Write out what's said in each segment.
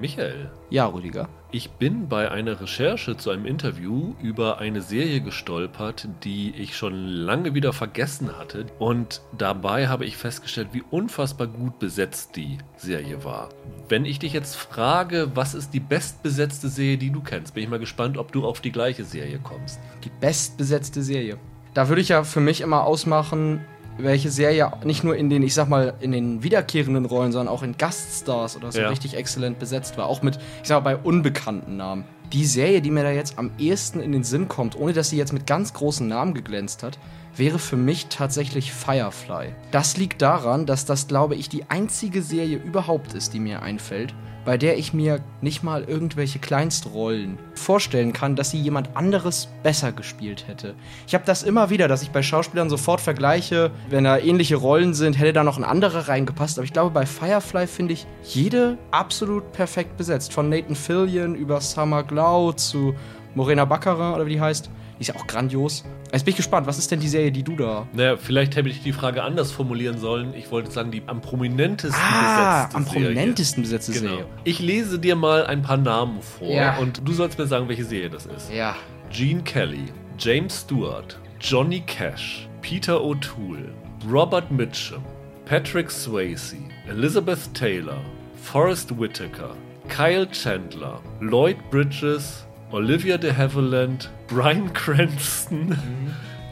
Michael, Ja, Rüdiger. ich bin bei einer Recherche zu einem Interview über eine Serie gestolpert, die ich schon lange wieder vergessen hatte. Und dabei habe ich festgestellt, wie unfassbar gut besetzt die Serie war. Wenn ich dich jetzt frage, was ist die bestbesetzte Serie, die du kennst, bin ich mal gespannt, ob du auf die gleiche Serie kommst. Die bestbesetzte Serie. Da würde ich ja für mich immer ausmachen, welche Serie nicht nur in den, ich sag mal, in den wiederkehrenden Rollen, sondern auch in Gaststars oder so Ja. richtig exzellent besetzt war. Auch mit, ich sag mal, bei unbekannten Namen. Die Serie, die mir da jetzt am ehesten in den Sinn kommt, ohne dass sie jetzt mit ganz großen Namen geglänzt hat, wäre für mich tatsächlich Firefly. Das liegt daran, dass das, glaube ich, die einzige Serie überhaupt ist, die mir einfällt, bei der ich mir nicht mal irgendwelche Kleinstrollen vorstellen kann, dass sie jemand anderes besser gespielt hätte. Ich habe das immer wieder, dass ich bei Schauspielern sofort vergleiche, wenn da ähnliche Rollen sind, hätte da noch ein anderer reingepasst. Aber ich glaube, bei Firefly finde ich jede absolut perfekt besetzt. Von Nathan Fillion über Summer Glau zu Morena Baccarin oder wie die heißt. Die ist ja auch grandios. Jetzt bin ich gespannt, was ist denn die Serie, die du da Naja, vielleicht hätte ich die Frage anders formulieren sollen. Ich wollte sagen, die am prominentesten Ah, besetzte am Serie. prominentesten besetzte Genau. Serie. Ich lese dir mal ein paar Namen vor Ja. und du sollst mir sagen, welche Serie das ist. Ja. Gene Kelly, James Stewart, Johnny Cash, Peter O'Toole, Robert Mitchum, Patrick Swayze, Elizabeth Taylor, Forrest Whitaker, Kyle Chandler, Lloyd Bridges, Olivia de Havilland, Bryan Cranston,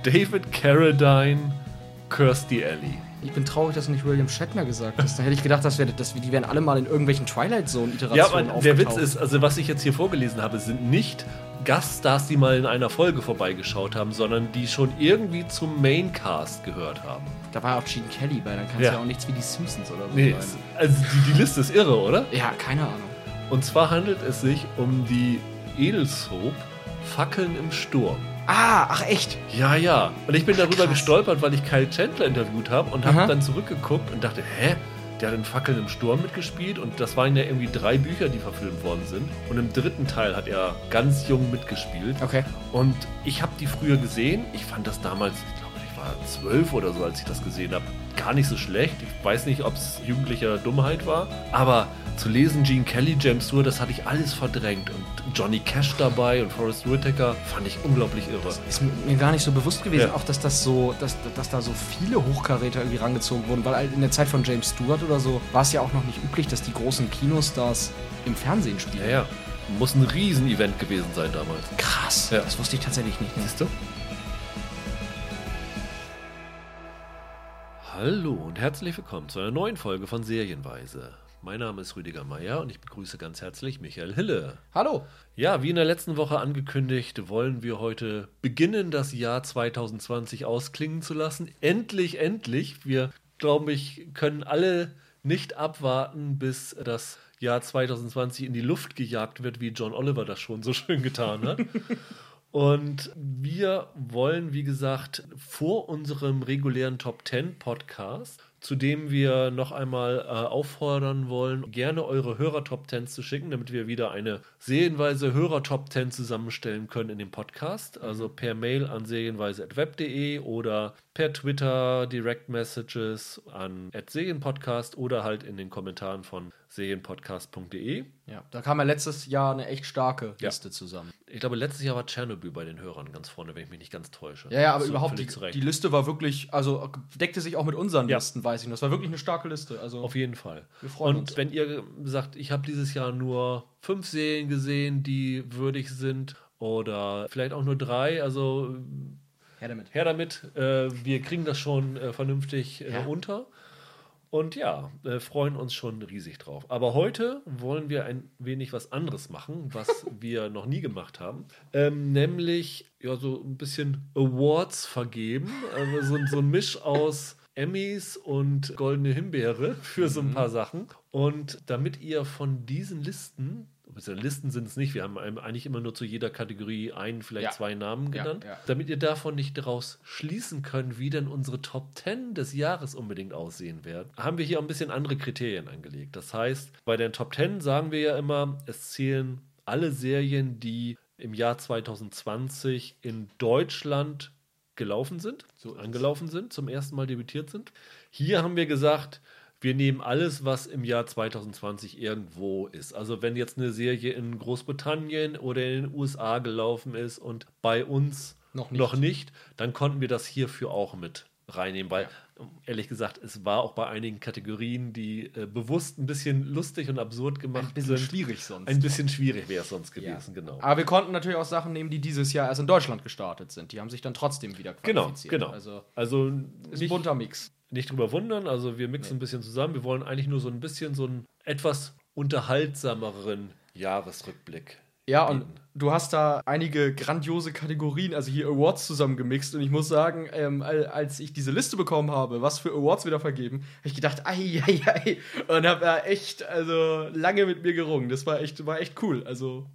David Carradine, Kirstie Alley. Ich bin traurig, dass du nicht William Shatner gesagt hast. Dann hätte ich gedacht, dass wir, dass wir, die wären alle mal in irgendwelchen Twilight Ja, Zone-Iterationen aber der Witz ist, also was ich jetzt hier vorgelesen habe, sind nicht Gaststars, die mal in einer Folge vorbeigeschaut haben, sondern die schon irgendwie zum Maincast gehört haben. Da war auch Gene Kelly bei, dann kann es Ja. ja. auch nichts wie die Simpsons oder so Nee, sein. es- also die, die Liste ist irre, oder? Ja, keine Ahnung. Und zwar handelt es sich um die Edelsoap Fackeln im Sturm. Ah, ach echt? Ja, ja. Und ich bin darüber krass. gestolpert, weil ich Kyle Chandler interviewt habe und habe dann zurückgeguckt und dachte, hä? Der hat in Fackeln im Sturm mitgespielt und das waren ja irgendwie drei Bücher, die verfilmt worden sind. Und im dritten Teil hat er ganz jung mitgespielt. Okay. Und ich habe die früher gesehen. Ich fand das damals, ich glaube, ich war zwölf oder so, als ich das gesehen habe, gar nicht so schlecht. Ich weiß nicht, ob es jugendlicher Dummheit war. Aber zu lesen, Gene Kelly, James Stewart, das hatte ich alles verdrängt. Und Johnny Cash dabei und Forrest Whitaker fand ich unglaublich irre. Ist mir gar nicht so bewusst gewesen, Ja. auch dass das so, dass, dass da so viele Hochkaräter irgendwie rangezogen wurden, weil halt in der Zeit von James Stewart oder so war es ja auch noch nicht üblich, dass die großen Kinostars im Fernsehen spielen. Ja, ja. Muss ein Riesenevent gewesen sein damals. Krass. Ja. Das wusste ich tatsächlich nicht. Siehst du? Hallo und herzlich willkommen zu einer neuen Folge von Serienweise. Mein Name ist Rüdiger Meier und ich begrüße ganz herzlich Michael Hille. Hallo. Ja, wie in der letzten Woche angekündigt, wollen wir heute beginnen, das Jahr 2020 ausklingen zu lassen. Endlich, endlich. Wir, glaube ich, können alle nicht abwarten, bis das Jahr 2020 in die Luft gejagt wird, wie John Oliver das schon so schön getan hat. Und wir wollen, wie gesagt, vor unserem regulären Top 10 Podcast, zu dem wir noch einmal äh, auffordern wollen, gerne eure Hörer-Top 10 zu schicken, damit wir wieder eine serienweise Hörer-Top 10 zusammenstellen können in dem Podcast. Also per Mail an serienweise.web.de oder per Twitter, Direct Messages an serienpodcast oder halt in den Kommentaren von serienpodcast.de. Ja, da kam ja letztes Jahr eine echt starke Ja. Liste zusammen. Ich glaube, letztes Jahr war Tschernobyl bei den Hörern ganz vorne, wenn ich mich nicht ganz täusche. Ja, ja, aber So, überhaupt, die, die Liste war wirklich, also deckte sich auch mit unseren Ja. Listen, weiß ich noch. Das war wirklich eine starke Liste. Also, Auf jeden Fall. Wir freuen Und uns. wenn ihr sagt, ich habe dieses Jahr nur fünf Serien gesehen, die würdig sind, oder vielleicht auch nur drei, also her damit. her damit. Äh, wir kriegen das schon äh, vernünftig äh, Ja. unter. Und ja, äh, freuen uns schon riesig drauf. Aber heute wollen wir ein wenig was anderes machen, was wir noch nie gemacht haben. Ähm, nämlich ja, so ein bisschen Awards vergeben. Also so, so ein Misch aus Emmys und Goldene Himbeere für so ein paar Sachen. Und damit ihr von diesen Listen, Listen sind es nicht, wir haben eigentlich immer nur zu jeder Kategorie ein, vielleicht Ja. zwei Namen Ja, genannt, ja. damit ihr davon nicht daraus schließen könnt, wie denn unsere Top 10 des Jahres unbedingt aussehen werden, haben wir hier auch ein bisschen andere Kriterien angelegt. Das heißt, bei den Top 10 sagen wir ja immer, es zählen alle Serien, die im Jahr 2020 in Deutschland gelaufen sind, so angelaufen sind, zum ersten Mal debütiert sind. Hier haben wir gesagt, wir nehmen alles, was im Jahr 2020 irgendwo ist. Also wenn jetzt eine Serie in Großbritannien oder in den USA gelaufen ist und bei uns Noch nicht. noch nicht dann konnten wir das hierfür auch mit reinnehmen, weil ehrlich gesagt, es war auch bei einigen Kategorien, die äh, bewusst ein bisschen lustig und absurd gemacht Ein bisschen sind. schwierig sonst. Ein bisschen schwierig wäre es sonst gewesen, genau. Aber wir konnten natürlich auch Sachen nehmen, die dieses Jahr erst in Deutschland gestartet sind. Die haben sich dann trotzdem wieder Genau, qualifiziert. genau. Also Also ist ein nicht, bunter Mix. nicht drüber wundern, also wir mixen ein bisschen zusammen. Wir wollen eigentlich nur so ein bisschen so einen etwas unterhaltsameren Jahresrückblick. Ja, und du hast da einige grandiose Kategorien, also hier Awards zusammengemixt. Und ich muss sagen, ähm, al- als ich diese Liste bekommen habe, was für Awards wieder vergeben, habe ich gedacht, ei, ei, ei. Und habe da echt, also lange mit mir gerungen. Das war echt, war echt cool. Also,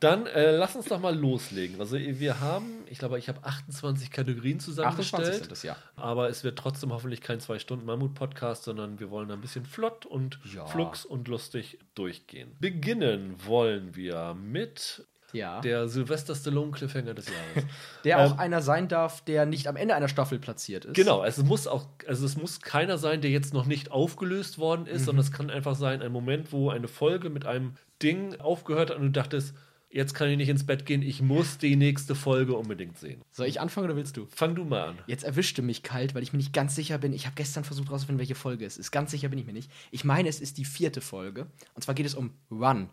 Dann äh, lass uns doch mal loslegen. Also wir haben, ich glaube, ich habe 28 Kategorien 28 zusammengestellt. sind das, ja. Aber es wird trotzdem hoffentlich kein zwei Stunden Mammut-Podcast, sondern wir wollen ein bisschen flott und Ja. flugs und lustig durchgehen. Beginnen wollen wir mit Ja. der Sylvester Stallone Cliffhanger des Jahres. Der auch Ähm, einer sein darf, der nicht am Ende einer Staffel platziert ist. Genau, es muss auch, also es muss keiner sein, der jetzt noch nicht aufgelöst worden ist, sondern es kann einfach sein, ein Moment, wo eine Folge mit einem Ding aufgehört hat und du dachtest, jetzt kann ich nicht ins Bett gehen, ich muss die nächste Folge unbedingt sehen. Soll ich anfangen oder willst du? Fang du mal an. Jetzt erwischte mich kalt, weil ich mir nicht ganz sicher bin. Ich habe gestern versucht herauszufinden, welche Folge es ist. Ganz sicher bin ich mir nicht. Ich meine, es ist die vierte Folge. Und zwar geht es um Run.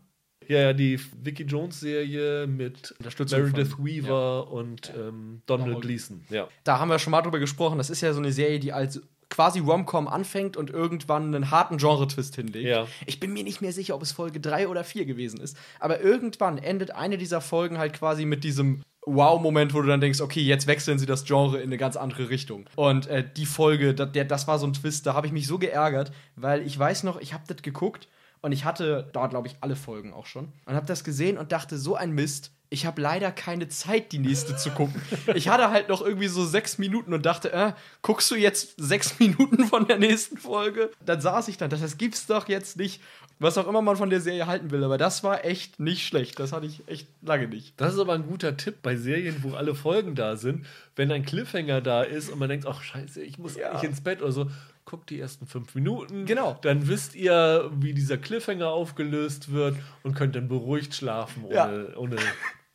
Ja, ja, die Vicky Jones Serie mit Meredith von- Weaver und ähm, Donald Donald. Gleason. Ja. Da haben wir schon mal drüber gesprochen. Das ist ja so eine Serie, die als quasi Rom-Com anfängt und irgendwann einen harten Genre-Twist hinlegt. Ja. Ich bin mir nicht mehr sicher, ob es Folge 3 oder 4 gewesen ist. Aber irgendwann endet eine dieser Folgen halt quasi mit diesem Wow-Moment, wo du dann denkst, okay, jetzt wechseln sie das Genre in eine ganz andere Richtung. Und äh, die Folge, das, der, das war so ein Twist, da habe ich mich so geärgert, weil ich weiß noch, ich habe das geguckt und ich hatte da, glaube ich, alle Folgen auch schon und habe das gesehen und dachte, so ein Mist. Ich habe leider keine Zeit, die nächste zu gucken. Ich hatte halt noch irgendwie so sechs Minuten und dachte, äh, guckst du jetzt sechs Minuten von der nächsten Folge? Dann saß ich dann, das gibt's doch jetzt nicht. Was auch immer man von der Serie halten will, aber das war echt nicht schlecht. Das hatte ich echt lange nicht. Das ist aber ein guter Tipp bei Serien, wo alle Folgen da sind. Wenn ein Cliffhanger da ist und man denkt, ach scheiße, ich muss Ja. eigentlich ins Bett oder so, guckt die ersten fünf Minuten. Genau. Dann wisst ihr, wie dieser Cliffhanger aufgelöst wird und könnt dann beruhigt schlafen, ohne, Ja. ohne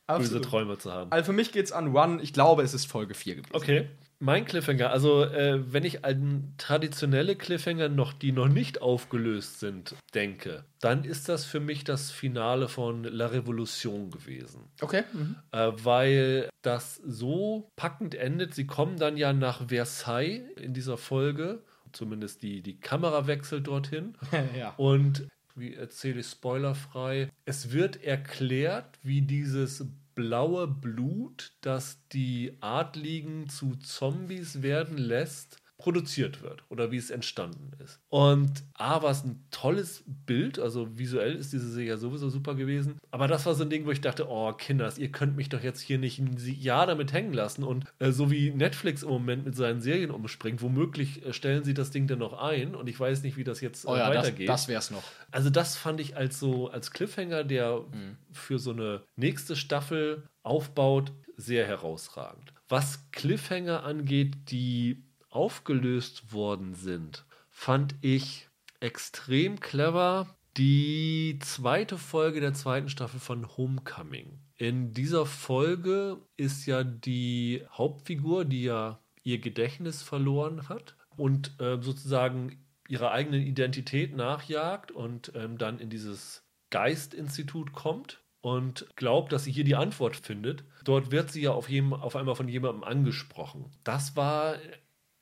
böse Absolut. Träume zu haben. Also für mich geht's an One. Ich glaube, es ist Folge 4 gewesen. Okay. Mein Cliffhanger, also äh, wenn ich an traditionelle Cliffhanger noch, die noch nicht aufgelöst sind, denke, dann ist das für mich das Finale von La Revolution gewesen. Okay. Mhm. Äh, weil das so packend endet. Sie kommen dann ja nach Versailles in dieser Folge. Zumindest die, die Kamera wechselt dorthin. ja. Und wie erzähle ich spoilerfrei? Es wird erklärt, wie dieses blaue Blut, das die Adligen zu Zombies werden lässt, produziert wird oder wie es entstanden ist. Und A war es ein tolles Bild, also visuell ist diese Serie ja sowieso super gewesen. Aber das war so ein Ding, wo ich dachte, oh Kinders, ihr könnt mich doch jetzt hier nicht ein Jahr damit hängen lassen. Und äh, so wie Netflix im Moment mit seinen Serien umspringt, womöglich äh, stellen sie das Ding dann noch ein. Und ich weiß nicht, wie das jetzt äh, Oh ja, das, weitergeht. das wär's noch. Also das fand ich als so als Cliffhanger, der für so eine nächste Staffel aufbaut, sehr herausragend. Was Cliffhanger angeht, die aufgelöst worden sind, fand ich extrem clever. Die zweite Folge der zweiten Staffel von Homecoming. In dieser Folge ist ja die Hauptfigur, die ja ihr Gedächtnis verloren hat und äh, sozusagen ihrer eigenen Identität nachjagt und ähm, dann in dieses Geistinstitut kommt und glaubt, dass sie hier die Antwort findet. Dort wird sie ja auf, jedem, auf einmal von jemandem angesprochen. Das war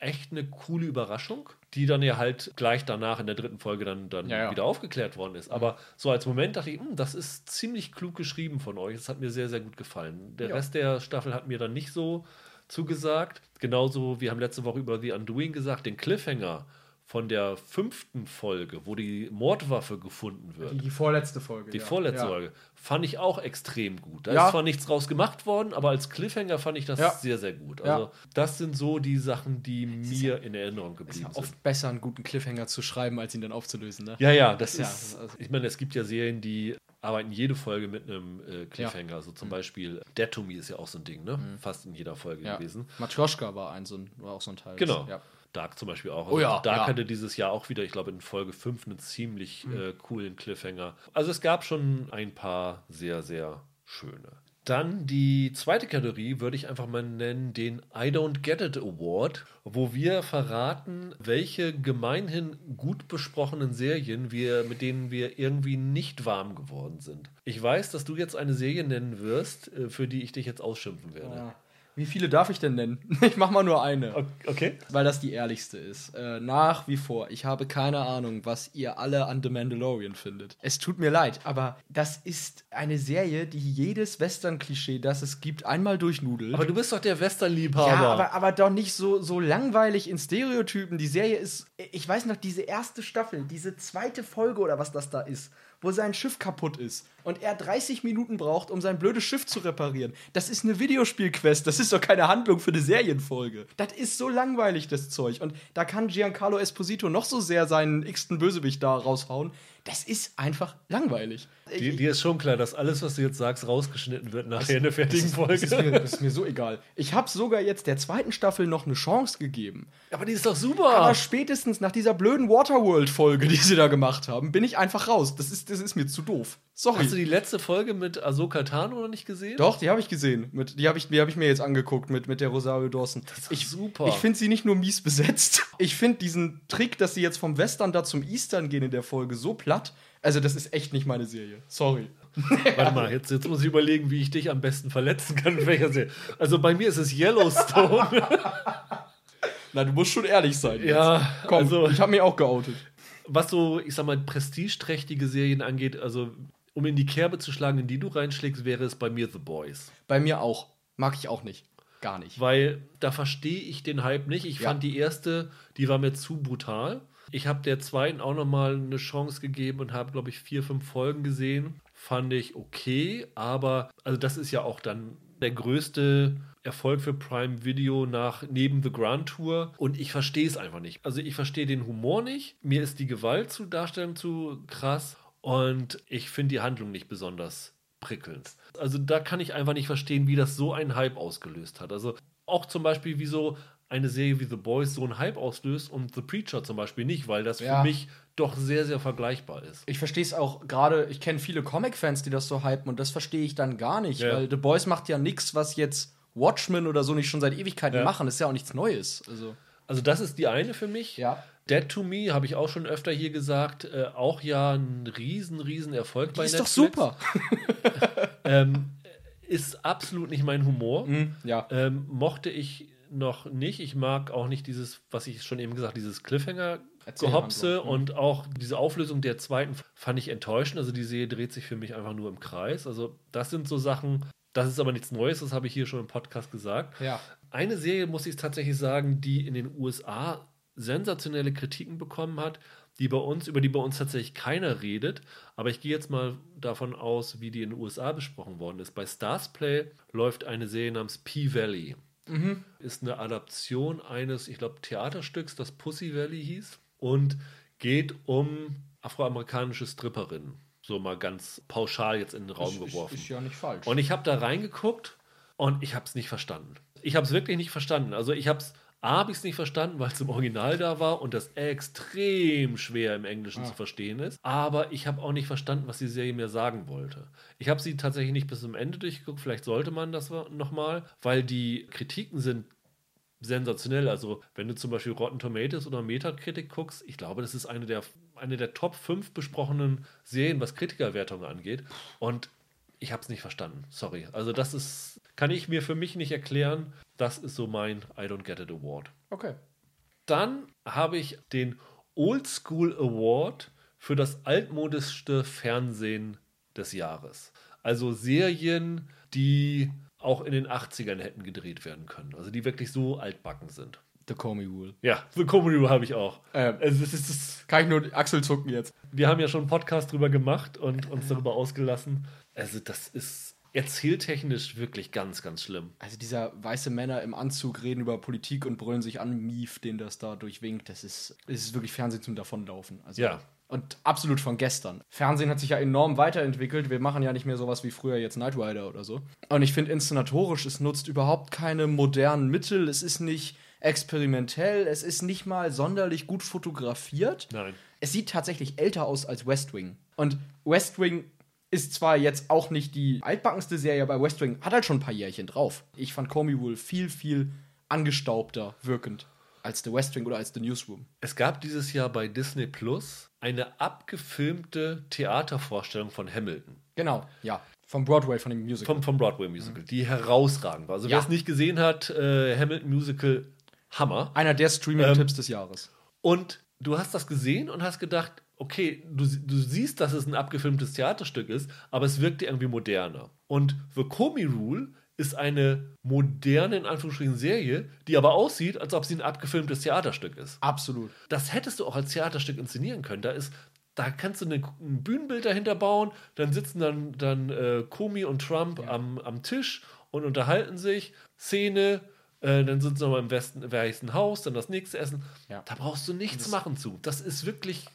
echt eine coole Überraschung, die dann ja halt gleich danach in der dritten Folge dann, dann Ja, ja. wieder aufgeklärt worden ist. Aber so als Moment dachte ich, hm, das ist ziemlich klug geschrieben von euch. Das hat mir sehr, sehr gut gefallen. Der Ja. Rest der Staffel hat mir dann nicht so zugesagt. Genauso, wir haben letzte Woche über The Undoing gesagt, den Cliffhanger von der fünften Folge, wo die Mordwaffe gefunden wird. Die vorletzte Folge. Die ja. vorletzte ja. Folge. Fand ich auch extrem gut. Da Ja. ist zwar nichts draus gemacht worden, aber als Cliffhanger fand ich das Ja. sehr, sehr gut. Ja. Also, das sind so die Sachen, die mir in Erinnerung Ist geblieben ja sind. oft besser, einen guten Cliffhanger zu schreiben, als ihn dann aufzulösen. Ne? Ja, ja, das Ja, ist. also- ich meine, es gibt ja Serien, die arbeiten jede Folge mit einem äh, Cliffhanger. So zum Beispiel Dead to Me ist ja auch so ein Ding, ne? Fast in jeder Folge Ja. gewesen. Matryoshka war, ein, so ein, war auch so ein Teil. Genau. Ja. Dark zum Beispiel auch. Also Oh ja, Dark ja. hatte dieses Jahr auch wieder, ich glaube, in Folge 5 einen ziemlich Hm. äh, coolen Cliffhanger. Also es gab schon ein paar sehr, sehr schöne. Dann die zweite Kategorie würde ich einfach mal nennen, den I Don't Get It Award, wo wir verraten, welche gemeinhin gut besprochenen Serien wir, mit denen wir irgendwie nicht warm geworden sind. Ich weiß, dass du jetzt eine Serie nennen wirst, äh, für die ich dich jetzt ausschimpfen werde. Wie viele darf ich denn nennen? Ich mach mal nur eine. Okay. Weil das die ehrlichste ist. Äh, nach wie vor, ich habe keine Ahnung, was ihr alle an The Mandalorian findet. Es tut mir leid, aber das ist eine Serie, die jedes Western-Klischee, das es gibt, einmal durchnudelt. Aber du bist doch der Western-Liebhaber. ja, aber, aber doch nicht so, so langweilig in Stereotypen. Die Serie ist, ich weiß noch, diese erste Staffel, diese zweite Folge oder was das da ist, wo sein Schiff kaputt ist und er 30 Minuten braucht, um sein blödes Schiff zu reparieren. Das ist eine Videospielquest, das ist doch keine Handlung für eine Serienfolge. Das ist so langweilig, das Zeug. Und da kann Giancarlo Esposito noch so sehr seinen x-ten Bösewicht da raushauen. Das ist einfach langweilig. Dir, dir ist schon klar, dass alles, was du jetzt sagst, rausgeschnitten wird nachher in der fertigen Folge. Das ist, mir, das ist mir so egal. Ich habe sogar jetzt der zweiten Staffel noch eine Chance gegeben. aber die ist doch super. Aber spätestens nach dieser blöden Waterworld-Folge, die sie da gemacht haben, bin ich einfach raus. Das ist, das ist mir zu doof. Sorry. Du die letzte Folge mit Ahsoka Tano noch nicht gesehen? Doch, die habe ich gesehen. Mit, die habe ich, die hab ich mir jetzt angeguckt mit, mit der Rosario Dawson. ist ich, super. Ich finde sie nicht nur mies besetzt. Ich finde diesen Trick, dass sie jetzt vom Western da zum Eastern gehen in der Folge, so platt. Also, das ist echt nicht meine Serie. Sorry. Warte mal, jetzt, jetzt muss ich überlegen, wie ich dich am besten verletzen kann. Mit welcher Serie. Also bei mir ist es Yellowstone. Na, du musst schon ehrlich sein. Ja, jetzt. komm, also- ich habe mich auch geoutet. Was so, ich sag mal, prestigeträchtige Serien angeht, also um in die Kerbe zu schlagen, in die du reinschlägst, wäre es bei mir The Boys. Bei mir auch. Mag ich auch nicht. Gar nicht. Weil da verstehe ich den Hype nicht. Ich Ja. fand die erste, die war mir zu brutal. Ich habe der zweiten auch noch mal eine Chance gegeben und habe, glaube ich, vier, fünf Folgen gesehen. Fand ich okay, aber also das ist ja auch dann der größte Erfolg für Prime Video nach neben The Grand Tour und ich verstehe es einfach nicht. Also ich verstehe den Humor nicht. Mir ist die Gewalt zu Darstellung zu krass und ich finde die Handlung nicht besonders prickelnd. Also da kann ich einfach nicht verstehen, wie das so einen Hype ausgelöst hat. Also auch zum Beispiel, wieso eine Serie wie The Boys so einen Hype auslöst und The Preacher zum Beispiel nicht, weil das Ja. für mich doch sehr, sehr vergleichbar ist. Ich verstehe es auch gerade, ich kenne viele Comic-Fans, die das so hypen und das verstehe ich dann gar nicht, Ja. weil The Boys macht ja nichts, was jetzt Watchmen oder so nicht schon seit Ewigkeiten Ja. machen. Das ist ja auch nichts Neues. Also, Also das ist die eine für mich. ja. Dead to Me habe ich auch schon öfter hier gesagt, äh, auch ja ein riesen, riesen Erfolg Die bei ist doch Netflix. super. Ähm, ist absolut nicht mein Humor. Ja. Ähm, mochte ich noch nicht. Ich mag auch nicht dieses, was ich schon eben gesagt, dieses Cliffhanger-Gehopse Erzählhandlung, mhm. und auch diese Auflösung der zweiten fand ich enttäuschend. Also die Serie dreht sich für mich einfach nur im Kreis. Also das sind so Sachen, das ist aber nichts Neues, das habe ich hier schon im Podcast gesagt. Ja. Eine Serie, muss ich tatsächlich sagen, die in den USA sensationelle Kritiken bekommen hat, die bei uns, über die bei uns tatsächlich keiner redet. Aber ich gehe jetzt mal davon aus, wie die in den USA besprochen worden ist. Bei Stars Play läuft eine Serie namens P-Valley. Ist eine Adaption eines, ich glaube, Theaterstücks, das Pussy Valley hieß. Und geht um afroamerikanische Stripperinnen. So mal ganz pauschal jetzt in den Raum geworfen. Ist ja nicht falsch. Und ich habe da reingeguckt und ich habe es nicht verstanden. Ich habe es wirklich nicht verstanden. Also ich habe es, A, habe ich es nicht verstanden, weil es im Original da war und das extrem schwer im Englischen zu verstehen ist. Aber ich habe auch nicht verstanden, was die Serie mir sagen wollte. Ich habe sie tatsächlich nicht bis zum Ende durchgeguckt. Vielleicht sollte man das nochmal, weil die Kritiken sind sensationell. Also, wenn du zum Beispiel Rotten Tomatoes oder Metacritic guckst, ich glaube, das ist eine der, eine der Top 5 besprochenen Serien, was Kritikerwertungen angeht. Und ich habe es nicht verstanden. Sorry. Also, das ist, kann ich mir für mich nicht erklären. Das ist so mein I don't get it Award. okay. Dann habe ich den Old School Award für das altmodischste Fernsehen des Jahres. Also Serien, die auch in den 80ern hätten gedreht werden können. Also die wirklich so altbacken sind. The Comey Rule. Ja, The Comedy Rule habe ich auch. Ähm, Also es ist, ist, Kann ich nur Achsel zucken jetzt. wir haben ja schon einen Podcast drüber gemacht und uns darüber ausgelassen. Also das ist erzähltechnisch wirklich ganz, ganz schlimm. Also dieser weiße Männer im Anzug reden über Politik und brüllen sich an, Mief, den das da durchwinkt, das ist, das ist wirklich Fernsehen zum Davonlaufen. Also, Ja. Und absolut von gestern. Fernsehen hat sich ja enorm weiterentwickelt. Wir machen ja nicht mehr sowas wie früher jetzt Knight Rider oder so. Und ich finde inszenatorisch, es nutzt überhaupt keine modernen Mittel. Es ist nicht experimentell, es ist nicht mal sonderlich gut fotografiert. Nein. Es sieht tatsächlich älter aus als West Wing. Und West Wing ist zwar jetzt auch nicht die altbackenste Serie, aber West Wing hat halt schon ein paar Jährchen drauf. Ich fand Comey wohl viel, viel angestaubter wirkend als The West Wing oder als The Newsroom. Es gab dieses Jahr bei Disney Plus eine abgefilmte Theatervorstellung von Hamilton. Genau, ja. Vom Broadway, von dem Musical. Vom, vom Broadway Musical, die herausragend war. Also, Ja. wer es nicht gesehen hat, äh, Hamilton Musical, Hammer. Einer der Streaming-Tipps Ähm, des Jahres. Und du hast das gesehen und hast gedacht, okay, du, du siehst, dass es ein abgefilmtes Theaterstück ist, aber es wirkt dir irgendwie moderner. Und The Comey Rule ist eine moderne, in Anführungsstrichen, Serie, die aber aussieht, als ob sie ein abgefilmtes Theaterstück ist. Absolut. Das hättest du auch als Theaterstück inszenieren können. Da ist, da kannst du eine, ein Bühnenbild dahinter bauen, dann sitzen dann, dann äh, Comey und Trump am, am Tisch und unterhalten sich, Szene, äh, dann sind sie nochmal im Westen, Weißen Haus, dann das nächste Essen. Ja. Da brauchst du nichts machen zu. Das ist wirklich,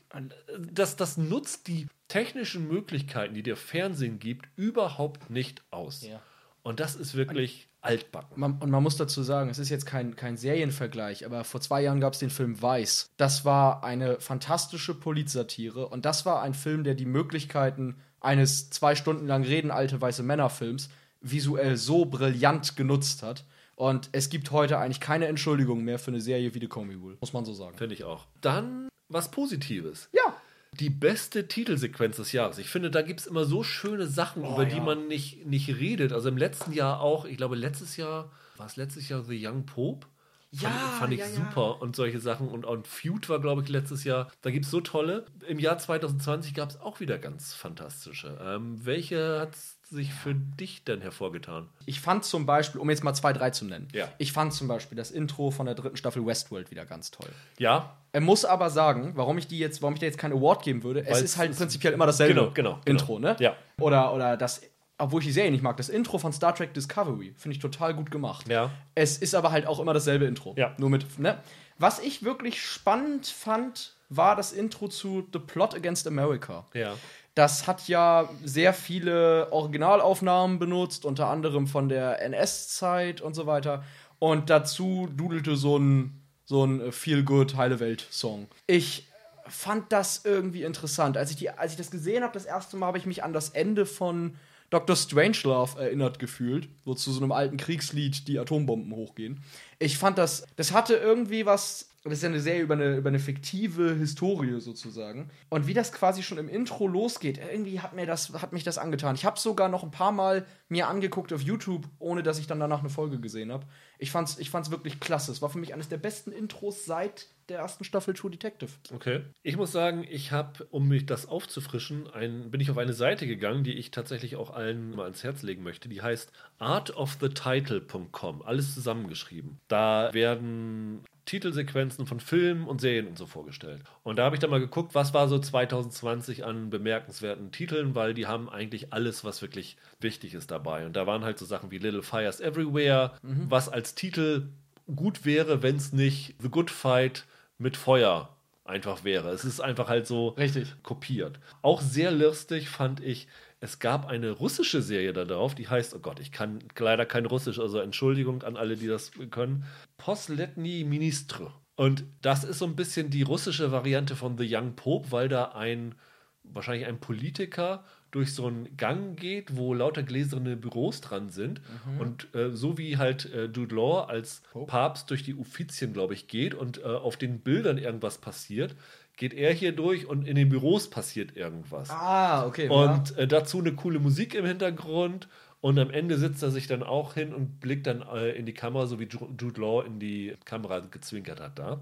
das, das nutzt die technischen Möglichkeiten, die dir Fernsehen gibt, überhaupt nicht aus. Ja. Und das ist wirklich altbacken. Man, und man muss dazu sagen, es ist jetzt kein, kein Serienvergleich, aber vor zwei Jahren gab es den Film Weiß. Das war eine fantastische Polizsatire und das war ein Film, der die Möglichkeiten eines zwei Stunden lang reden alte weiße Männerfilms visuell so brillant genutzt hat. Und es gibt heute eigentlich keine Entschuldigung mehr für eine Serie wie The Comey Rule, muss man so sagen. Finde ich auch. Dann was Positives. Ja. Die beste Titelsequenz des Jahres. Ich finde, da gibt es immer so schöne Sachen, über die ja. man nicht, nicht redet. Also im letzten Jahr auch, ich glaube, letztes Jahr, war es letztes Jahr The Young Pope? Ja, fand, fand ich ja, ja. super und solche Sachen. Und, und Feud war, glaube ich, letztes Jahr. Da gibt es so tolle. Im Jahr 2020 gab es auch wieder ganz fantastische. Ähm, welche hat sich für dich denn hervorgetan? Ich fand zum Beispiel, um jetzt mal zwei, drei zu nennen, Ja. ich fand zum Beispiel das Intro von der dritten Staffel Westworld wieder ganz toll. Ja, Er muss aber sagen, warum ich die jetzt, warum ich da jetzt keinen Award geben würde, es Weil ist halt es- prinzipiell immer dasselbe Genau, genau, genau. Intro, ne? Ja. Oder, oder das, obwohl ich die Serie nicht mag, das Intro von Star Trek Discovery finde ich total gut gemacht. Ja. Es ist aber halt auch immer dasselbe Intro. Ja. Nur mit, ne? Was ich wirklich spannend fand, war das Intro zu The Plot Against America. ja. Das hat ja sehr viele Originalaufnahmen benutzt, unter anderem von der NS-Zeit und so weiter. Und dazu dudelte so ein, so ein Feel-Good, heile Welt-Song. Ich fand das irgendwie interessant. Als ich, die, als ich das gesehen habe, das erste Mal, habe ich mich an das Ende von Dr. Strangelove erinnert gefühlt, wo zu so einem alten Kriegslied die Atombomben hochgehen. Ich fand das, das hatte irgendwie was, das ist ja eine Serie über eine, über eine fiktive Historie sozusagen. Und wie das quasi schon im Intro losgeht, irgendwie hat, mir das, hat mich das angetan. Ich habe sogar noch ein paar Mal mir angeguckt auf YouTube, ohne dass ich dann danach eine Folge gesehen habe. Ich fand's, ich fand's wirklich klasse. Es war für mich eines der besten Intros seit der ersten Staffel True Detective. Okay. Ich muss sagen, ich habe, um mich das aufzufrischen, ein, bin ich auf eine Seite gegangen, die ich tatsächlich auch allen mal ans Herz legen möchte. Die heißt artofthetitle.com. Alles zusammengeschrieben. Da werden Titelsequenzen von Filmen und Serien und so vorgestellt. Und da habe ich dann mal geguckt, was war so 2020 an bemerkenswerten Titeln, weil die haben eigentlich alles, was wirklich wichtig ist dabei. Und da waren halt so Sachen wie Little Fires Everywhere, was als Titel gut wäre, wenn es nicht The Good Fight mit Feuer einfach wäre. Es ist einfach halt so Richtig. kopiert. Auch sehr lustig fand ich, es gab eine russische Serie da drauf, die heißt, oh Gott, ich kann leider kein Russisch, also Entschuldigung an alle, die das können. Posletny Ministre. Und das ist so ein bisschen die russische Variante von The Young Pope, weil da ein, wahrscheinlich ein Politiker durch so einen Gang geht, wo lauter gläserne Büros dran sind. Und äh, so wie halt äh, Jude Law als Papst durch die Uffizien, glaube ich, geht und äh, auf den Bildern irgendwas passiert, geht er hier durch und in den Büros passiert irgendwas. Ah, okay. Und äh, dazu eine coole Musik im Hintergrund. Und am Ende sitzt er sich dann auch hin und blickt dann äh, in die Kamera, so wie Ju- Jude Law in die Kamera gezwinkert hat da.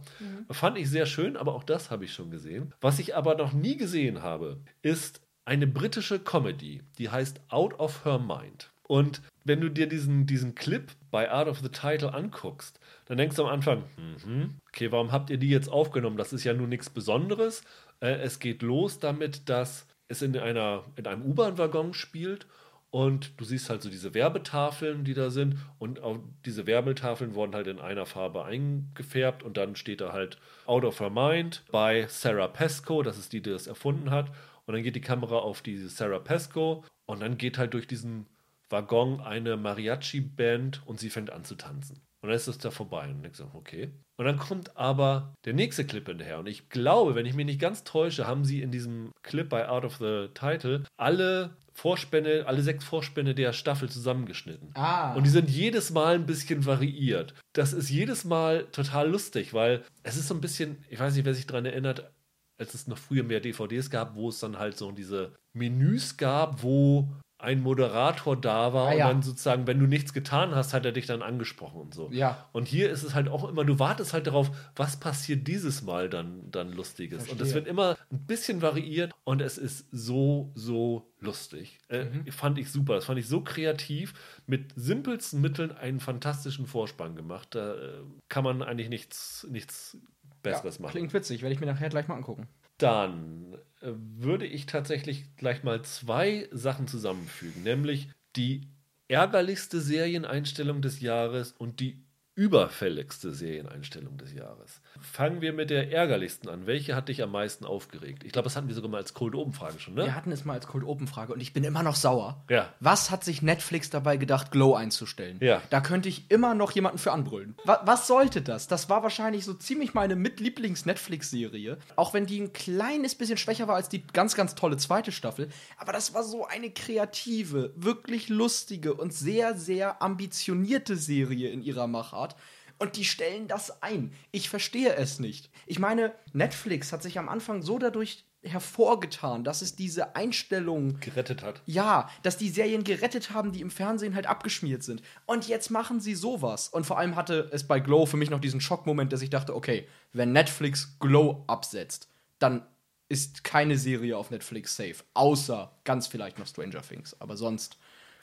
Fand ich sehr schön, aber auch das habe ich schon gesehen. Was ich aber noch nie gesehen habe, ist eine britische Comedy, die heißt Out of Her Mind. Und wenn du dir diesen, diesen Clip bei Art of the Title anguckst, dann denkst du am Anfang, mhm, okay, warum habt ihr die jetzt aufgenommen? Das ist ja nur nichts Besonderes. Äh, es geht los damit, dass es in, einer, in einem U-Bahn-Waggon spielt und du siehst halt so diese Werbetafeln, die da sind. Und auch diese Werbetafeln wurden halt in einer Farbe eingefärbt. Und dann steht da halt Out of Her Mind bei Sarah Pesco. Das ist die, die das erfunden hat. Und dann geht die Kamera auf diese Sarah Pesco. Und dann geht halt durch diesen Waggon eine Mariachi-Band und sie fängt an zu tanzen. Und dann ist es da vorbei. Und ich so, okay. Und dann kommt aber der nächste Clip hinterher. Und ich glaube, wenn ich mich nicht ganz täusche, haben sie in diesem Clip bei Out of the Title alle Vorspänne, alle sechs Vorspänne der Staffel zusammengeschnitten. Ah. Und die sind jedes Mal ein bisschen variiert. Das ist jedes Mal total lustig, weil es ist so ein bisschen, ich weiß nicht, wer sich daran erinnert, als es noch früher mehr DVDs gab, wo es dann halt so diese Menüs gab, wo ein Moderator da war Ah, ja. und dann sozusagen, wenn du nichts getan hast, hat er dich dann angesprochen und so. Ja. Und hier ist es halt auch immer, du wartest halt darauf, was passiert dieses Mal dann, dann Lustiges. Und es Verstehe. wird immer ein bisschen variiert und es ist so, so lustig. Äh, Mhm. Fand ich super. Das fand ich so kreativ, mit simpelsten Mitteln einen fantastischen Vorspann gemacht. Da äh, kann man eigentlich nichts, nichts Besseres ja, machen. Klingt witzig, werde ich mir nachher gleich mal angucken. Dann äh, würde ich tatsächlich gleich mal zwei Sachen zusammenfügen, nämlich die ärgerlichste Serieneinstellung des Jahres und die überfälligste Serieneinstellung des Jahres. Fangen wir mit der ärgerlichsten an. Welche hat dich am meisten aufgeregt? Ich glaube, das hatten wir sogar mal als Cold Open Frage schon, ne? Wir hatten es mal als Cold Open Frage und ich bin immer noch sauer. Ja. Was hat sich Netflix dabei gedacht, Glow einzustellen? Ja. Da könnte ich immer noch jemanden für anbrüllen. Was, was sollte das? Das war wahrscheinlich so ziemlich meine Mitlieblings-Netflix-Serie. Auch wenn die ein kleines bisschen schwächer war als die ganz, ganz tolle zweite Staffel. Aber das war so eine kreative, wirklich lustige und sehr, sehr ambitionierte Serie in ihrer Machart. Und die stellen das ein. Ich verstehe es nicht. Ich meine, Netflix hat sich am Anfang so dadurch hervorgetan, dass es diese Einstellung Gerettet hat. ja, dass die Serien gerettet haben, die im Fernsehen halt abgeschmiert sind. Und jetzt machen sie sowas. Und vor allem hatte es bei Glow für mich noch diesen Schockmoment, dass ich dachte, okay, wenn Netflix Glow absetzt, dann ist keine Serie auf Netflix safe. Außer ganz vielleicht noch Stranger Things. Aber sonst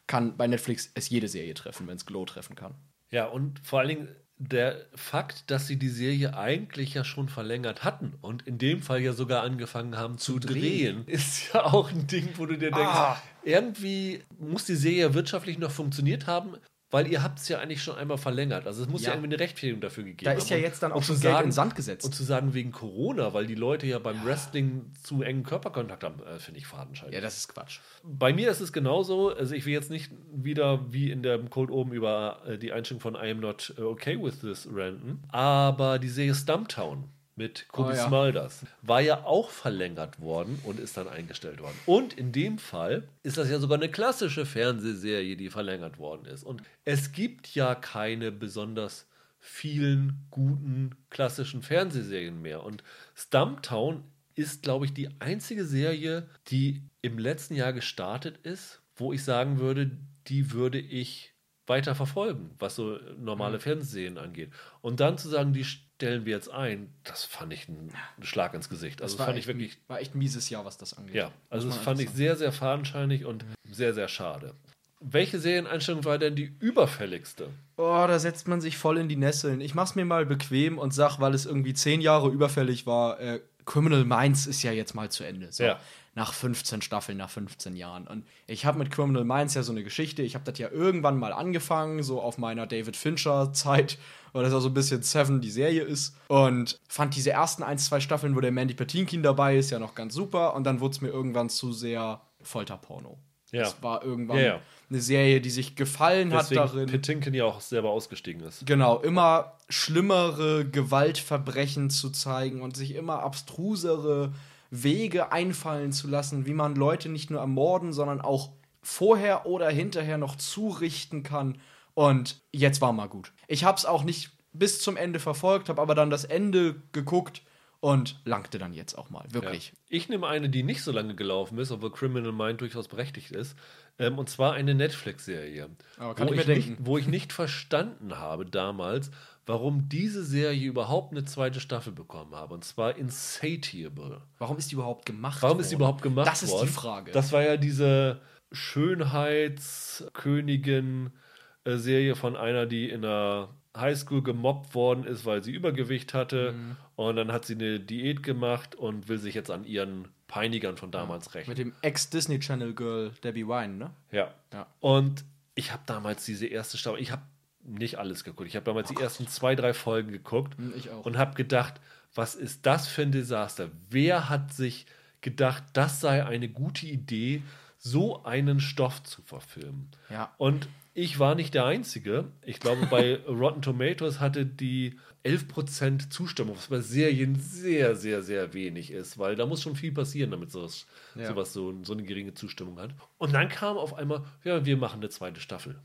kann bei Netflix es jede Serie treffen, wenn es Glow treffen kann. Ja, und vor allen Dingen der Fakt, dass sie die Serie eigentlich ja schon verlängert hatten und in dem Fall ja sogar angefangen haben zu, drehen, drehen. ist ja auch ein Ding, wo du dir denkst, Ah. irgendwie muss die Serie ja wirtschaftlich noch funktioniert haben, weil ihr habt es ja eigentlich schon einmal verlängert. Also es muss ja, Ja. irgendwie eine Rechtfertigung dafür gegeben Da haben. ist ja Und- jetzt dann auch schon zu Geld sagen, in den Sand gesetzt. Und zu sagen wegen Corona, weil die Leute ja beim Wrestling zu engen Körperkontakt haben, äh, finde ich fadenscheinig. Ja, das ist Quatsch. Bei mir ist es genauso. Also ich will jetzt nicht wieder wie in der Code oben über äh, die Einstellung von I am not äh, okay with this ranten. Aber die Serie Stumptown mit Kobe Oh ja. Smulders war ja auch verlängert worden und ist dann eingestellt worden. Und in dem Fall ist das ja sogar eine klassische Fernsehserie, die verlängert worden ist. Und es gibt ja keine besonders vielen guten klassischen Fernsehserien mehr. Und Stumptown ist, glaube ich, die einzige Serie, die im letzten Jahr gestartet ist, wo ich sagen würde, die würde ich weiter verfolgen, was so normale Fernsehserien angeht. Und dann zu sagen, die stellen wir jetzt ein, das fand ich ein Schlag ins Gesicht. Also das fand ich wirklich, war echt ein mieses Jahr, was das angeht. ja, also das fand ich sehr, sehr fadenscheinig und sehr, sehr schade. Welche Serieneinstellung war denn die überfälligste? Oh, da setzt man sich voll in die Nesseln. Ich mach's mir mal bequem und sag, weil es irgendwie zehn Jahre überfällig war, äh, Criminal Minds ist ja jetzt mal zu Ende. So. Ja. Nach 15 Staffeln, nach 15 Jahren. Und ich habe mit Criminal Minds ja so eine Geschichte. Ich habe das ja irgendwann mal angefangen, so auf meiner David Fincher-Zeit, weil das auch so ein bisschen Seven die Serie ist. Und fand diese ersten ein, zwei Staffeln, wo der Mandy Patinkin dabei ist, ja noch ganz super. Und dann wurde es mir irgendwann zu sehr Folterporno. Ja. Es war irgendwann Ja, ja. eine Serie, die sich gefallen hat Deswegen darin. Petinkin ja auch selber ausgestiegen ist. Genau, immer schlimmere Gewaltverbrechen zu zeigen und sich immer abstrusere Wege einfallen zu lassen, wie man Leute nicht nur ermorden, sondern auch vorher oder hinterher noch zurichten kann. Und jetzt war mal gut. Ich habe es auch nicht bis zum Ende verfolgt, habe aber dann das Ende geguckt und langte dann jetzt auch mal. Wirklich. Ja. Ich nehme eine, die nicht so lange gelaufen ist, obwohl Criminal Mind durchaus berechtigt ist. Ähm, und zwar eine Netflix-Serie. Kann wo ich mir nicht. Wo ich nicht verstanden habe damals, warum diese Serie überhaupt eine zweite Staffel bekommen habe. Und zwar Insatiable. Warum ist die überhaupt gemacht Warum ist die worden? überhaupt gemacht Das ist worden? die Frage. Das war ja diese Schönheitskönigin-Serie von einer, die in einer Highschool gemobbt worden ist, weil sie Übergewicht hatte. Mhm. Und dann hat sie eine Diät gemacht und will sich jetzt an ihren Peinigern von damals rächen. Mit dem Ex-Disney Channel Girl Debbie Wine, ne? Ja. Ja. Und ich habe damals diese erste Staffel, ich habe nicht alles geguckt. Ich habe damals die ersten zwei, drei Folgen geguckt Hm, und habe gedacht, was ist das für ein Desaster? Wer hat sich gedacht, das sei eine gute Idee, so einen Stoff zu verfilmen. Ja. Und ich war nicht der Einzige. Ich glaube, bei Rotten Tomatoes hatte die 11% Zustimmung, was bei Serien sehr, sehr, sehr wenig ist, weil da muss schon viel passieren, damit sowas, Ja. sowas so, so eine geringe Zustimmung hat. Und dann kam auf einmal, ja, wir machen eine zweite Staffel.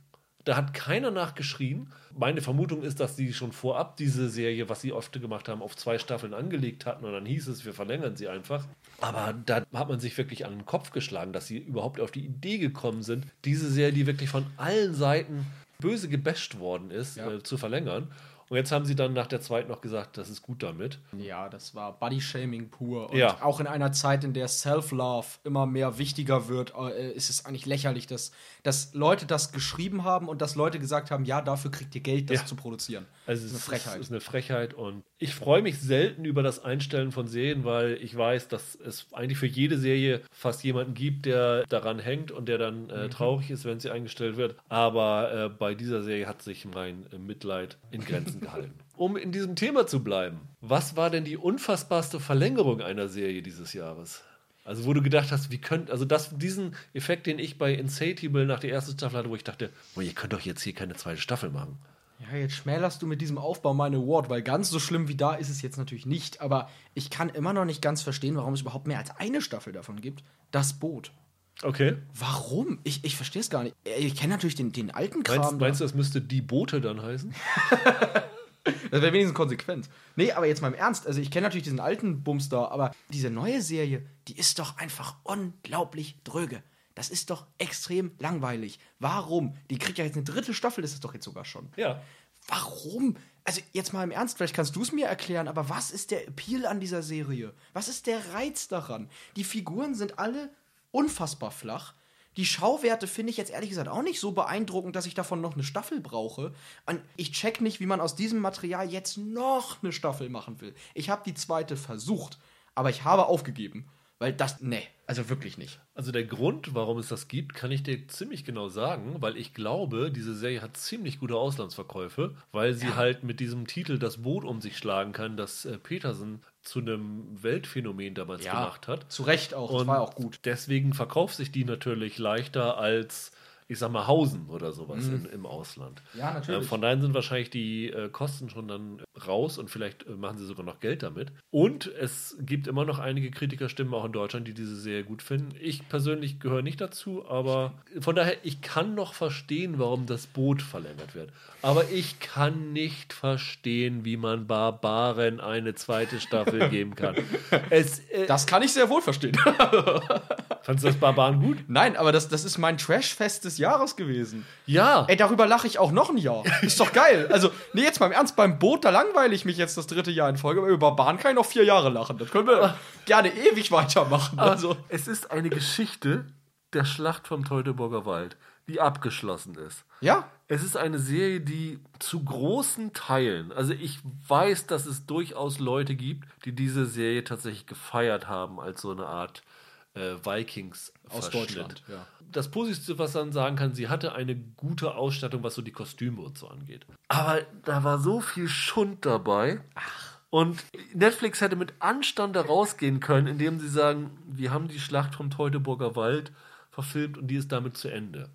Da hat keiner nachgeschrien. Meine Vermutung ist, dass sie schon vorab diese Serie, was sie oft gemacht haben, auf zwei Staffeln angelegt hatten und dann hieß es, wir verlängern sie einfach. Aber da hat man sich wirklich an den Kopf geschlagen, dass sie überhaupt auf die Idee gekommen sind, diese Serie, die wirklich von allen Seiten böse gebasht worden ist, Ja. äh, zu verlängern. Und jetzt haben sie dann nach der zweiten noch gesagt, das ist gut damit. Ja, das war Body-Shaming pur. Und Ja. auch in einer Zeit, in der Self-Love immer mehr wichtiger wird, äh, ist es eigentlich lächerlich, dass, dass Leute das geschrieben haben und dass Leute gesagt haben, ja, dafür kriegt ihr Geld, das Ja. zu produzieren. Also Das es ist eine Frechheit. Ist, ist eine Frechheit und ich freue mich selten über das Einstellen von Serien, weil ich weiß, dass es eigentlich für jede Serie fast jemanden gibt, der daran hängt und der dann äh, Mhm. traurig ist, wenn sie eingestellt wird. Aber äh, bei dieser Serie hat sich mein äh, Mitleid in Grenzen gehalten. Um in diesem Thema zu bleiben, was war denn die unfassbarste Verlängerung einer Serie dieses Jahres? Also wo du gedacht hast, wie könnt, also das, diesen Effekt, den ich bei Insatiable nach der ersten Staffel hatte, wo ich dachte, oh, ihr könnt doch jetzt hier keine zweite Staffel machen. Ja, jetzt schmälerst du mit diesem Aufbau meine Award, weil ganz so schlimm wie da ist es jetzt natürlich nicht. Aber ich kann immer noch nicht ganz verstehen, warum es überhaupt mehr als eine Staffel davon gibt. Das Boot. Okay. Warum? Ich, ich verstehe es gar nicht. Äh, Ich kenne natürlich den, den alten Kram. Meinst, meinst du, das müsste die Boote dann heißen? Das wäre wenigstens konsequent. Nee, aber jetzt mal im Ernst. Also, ich kenne natürlich diesen alten Bums da, aber diese neue Serie, die ist doch einfach unglaublich dröge. Das ist doch extrem langweilig. Warum? Die kriegt ja jetzt eine dritte Staffel, ist es doch jetzt sogar schon. Ja. Warum? Also, jetzt mal im Ernst, vielleicht kannst du es mir erklären, aber was ist der Appeal an dieser Serie? Was ist der Reiz daran? Die Figuren sind alle unfassbar flach. Die Schauwerte finde ich jetzt ehrlich gesagt auch nicht so beeindruckend, dass ich davon noch eine Staffel brauche. Und ich check nicht, wie man aus diesem Material jetzt noch eine Staffel machen will. Ich habe die zweite versucht, aber ich habe aufgegeben. Weil das, nee, also wirklich nicht. Also der Grund, warum es das gibt, kann ich dir ziemlich genau sagen, weil ich glaube, diese Serie hat ziemlich gute Auslandsverkäufe, weil sie halt mit diesem Titel das Boot um sich schlagen kann, das äh, Peterson zu einem Weltphänomen damals gemacht hat. Zu Recht auch, das Und war auch gut. Deswegen verkauft sich die natürlich leichter als, ich sag mal, Hausen oder sowas Mhm. in, im Ausland. Ja, natürlich. Äh, von daher sind wahrscheinlich die äh, Kosten schon dann raus und vielleicht äh, machen sie sogar noch Geld damit. Und es gibt immer noch einige Kritikerstimmen auch in Deutschland, die diese Serie gut finden. Ich persönlich gehöre nicht dazu, aber von daher, ich kann noch verstehen, warum das Boot verlängert wird. Aber ich kann nicht verstehen, wie man Barbaren eine zweite Staffel geben kann. Es, äh, Das kann ich sehr wohl verstehen. fandst du das Barbaren gut? Nein, aber das, das ist mein Trashfest des Jahres gewesen. Ja. Ey, darüber lache ich auch noch ein Jahr. Ist doch geil. Also, nee, jetzt mal im Ernst, beim Boot, da langweile ich mich jetzt das dritte Jahr in Folge, aber über Bahn kann ich noch vier Jahre lachen. Das können wir gerne ewig weitermachen. Also, es ist eine Geschichte der Schlacht vom Teutoburger Wald, die abgeschlossen ist. ja, Es ist eine Serie, die zu großen Teilen, also ich weiß, dass es durchaus Leute gibt, die diese Serie tatsächlich gefeiert haben als so eine Art äh, Vikings Aus Deutschland, ja. Das Positivste, was man sagen kann, sie hatte eine gute Ausstattung, was so die Kostüme und so angeht. Aber da war so viel Schund dabei. Und Netflix hätte mit Anstand da rausgehen können, indem sie sagen, wir haben die Schlacht vom Teutoburger Wald verfilmt und die ist damit zu Ende.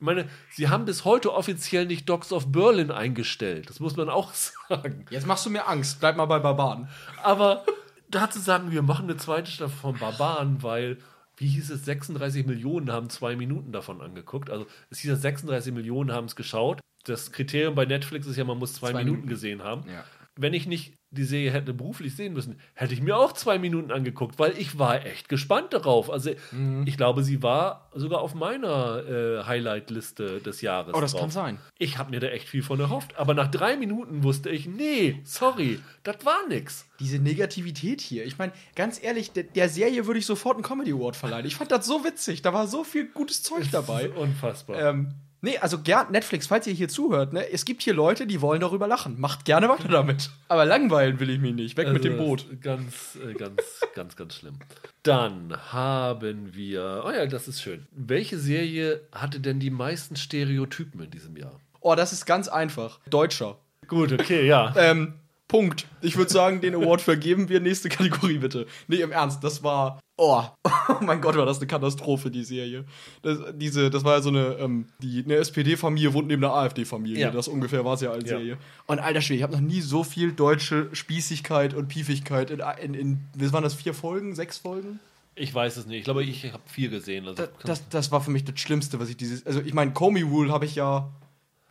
Ich meine, sie haben bis heute offiziell nicht Dogs of Berlin eingestellt. Das muss man auch sagen. jetzt machst du mir Angst. Bleib mal bei Barbaren. Aber da zu sagen, wir machen eine zweite Staffel von Barbaren, weil, wie hieß es, 36 Millionen haben zwei Minuten davon angeguckt. Also es hieß ja, 36 Millionen haben es geschaut. Das Kriterium bei Netflix ist ja, man muss zwei, Zwei Minuten Minuten. gesehen haben. Ja. Wenn ich nicht die Serie hätte beruflich sehen müssen, hätte ich mir auch zwei Minuten angeguckt, weil ich war echt gespannt darauf. Also Mhm. ich glaube, sie war sogar auf meiner äh, Highlight-Liste des Jahres. Oh, das drauf. kann sein. Ich habe mir da echt viel von erhofft, aber nach drei Minuten wusste ich, nee, sorry, das war nix. Diese Negativität hier. Ich meine, ganz ehrlich, der, der Serie würde ich sofort einen Comedy Award verleihen. Ich fand das so witzig. Da war so viel gutes Zeug dabei. Das ist unfassbar. Ähm, nee, also gern, Netflix, falls ihr hier zuhört, ne, es gibt hier Leute, die wollen darüber lachen. Macht gerne weiter damit. Aber langweilen will ich mich nicht. Weg mit dem Also, Boot. Ganz, äh, ganz, ganz, ganz schlimm. Dann haben wir, oh ja, das ist schön. Welche Serie hatte denn die meisten Stereotypen in diesem Jahr? Oh, das ist ganz einfach. Deutscher. Gut, okay, ja. Ähm, Punkt. Ich würde sagen, den Award vergeben wir. Nächste Kategorie bitte. Nee, im Ernst, das war. Oh, oh mein Gott, war das eine Katastrophe, die Serie. Das, diese, das war ja so eine, ähm, die, eine SPD-Familie wohnt neben einer AfD-Familie. Ja. Das ungefähr war es ja als Ja. Serie. Und alter Schwede, ich habe noch nie so viel deutsche Spießigkeit und Piefigkeit in, in, in was waren das, vier Folgen, sechs Folgen? Ich weiß es nicht. Ich glaube, ich habe viel gesehen. Also, Das, das, das war für mich das Schlimmste, was ich dieses. Also, ich meine, Comey Rule habe ich ja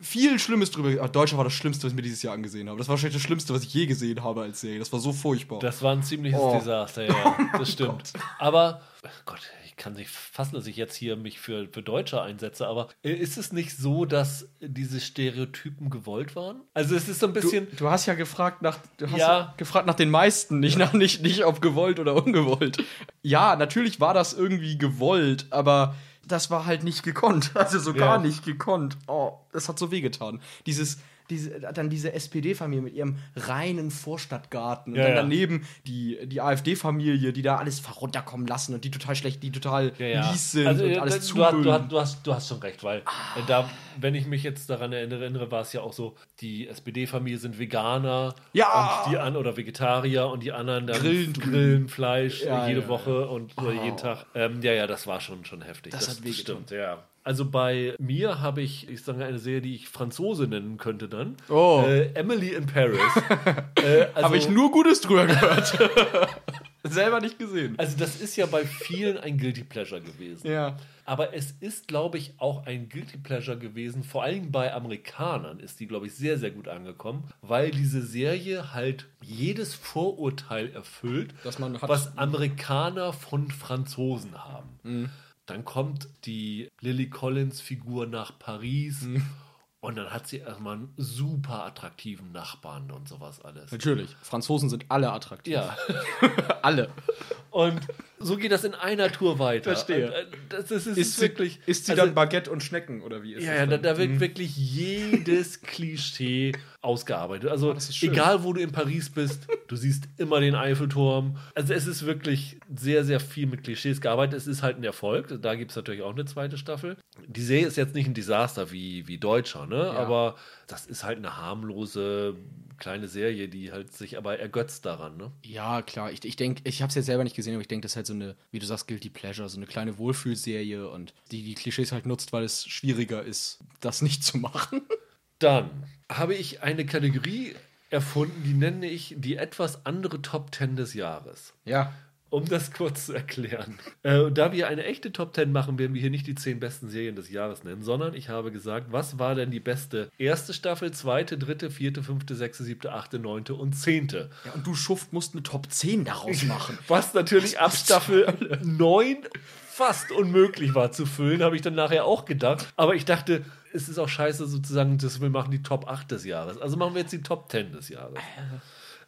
viel Schlimmes drüber. Ah, Deutscher war das Schlimmste, was ich mir dieses Jahr angesehen habe. Das war wahrscheinlich das Schlimmste, was ich je gesehen habe als Serie. Das war so furchtbar. Das war ein ziemliches Oh. Desaster, ja, das stimmt. Aber, Gott, ich kann nicht fassen, dass ich jetzt hier mich für, für Deutsche einsetze, aber äh, ist es nicht so, dass diese Stereotypen gewollt waren? Also es ist so ein du, bisschen, du hast ja gefragt nach, du hast Ja. ja. gefragt nach den meisten, nicht nach nicht, nicht ob gewollt oder ungewollt. Ja, natürlich war das irgendwie gewollt, aber das war halt nicht gekonnt. Also so Ja. gar nicht gekonnt. Oh, das hat so wehgetan. Dieses, diese, dann diese SPD-Familie mit ihrem reinen Vorstadtgarten und Ja, dann ja. daneben die, die AfD-Familie, die da alles runterkommen lassen und die total schlecht, die total ja, mies sind Also, und äh, alles du, hast, du, hast, du, hast, du hast schon recht, weil äh, da, wenn ich mich jetzt daran erinnere, war es ja auch so, die SPD-Familie sind Veganer Ja. und die an oder Vegetarier und die anderen dann Grillen grillen Fleisch jede Woche und oder jeden Tag. Ähm, ja, ja, das war schon, schon heftig. Das hat wehgetan. stimmt, ja. Also bei mir habe ich, ich sage eine Serie, die ich Franzose nennen könnte dann. Oh. Äh, Emily in Paris. äh, also, Habe ich nur Gutes drüber gehört. Selber nicht gesehen. Also das ist ja bei vielen ein Guilty Pleasure gewesen. Ja. Aber es ist, glaube ich, auch ein Guilty Pleasure gewesen. Vor allem bei Amerikanern ist die, glaube ich, sehr, sehr gut angekommen, weil diese Serie halt jedes Vorurteil erfüllt, was Amerikaner von Franzosen haben. Dann kommt die Lily Collins Figur nach Paris und dann hat sie erstmal einen super attraktiven Nachbarn und sowas alles. Natürlich. Franzosen sind alle attraktiv. Ja. Alle. Und so geht das in einer Tour weiter. Verstehe. Äh, Das, das ist, Ist sie, wirklich. ist sie also, dann Baguette und Schnecken oder wie ist Ja, das ja, da, da wird wirklich jedes Klischee ausgearbeitet. Also, schön. egal wo du in Paris bist, du siehst immer den Eiffelturm. Also, es ist wirklich sehr, sehr viel mit Klischees gearbeitet. Es ist halt ein Erfolg. Da gibt es natürlich auch eine zweite Staffel. Die Serie ist jetzt nicht ein Desaster wie, wie Deutscher, ne? Aber das ist halt eine harmlose kleine Serie, die halt sich aber ergötzt daran, ne? Ja, klar. Ich, ich denke, ich habe es jetzt selber nicht gesehen, aber ich denke, das ist halt so eine, wie du sagst, Guilty Pleasure, so eine kleine Wohlfühlserie und die die Klischees halt nutzt, weil es schwieriger ist, das nicht zu machen. Dann habe ich eine Kategorie erfunden, die nenne ich die etwas andere Top 10 des Jahres. Ja. Um das kurz zu erklären. Äh, und da wir eine echte Top 10 machen, werden wir hier nicht die 10 besten Serien des Jahres nennen, sondern ich habe gesagt, was war denn die beste erste Staffel, zweite, dritte, vierte, fünfte, sechste, siebte, achte, neunte und zehnte. ja. Und du Schuft musst eine Top 10 daraus machen. Was natürlich ab Staffel 9 fast unmöglich war zu füllen, habe ich dann nachher auch gedacht. Aber ich dachte, es ist auch scheiße sozusagen, dass wir machen die Top 8 des Jahres. Also machen wir jetzt die Top 10 des Jahres.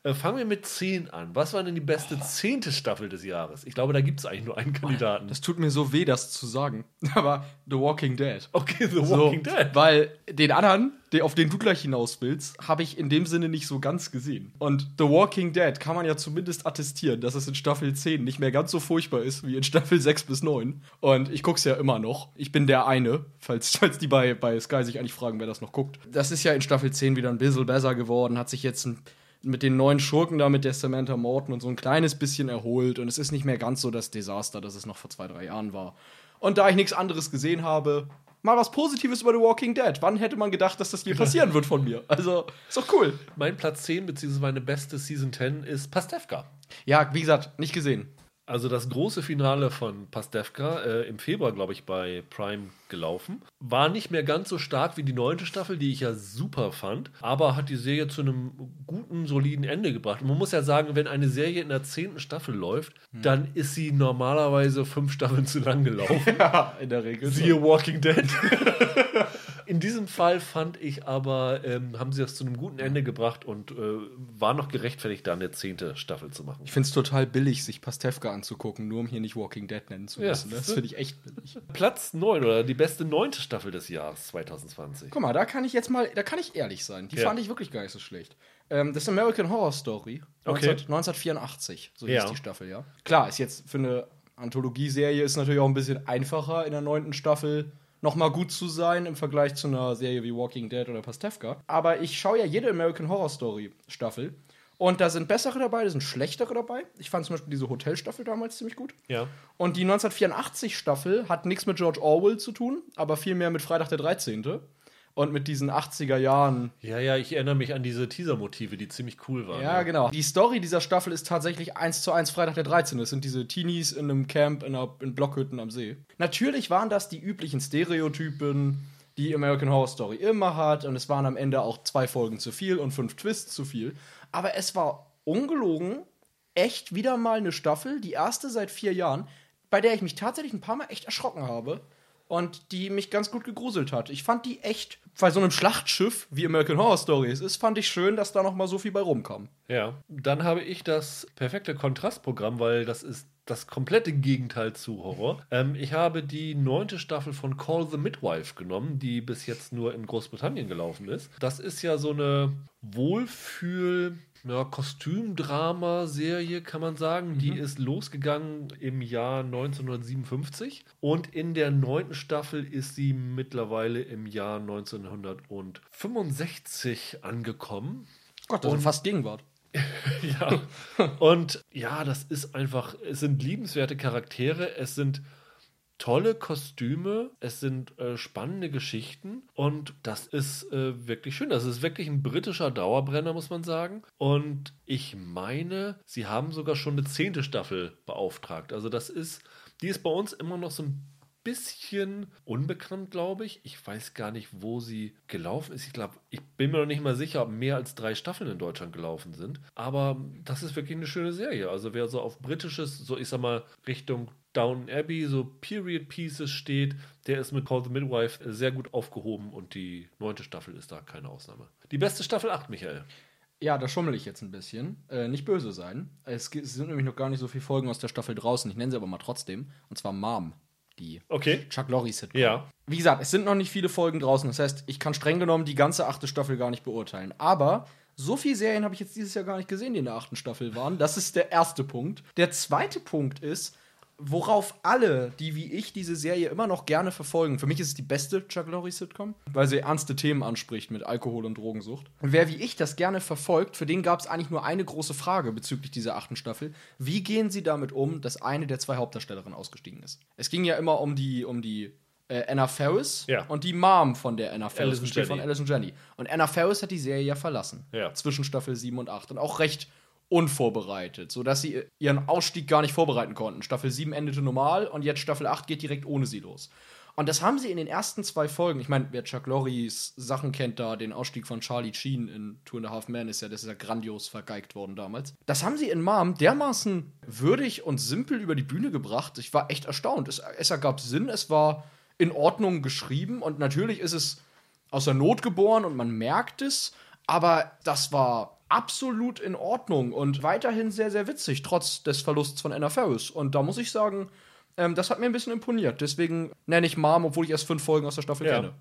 Äh, fangen wir mit 10 an. Was war denn die beste zehnte Staffel des Jahres? Ich glaube, da gibt es eigentlich nur einen Kandidaten. Das tut mir so weh, das zu sagen. Aber The Walking Dead. Okay, The So, Walking Dead. Weil den anderen, auf den du gleich hinaus willst, habe ich in dem Sinne nicht so ganz gesehen. Und The Walking Dead kann man ja zumindest attestieren, dass es in Staffel 10 nicht mehr ganz so furchtbar ist wie in Staffel 6 bis 9. Und ich gucke es ja immer noch. Ich bin der eine, falls, falls die bei, bei Sky sich eigentlich fragen, wer das noch guckt. Das ist ja in Staffel 10 wieder ein bisschen besser geworden, hat sich jetzt ein, mit den neuen Schurken da, mit der Samantha Morton und so ein kleines bisschen erholt. Und es ist nicht mehr ganz so das Desaster, das es noch vor zwei, drei Jahren war. Und da ich nichts anderes gesehen habe, mal was Positives über The Walking Dead. Wann hätte man gedacht, dass das je passieren wird von mir? Also, ist doch cool. Mein Platz 10, beziehungsweise meine beste Season 10 ist Pastewka. Ja, wie gesagt, nicht gesehen. Also das große Finale von Pastewka äh, im Februar, glaube ich, bei Prime gelaufen. War nicht mehr ganz so stark wie die neunte Staffel, die ich ja super fand, aber hat die Serie zu einem guten, soliden Ende gebracht. Und man muss ja sagen, wenn eine Serie in der zehnten Staffel läuft, dann ist sie normalerweise fünf Staffeln zu lang gelaufen. Ja, in der Regel. Siehe Walking Dead. In diesem Fall fand ich aber, ähm, haben sie das zu einem guten Ende gebracht und äh, war noch gerechtfertigt, da eine zehnte Staffel zu machen. Ich finde es total billig, sich Pastewka anzugucken, nur um hier nicht Walking Dead nennen zu Ja, müssen. das finde ich echt billig. Platz 9 oder die beste neunte Staffel des Jahres 2020. Guck mal, da kann ich jetzt mal, da kann ich ehrlich sein. Die Ja. fand ich wirklich gar nicht so schlecht. Ähm, das ist American Horror Story. Okay. 19, 1984, so Ja. hieß die Staffel, ja. Klar, ist jetzt für eine Anthologieserie ist natürlich auch ein bisschen einfacher in der neunten Staffel nochmal gut zu sein im Vergleich zu einer Serie wie Walking Dead oder Pastewka. Aber ich schaue ja jede American Horror Story Staffel Und da sind bessere dabei, da sind schlechtere dabei. Ich fand zum Beispiel diese Hotelstaffel damals ziemlich gut. Ja. Und die 1984-Staffel hat nichts mit George Orwell zu tun, aber vielmehr mit Freitag der 13. Und mit diesen 80er Jahren. Ja, ja, ich erinnere mich an diese Teaser-Motive, die ziemlich cool waren. Ja, genau. Die Story dieser Staffel ist tatsächlich eins zu eins Freitag der 13. Das sind diese Teenies in einem Camp in, einer, in Blockhütten am See. Natürlich waren das die üblichen Stereotypen, die American Horror Story immer hat. Und es waren am Ende auch zwei Folgen zu viel und fünf Twists zu viel. Aber es war ungelogen echt wieder mal eine Staffel, die erste seit vier Jahren, bei der ich mich tatsächlich ein paar Mal echt erschrocken habe und die mich ganz gut gegruselt hat. Ich fand die echt, bei so einem Schlachtschiff wie American Horror Stories ist, fand ich schön, dass da noch mal so viel bei rumkam. Ja, dann habe ich das perfekte Kontrastprogramm, weil das ist das komplette Gegenteil zu Horror. Ähm, ich habe die neunte Staffel von Call the Midwife genommen, die bis jetzt nur in Großbritannien gelaufen ist. Das ist ja so eine Wohlfühl- ja, Kostümdrama-Serie, kann man sagen. Die ist losgegangen im Jahr 1957 und in der neunten Staffel ist sie mittlerweile im Jahr 1965 angekommen. Gott, das Und- ist fast Gegenwart. Ja. Und ja, das ist einfach, es sind liebenswerte Charaktere, es sind tolle Kostüme, es sind äh, spannende Geschichten und das ist äh, wirklich schön. Das ist wirklich ein britischer Dauerbrenner, muss man sagen. Und ich meine, sie haben sogar schon eine zehnte Staffel beauftragt. Also das ist, die ist bei uns immer noch so ein bisschen unbekannt, glaube ich. Ich weiß gar nicht, wo sie gelaufen ist. Ich glaube, ich bin mir noch nicht mal sicher, ob mehr als drei Staffeln in Deutschland gelaufen sind. Aber das ist wirklich eine schöne Serie. Also wer so auf britisches, so ich sag mal, Richtung Down Abbey, so Period Pieces steht, der ist mit Call the Midwife sehr gut aufgehoben und die neunte Staffel ist da keine Ausnahme. Die beste Staffel 8, Michael. Ja, da schummel ich jetzt ein bisschen. Äh, nicht böse sein. Es, es sind nämlich noch gar nicht so viele Folgen aus der Staffel draußen. Ich nenne sie aber mal trotzdem. Und zwar Mom, die Okay. Chuck Lorre Sitcom. Ja. Wie gesagt, es sind noch nicht viele Folgen draußen. Das heißt, ich kann streng genommen die ganze achte Staffel gar nicht beurteilen. Aber so viele Serien habe ich jetzt dieses Jahr gar nicht gesehen, die in der achten Staffel waren. Das ist der erste Punkt. Der zweite Punkt ist, worauf alle, die wie ich diese Serie immer noch gerne verfolgen. Für mich ist es die beste Chuck Lorre Sitcom, weil sie ernste Themen anspricht mit Alkohol und Drogensucht. Und wer wie ich das gerne verfolgt, für den gab es eigentlich nur eine große Frage bezüglich dieser achten Staffel. Wie gehen sie damit um, dass eine der zwei Hauptdarstellerinnen ausgestiegen ist? Es ging ja immer um die, um die äh, Anna Ferris Ja. und die Mom von der Anna Ferris, gespielt von Janney. Alison Jenny. Und Anna Ferris hat die Serie ja verlassen. Ja. Zwischen Staffel 7 und 8. Und auch recht unvorbereitet, sodass sie ihren Ausstieg gar nicht vorbereiten konnten. Staffel 7 endete normal und jetzt Staffel 8 geht direkt ohne sie los. Und das haben sie in den ersten zwei Folgen, ich meine, wer Chuck Lorres Sachen kennt da, den Ausstieg von Charlie Sheen in Two and a Half Men ist ja, das ist ja grandios vergeigt worden damals. Das haben sie in Mom dermaßen würdig und simpel über die Bühne gebracht. Ich war echt erstaunt. Es, es ergab Sinn, es war in Ordnung geschrieben und natürlich ist es aus der Not geboren und man merkt es, aber das war absolut in Ordnung und weiterhin sehr, sehr witzig, trotz des Verlusts von Anna Ferris. Und da muss ich sagen, ähm, das hat mir ein bisschen imponiert. Deswegen nenne ich Mom, obwohl ich erst fünf Folgen aus der Staffel Ja. kenne.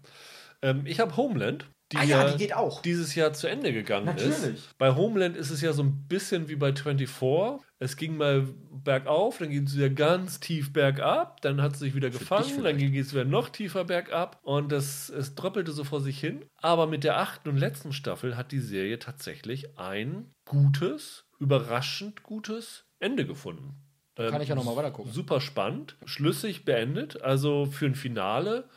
Ähm, ich habe Homeland, die, Ah ja, die geht auch. dieses Jahr zu Ende gegangen Natürlich. ist. Bei Homeland ist es ja so ein bisschen wie bei 24. Es ging mal bergauf, dann ging es wieder ganz tief bergab, dann hat es sich wieder gefangen, dann ging es wieder noch tiefer bergab und es, es dröppelte so vor sich hin. Aber mit der achten und letzten Staffel hat die Serie tatsächlich ein gutes, überraschend gutes Ende gefunden. Ähm, Kann ich ja noch mal weitergucken. Super spannend, schlüssig beendet. Also für ein Finale,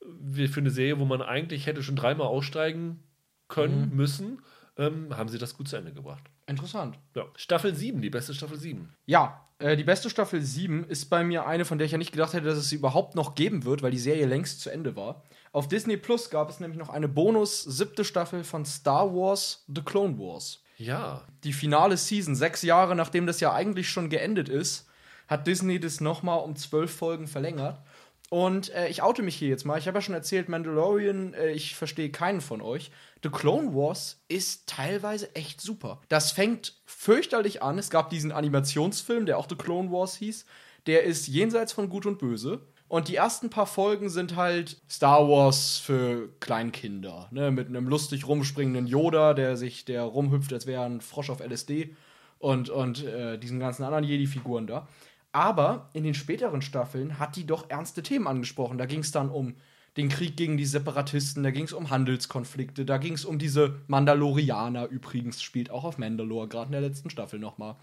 für eine Serie, wo man eigentlich hätte schon dreimal aussteigen können, müssen, ähm, haben sie das gut zu Ende gebracht. Interessant. Ja. Staffel 7, die beste Staffel 7. Ja, äh, die beste Staffel 7 ist bei mir eine, von der ich ja nicht gedacht hätte, dass es sie überhaupt noch geben wird, weil die Serie längst zu Ende war. Auf Disney Plus gab es nämlich noch eine Bonus siebte Staffel von Star Wars The Clone Wars. Ja, Die finale Season, sechs Jahre nachdem das ja eigentlich schon geendet ist, hat Disney das nochmal um zwölf Folgen verlängert. Und äh, ich oute mich hier jetzt mal. Ich habe ja schon erzählt, Mandalorian, äh, ich verstehe keinen von euch. The Clone Wars ist teilweise echt super. Das fängt fürchterlich an. Es gab diesen Animationsfilm, der auch The Clone Wars hieß. Der ist jenseits von Gut und Böse. Und die ersten paar Folgen sind halt Star Wars für Kleinkinder. Ne? Mit einem lustig rumspringenden Yoda, der sich, der rumhüpft, als wäre er ein Frosch auf LSD. Und, und äh, diesen ganzen anderen Jedi-Figuren da. Aber in den späteren Staffeln hat die doch ernste Themen angesprochen. Da ging es dann um den Krieg gegen die Separatisten, da ging es um Handelskonflikte, da ging es um diese Mandalorianer übrigens, spielt auch auf Mandalore, gerade in der letzten Staffel nochmal.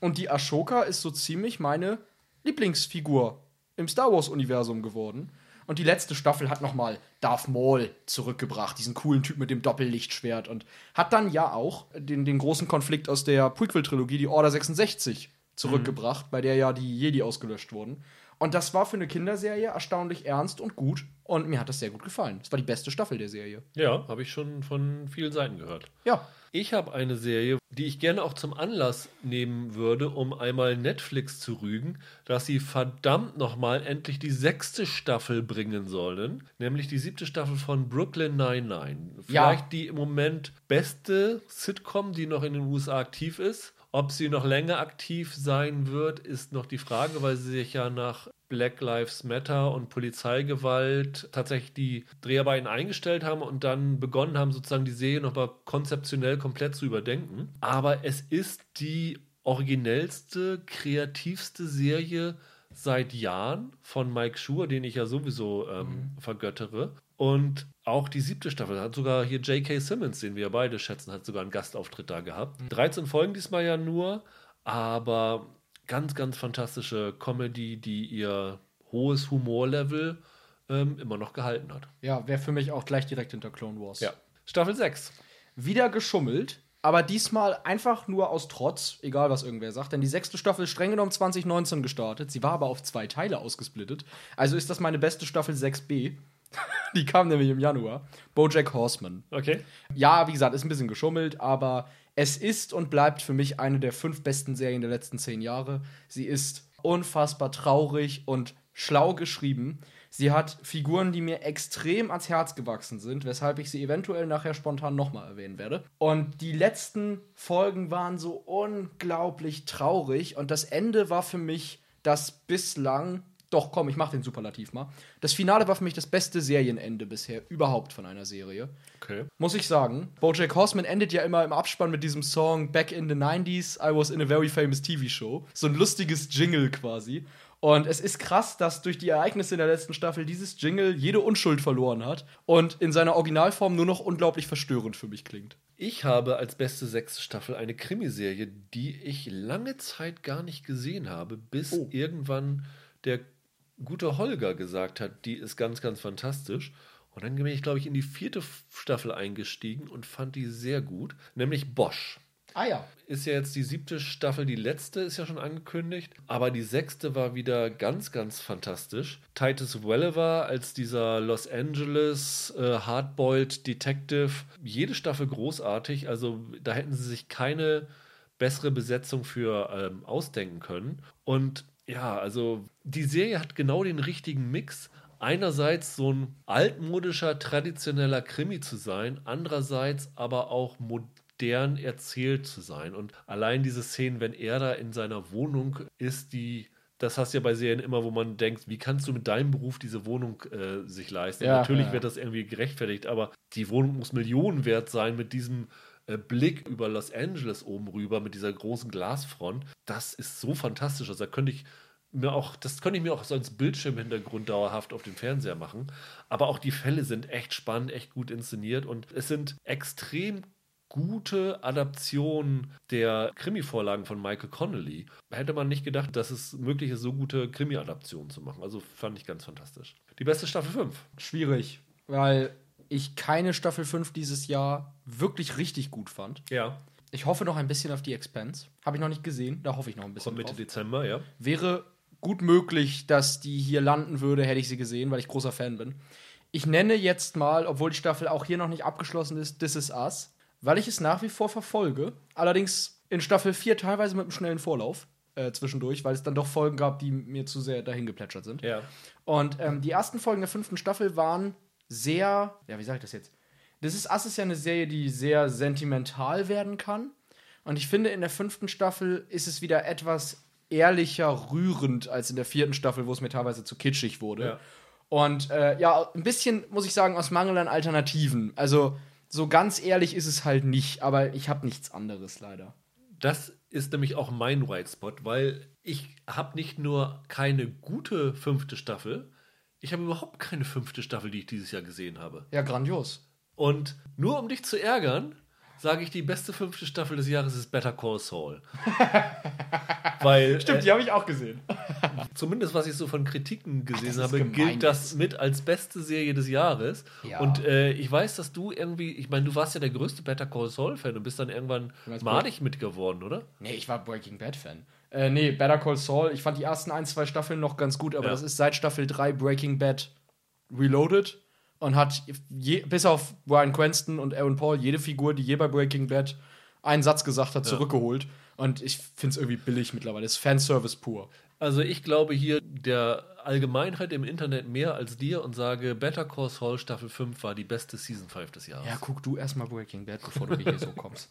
Und die Ashoka ist so ziemlich meine Lieblingsfigur im Star Wars-Universum geworden. Und die letzte Staffel hat nochmal Darth Maul zurückgebracht, diesen coolen Typ mit dem Doppellichtschwert. Und hat dann ja auch den, den großen Konflikt aus der Prequel-Trilogie, die Order 66, zurückgebracht, mhm. bei der ja die Jedi ausgelöscht wurden. Und das war für eine Kinderserie erstaunlich ernst und gut. Und mir hat das sehr gut gefallen. Es war die beste Staffel der Serie. Ja, habe ich schon von vielen Seiten gehört. Ja. Ich habe eine Serie, die ich gerne auch zum Anlass nehmen würde, um einmal Netflix zu rügen, dass sie verdammt nochmal endlich die sechste Staffel bringen sollen. Nämlich die siebte Staffel von Brooklyn 99. Vielleicht ja. die im Moment beste Sitcom, die noch in den USA aktiv ist. Ob sie noch länger aktiv sein wird, ist noch die Frage, weil sie sich ja nach Black Lives Matter und Polizeigewalt tatsächlich die Dreharbeiten eingestellt haben und dann begonnen haben, sozusagen die Serie nochmal konzeptionell komplett zu überdenken. Aber es ist die originellste, kreativste Serie seit Jahren von Mike Schur, den ich ja sowieso ähm, mhm. vergöttere. Und auch die siebte Staffel hat sogar hier J.K. Simmons, den wir beide schätzen, hat sogar einen Gastauftritt da gehabt. 13 Folgen diesmal ja nur, aber ganz, ganz fantastische Comedy, die ihr hohes Humorlevel ähm, immer noch gehalten hat. Ja, wäre für mich auch gleich direkt hinter Clone Wars. Ja. Staffel 6. Wieder geschummelt, aber diesmal einfach nur aus Trotz, egal was irgendwer sagt, denn die sechste Staffel ist streng genommen 2019 gestartet. Sie war aber auf zwei Teile ausgesplittet. Also ist das meine beste Staffel 6b. Die kam nämlich im Januar. Bojack Horseman. Okay. Ja, wie gesagt, ist ein bisschen geschummelt, aber es ist und bleibt für mich eine der fünf besten Serien der letzten zehn Jahre. Sie ist unfassbar traurig und schlau geschrieben. Sie hat Figuren, die mir extrem ans Herz gewachsen sind, weshalb ich sie eventuell nachher spontan nochmal erwähnen werde. Und die letzten Folgen waren so unglaublich traurig und das Ende war für mich das bislang doch, komm, ich mach den Superlativ mal. Das Finale war für mich das beste Serienende bisher überhaupt von einer Serie. Okay. Muss ich sagen. Bojack Horseman endet ja immer im Abspann mit diesem Song Back in the 90s, I was in a very famous TV show. So ein lustiges Jingle quasi. Und es ist krass, dass durch die Ereignisse in der letzten Staffel dieses Jingle jede Unschuld verloren hat und in seiner Originalform nur noch unglaublich verstörend für mich klingt. Ich habe als beste sechste Staffel eine Krimiserie, die ich lange Zeit gar nicht gesehen habe, bis oh. irgendwann der gute Holger gesagt hat, die ist ganz, ganz fantastisch. Und dann bin ich, glaube ich, in die vierte Staffel eingestiegen und fand die sehr gut, nämlich Bosch. Ah ja. Ist ja jetzt die siebte Staffel, die letzte ist ja schon angekündigt, aber die sechste war wieder ganz, ganz fantastisch. Titus Welliver als dieser Los Angeles äh, Hardboiled Detective, jede Staffel großartig, also da hätten sie sich keine bessere Besetzung für ähm, ausdenken können. Und ja, also die Serie hat genau den richtigen Mix. Einerseits so ein altmodischer, traditioneller Krimi zu sein, andererseits aber auch modern erzählt zu sein. Und allein diese Szenen, wenn er da in seiner Wohnung ist, die das hast du ja bei Serien immer, wo man denkt, wie kannst du mit deinem Beruf diese Wohnung äh, sich leisten? Ja, Natürlich ja. wird das irgendwie gerechtfertigt, aber die Wohnung muss Millionen wert sein mit diesem Blick über Los Angeles oben rüber mit dieser großen Glasfront, das ist so fantastisch. Also da könnte ich mir auch, das könnte ich mir auch so als Bildschirmhintergrund dauerhaft auf dem Fernseher machen. Aber auch die Fälle sind echt spannend, echt gut inszeniert und es sind extrem gute Adaptionen der Krimi-Vorlagen von Michael Connolly. Hätte man nicht gedacht, dass es möglich ist, so gute Krimi-Adaptionen zu machen. Also fand ich ganz fantastisch. Die beste Staffel 5. Schwierig, weil ich keine Staffel 5 dieses Jahr wirklich richtig gut fand. Ja. Ich hoffe noch ein bisschen auf die Expense. Habe ich noch nicht gesehen, da hoffe ich noch ein bisschen. Von Mitte drauf. Dezember, ja. Wäre gut möglich, dass die hier landen würde, hätte ich sie gesehen, weil ich großer Fan bin. Ich nenne jetzt mal, obwohl die Staffel auch hier noch nicht abgeschlossen ist, This Is Us, weil ich es nach wie vor verfolge. Allerdings in Staffel 4 teilweise mit einem schnellen Vorlauf äh, zwischendurch, weil es dann doch Folgen gab, die mir zu sehr dahin geplätschert sind. Ja. Und ähm, die ersten Folgen der fünften Staffel waren sehr, ja, wie sage ich das jetzt? Das ist Ass ist ja eine Serie, die sehr sentimental werden kann. Und ich finde, in der fünften Staffel ist es wieder etwas ehrlicher rührend als in der vierten Staffel, wo es mir teilweise zu kitschig wurde. Ja. Und äh, ja, ein bisschen, muss ich sagen, aus Mangel an Alternativen. Also, so ganz ehrlich ist es halt nicht, aber ich habe nichts anderes leider. Das ist nämlich auch mein White Spot, weil ich habe nicht nur keine gute fünfte Staffel, Ich habe überhaupt keine fünfte Staffel, die ich dieses Jahr gesehen habe. Ja, grandios. Und nur um dich zu ärgern, sage ich, die beste fünfte Staffel des Jahres ist Better Call Saul. Weil, Stimmt, die habe ich auch gesehen. äh, zumindest was ich so von Kritiken gesehen ist habe, gemein gilt das mit als beste Serie des Jahres. Ja. Und äh, ich weiß, dass du irgendwie, ich meine, du warst ja der größte Better Call Saul-Fan und bist dann irgendwann madig mit geworden, oder? Nee, ich war Breaking Bad-Fan. Äh, nee, Better Call Saul. Ich fand die ersten ein, zwei Staffeln noch ganz gut, aber Ja. das ist seit Staffel 3 Breaking Bad Reloaded und hat je, bis auf Brian Cranston und Aaron Paul jede Figur, die je bei Breaking Bad einen Satz gesagt hat, zurückgeholt. Und ich finde es irgendwie billig mittlerweile. Es ist Fanservice pur. Also ich glaube hier der Allgemeinheit im Internet mehr als dir und sage, Better Call Saul Staffel 5 war die beste Season 5 des Jahres. Ja, guck du erstmal Breaking Bad, bevor du hier so kommst.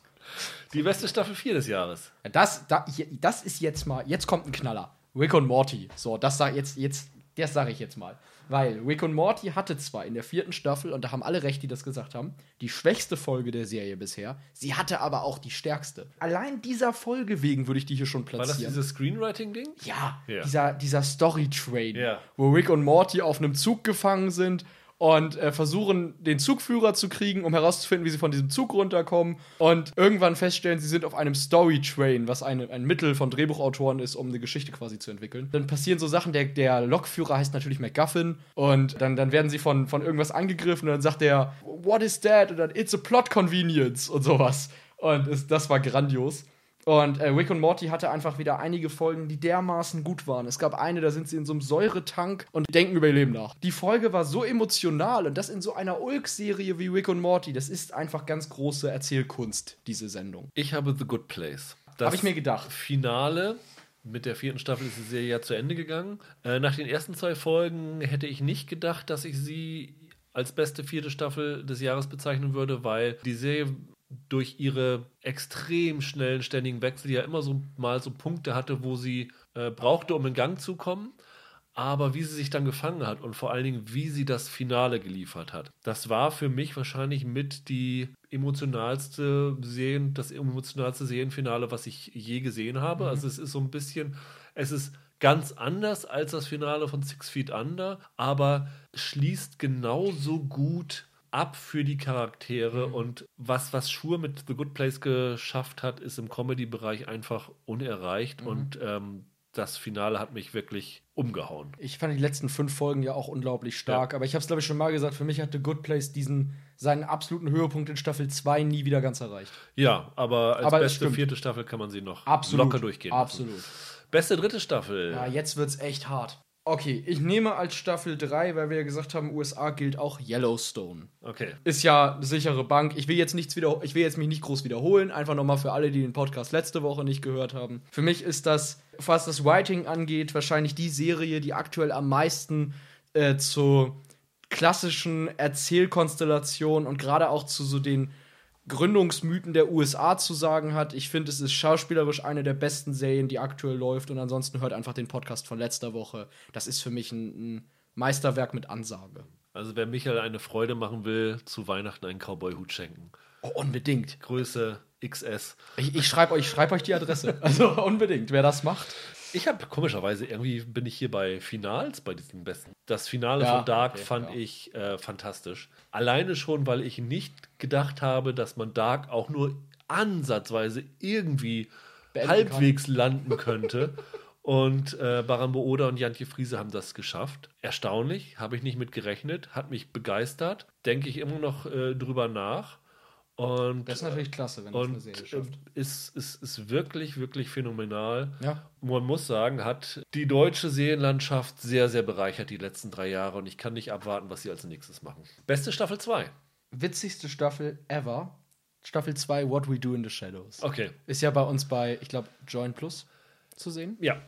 Die beste Staffel 4 des Jahres. Ja, Das, da, das ist jetzt mal, jetzt kommt ein Knaller. Rick und Morty. So, das sag jetzt, jetzt, das sage ich jetzt mal. Weil Rick und Morty hatte zwar in der vierten Staffel, und da haben alle recht, die das gesagt haben, die schwächste Folge der Serie bisher. Sie hatte aber auch die stärkste. Allein dieser Folge wegen würde ich die hier schon War das platzieren. dieses Screenwriting-Ding? ja, Ja. dieser, dieser Story-Train, Ja. wo Rick und Morty auf einem Zug gefangen sind und äh, versuchen, den Zugführer zu kriegen, um herauszufinden, wie sie von diesem Zug runterkommen. Und irgendwann feststellen, sie sind auf einem Story-Train, was eine, ein Mittel von Drehbuchautoren ist, um eine Geschichte quasi zu entwickeln. Dann passieren so Sachen, der, der Lokführer heißt natürlich MacGuffin und dann, dann werden sie von, von irgendwas angegriffen und dann sagt er, What is that? Und dann, It's a plot convenience und sowas. Und es, das war grandios. Und äh, Rick und Morty hatte einfach wieder einige Folgen, die dermaßen gut waren. Es gab eine, da sind sie in so einem Säuretank und denken über ihr Leben nach. Die Folge war so emotional und das in so einer Ulk-Serie wie Rick und Morty. Das ist einfach ganz große Erzählkunst, diese Sendung. Ich habe The Good Place. Das Hab ich mir gedacht. Finale mit der vierten Staffel ist die Serie ja zu Ende gegangen. Äh, nach den ersten zwei Folgen hätte ich nicht gedacht, dass ich sie als beste vierte Staffel des Jahres bezeichnen würde, weil die Serie durch ihre extrem schnellen, ständigen Wechsel ja immer so mal so Punkte hatte, wo sie äh, brauchte, um in Gang zu kommen. Aber wie sie sich dann gefangen hat und vor allen Dingen, wie sie das Finale geliefert hat, das war für mich wahrscheinlich mit die emotionalste Serien, das emotionalste Serienfinale, was ich je gesehen habe. Also es ist so ein bisschen, es ist ganz anders als das Finale von Six Feet Under, aber schließt genauso gut ab für die Charaktere und was, was Schur mit The Good Place geschafft hat, ist im Comedy-Bereich einfach unerreicht und ähm, das Finale hat mich wirklich umgehauen. Ich fand die letzten fünf Folgen ja auch unglaublich stark, aber ich habe es, glaube ich, schon mal gesagt, für mich hatte Good Place diesen, seinen absoluten Höhepunkt in Staffel 2 nie wieder ganz erreicht. Ja, aber als Aber es beste vierte Staffel kann man sie noch Absolut. locker durchgehen. lassen. Absolut. Beste dritte Staffel. Ja, jetzt wird's echt hart. Okay, ich nehme als Staffel 3, weil wir ja gesagt haben, USA gilt auch Yellowstone. Okay. Ist ja eine sichere Bank. Ich will jetzt nichts wieder, ich will jetzt mich nicht groß wiederholen. Einfach nochmal für alle, die den Podcast letzte Woche nicht gehört haben. Für mich ist das, was das Writing angeht, wahrscheinlich die Serie, die aktuell am meisten äh, zu klassischen Erzählkonstellationen und gerade auch zu so den Gründungsmythen der USA zu sagen hat. Ich finde, es ist schauspielerisch eine der besten Serien, die aktuell läuft. Und ansonsten hört einfach den Podcast von letzter Woche. Das ist für mich ein, ein Meisterwerk mit Ansage. Also wer Michael eine Freude machen will, zu Weihnachten einen Cowboy-Hut schenken. Oh, unbedingt. Größe XS. Ich, ich schreibe euch, schreib euch die Adresse. Also unbedingt, wer das macht. Ich habe komischerweise, irgendwie bin ich hier bei Finals, bei diesen besten. Das Finale Ja, von Dark okay, fand ja. ich äh, fantastisch. Alleine schon, weil ich nicht gedacht habe, dass man Dark auch nur ansatzweise irgendwie Beenden halbwegs landen könnte. Und äh, Baran Booda und Jantje Friese haben das geschafft. Erstaunlich, habe ich nicht mit gerechnet, hat mich begeistert. Denke ich immer noch äh, drüber nach. Und Das ist natürlich klasse, wenn das eine Serie äh, schafft. ist, ist, ist wirklich, wirklich phänomenal. Ja. Man muss sagen, hat die deutsche Serienlandschaft sehr, sehr bereichert die letzten drei Jahre und ich kann nicht abwarten, was sie als nächstes machen. Beste Staffel 2. Witzigste Staffel ever. Staffel 2, What We Do in the Shadows. Okay. Ist ja bei uns bei, ich glaube, Join Plus zu sehen. Ja.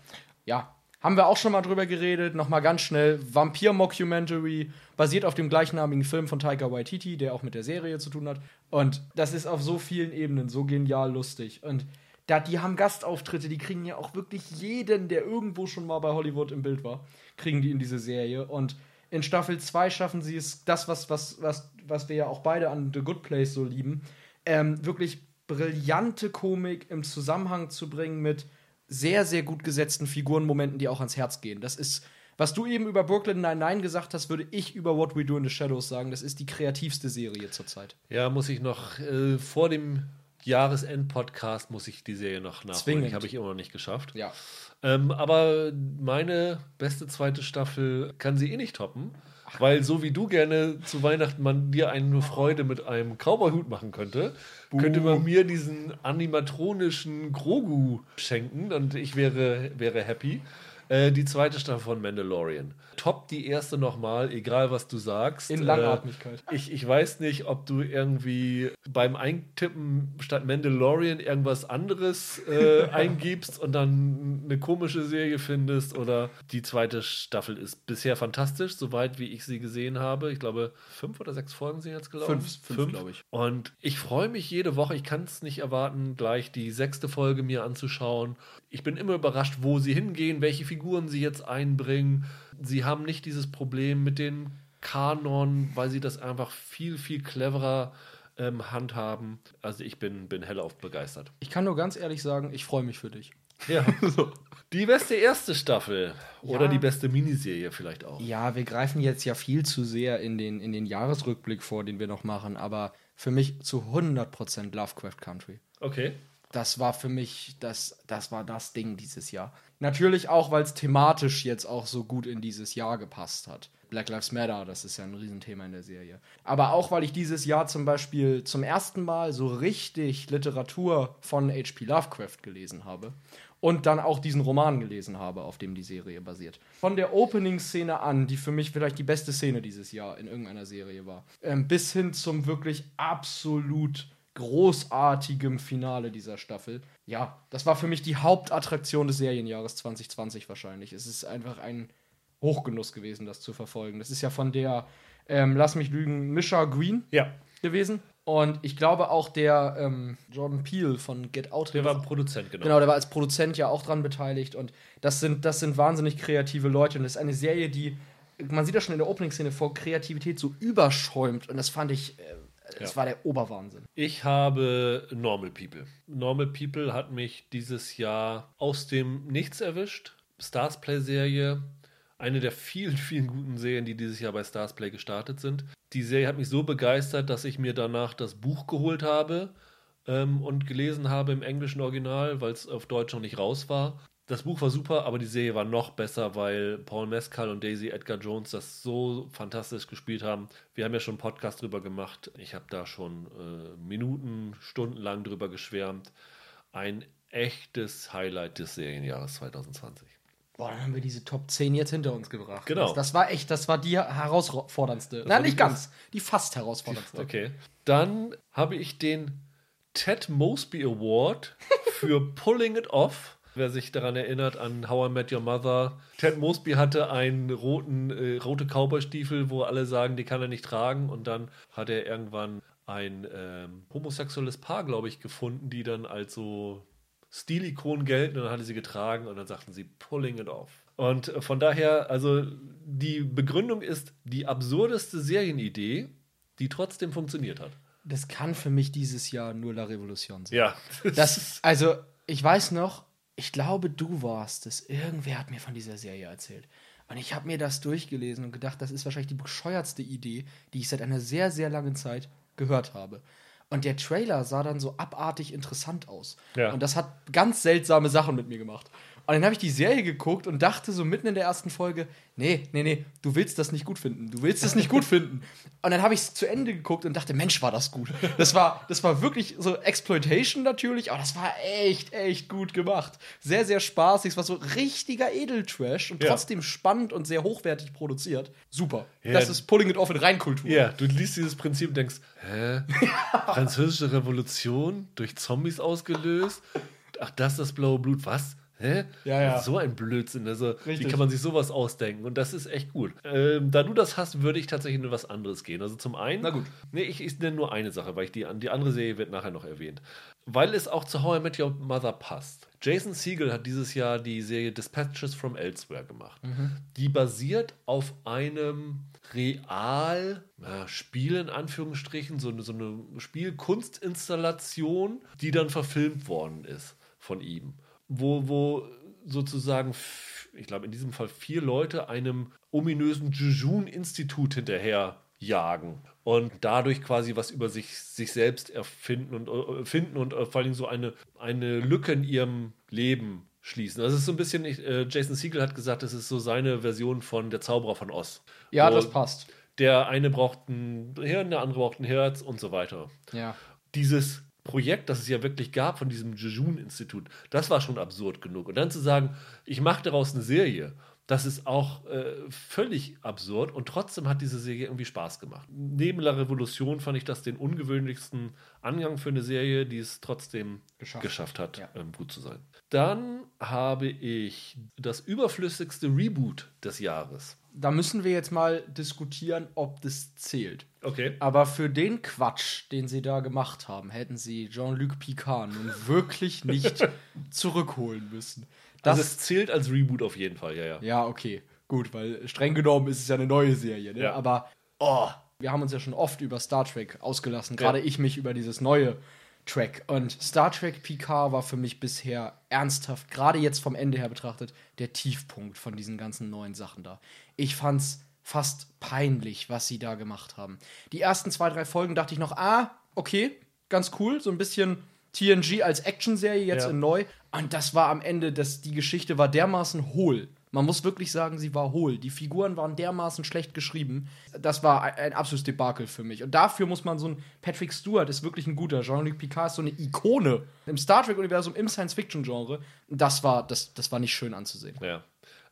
Ja, haben wir auch schon mal drüber geredet. Nochmal ganz schnell. Vampir-Mockumentary, basiert auf dem gleichnamigen Film von Taika Waititi, der auch mit der Serie zu tun hat. Und das ist auf so vielen Ebenen so genial lustig. Und da, die haben Gastauftritte, die kriegen ja auch wirklich jeden, der irgendwo schon mal bei Hollywood im Bild war, kriegen die in diese Serie. Und in Staffel 2 schaffen sie es, das, was, was, was, was wir ja auch beide an The Good Place so lieben, ähm, wirklich brillante Komik im Zusammenhang zu bringen mit sehr, sehr gut gesetzten Figurenmomenten, die auch ans Herz gehen. Das ist Was du eben über Brooklyn Nine-Nine gesagt hast, würde ich über What We Do in the Shadows sagen. Das ist die kreativste Serie zurzeit. Ja, muss ich noch äh, vor dem Jahresend-Podcast muss ich die Serie noch nachholen. Habe ich immer noch nicht geschafft. Ja. Ähm, aber meine beste zweite Staffel kann sie eh nicht toppen. Weil so wie du gerne zu Weihnachten man dir eine Freude mit einem Cowboy-Hut machen könnte, könnte man mir diesen animatronischen Grogu schenken und ich wäre, wäre happy. Äh, die zweite Staffel von Mandalorian. Top die erste nochmal, egal was du sagst. In Langatmigkeit. Äh, ich, ich weiß nicht, ob du irgendwie beim Eintippen statt Mandalorian irgendwas anderes äh, eingibst und dann eine komische Serie findest oder die zweite Staffel ist bisher fantastisch, soweit wie ich sie gesehen habe. Ich glaube, fünf oder sechs Folgen sind jetzt gelaufen. Fünf, fünf, glaube ich. Und ich freue mich jede Woche. Ich kann es nicht erwarten, gleich die sechste Folge mir anzuschauen. Ich bin immer überrascht, wo sie hingehen, welche Figuren sie jetzt einbringen. Sie haben nicht dieses Problem mit den Kanon, weil sie das einfach viel, viel cleverer ähm, handhaben. Also ich bin, bin hellauf begeistert. Ich kann nur ganz ehrlich sagen, ich freue mich für dich. Ja. Die beste erste Staffel oder Ja. die beste Miniserie vielleicht auch. Ja, wir greifen jetzt ja viel zu sehr in den, in den Jahresrückblick vor, den wir noch machen, aber für mich zu 100% Lovecraft Country. Okay. Das war für mich, das, das war das Ding dieses Jahr. Natürlich auch, weil es thematisch jetzt auch so gut in dieses Jahr gepasst hat. Black Lives Matter, das ist ja ein Riesenthema in der Serie. Aber auch, weil ich dieses Jahr zum Beispiel zum ersten Mal so richtig Literatur von H.P. Lovecraft gelesen habe. Und dann auch diesen Roman gelesen habe, auf dem die Serie basiert. Von der Opening-Szene an, die für mich vielleicht die beste Szene dieses Jahr in irgendeiner Serie war, ähm, bis hin zum wirklich absolut großartigem Finale dieser Staffel. Ja, das war für mich die Hauptattraktion des Serienjahres 2020 wahrscheinlich. Es ist einfach ein Hochgenuss gewesen, das zu verfolgen. Das ist ja von der, ähm, lass mich lügen, Misha Green Ja. gewesen. Und ich glaube auch der ähm, Jordan Peele von Get Out. Der war Produzent, genau. Genau, der war als Produzent ja auch dran beteiligt und das sind, das sind wahnsinnig kreative Leute und das ist eine Serie, die, man sieht das schon in der Opening-Szene, vor Kreativität so überschäumt und das fand ich, äh, Ja. war der Oberwahnsinn. Ich habe Normal People. Normal People hat mich dieses Jahr aus dem Nichts erwischt. Stars Play Serie. Eine der vielen, vielen guten Serien, die dieses Jahr bei Stars Play gestartet sind. Die Serie hat mich so begeistert, dass ich mir danach das Buch geholt habe ähm, und gelesen habe im englischen Original, weil es auf Deutsch noch nicht raus war. Das Buch war super, aber die Serie war noch besser, weil Paul Mescal und Daisy Edgar Jones das so fantastisch gespielt haben. Wir haben ja schon einen Podcast drüber gemacht. Ich habe da schon äh, Minuten, Stunden lang drüber geschwärmt. Ein echtes Highlight des Serienjahres 2020. Boah, dann haben wir diese Top 10 jetzt hinter uns gebracht. Genau. Das, das war echt, das war die herausforderndste. Nein, war nicht ganz. Die fast herausforderndste. Okay. Dann habe ich den Ted Mosby Award für Pulling It Off. Wer sich daran erinnert an How I Met Your Mother. Ted Mosby hatte einen roten, äh, rote Cowboystiefel, wo alle sagen, die kann er nicht tragen. Und dann hat er irgendwann ein ähm, homosexuelles Paar, glaube ich, gefunden, die dann als so Stilikonen gelten. Und dann hat er sie getragen und dann sagten sie Pulling It Off. Und äh, von daher, also die Begründung ist die absurdeste Serienidee, die trotzdem funktioniert hat. Das kann für mich dieses Jahr nur La Revolution sein. Ja. Das, also, ich weiß noch, ich glaube, du warst es. Irgendwer hat mir von dieser Serie erzählt. Und ich habe mir das durchgelesen und gedacht, das ist wahrscheinlich die bescheuertste Idee, die ich seit einer sehr, sehr langen Zeit gehört habe. Und der Trailer sah dann so abartig interessant aus. Ja. Und das hat ganz seltsame Sachen mit mir gemacht. Und dann habe ich die Serie geguckt und dachte so mitten in der ersten Folge, nee, nee, nee, du willst das nicht gut finden. Du willst das nicht gut finden. Und dann habe ich es zu Ende geguckt und dachte, Mensch, war das gut. Das war, das war wirklich so Exploitation natürlich, aber das war echt, echt gut gemacht. Sehr, sehr spaßig. Es war so richtiger Edeltrash und Ja. trotzdem spannend und sehr hochwertig produziert. Super. Ja. Das ist Pulling It Off in Reinkultur. Ja, du liest dieses Prinzip und denkst, hä? Französische Revolution durch Zombies ausgelöst? Ach, das ist das blaue Blut, was? Hä? Ja, ja. So ein Blödsinn. Also, wie Richtig. kann man sich sowas ausdenken? Und das ist echt gut. Ähm, da du das hast, würde ich tatsächlich nur was anderes gehen. Also zum einen. Na gut. Nee, ich, ich nenne nur eine Sache, weil ich die, die andere Serie wird nachher noch erwähnt. Weil es auch zu How I Met Your Mother passt. Jason Siegel hat dieses Jahr die Serie Dispatches from Elsewhere gemacht. Die basiert auf einem real ja, Spiel in Anführungsstrichen, so eine, so eine Spielkunstinstallation, die dann verfilmt worden ist von ihm. Wo, wo sozusagen ich glaube in diesem Fall vier Leute, einem ominösen Jejun-Institut hinterher jagen und dadurch quasi was über sich, sich selbst erfinden und äh, finden und äh, vor allem so eine, eine Lücke in ihrem Leben schließen. Das ist so ein bisschen, äh, Jason Siegel hat gesagt, das ist so seine Version von Der Zauberer von Oz. Ja, das passt. Der eine braucht ein Hirn, der andere braucht ein Herz und so weiter. Ja. Dieses Projekt, das es ja wirklich gab von diesem Jejun-Institut, das war schon absurd genug. Und dann zu sagen, ich mache daraus eine Serie, das ist auch äh, völlig absurd und trotzdem hat diese Serie irgendwie Spaß gemacht. Neben La Revolution fand ich das den ungewöhnlichsten Angang für eine Serie, die es trotzdem Geschafft. geschafft, hat, Ja. ähm, gut zu sein. Dann habe ich das überflüssigste Reboot des Jahres. Da müssen wir jetzt mal diskutieren, ob das zählt. Okay. Aber für den Quatsch, den sie da gemacht haben, hätten sie Jean-Luc Picard nun wirklich nicht zurückholen müssen. Das Also zählt als Reboot auf jeden Fall, ja, ja. Ja, okay. Gut, weil streng genommen ist es ja eine neue Serie, ne? Ja. Aber, oh, wir haben uns ja schon oft über Star Trek ausgelassen. Gerade ich mich über dieses neue Track. Und Star Trek Picard war für mich bisher ernsthaft, gerade jetzt vom Ende her betrachtet, der Tiefpunkt von diesen ganzen neuen Sachen da. Ich fand's fast peinlich, was sie da gemacht haben. Die ersten zwei, drei Folgen dachte ich noch, ah, okay, ganz cool, so ein bisschen TNG als Actionserie jetzt Ja. in neu. Und das war am Ende, das, die Geschichte war dermaßen hohl. Man muss wirklich sagen, sie war hohl. Die Figuren waren dermaßen schlecht geschrieben. Das war ein, ein absolutes Debakel für mich. Und dafür muss man so ein Patrick Stewart ist wirklich ein guter. Jean-Luc Picard ist so eine Ikone im Star Trek-Universum, im Science-Fiction-Genre. Das war, das, das war nicht schön anzusehen. Ja.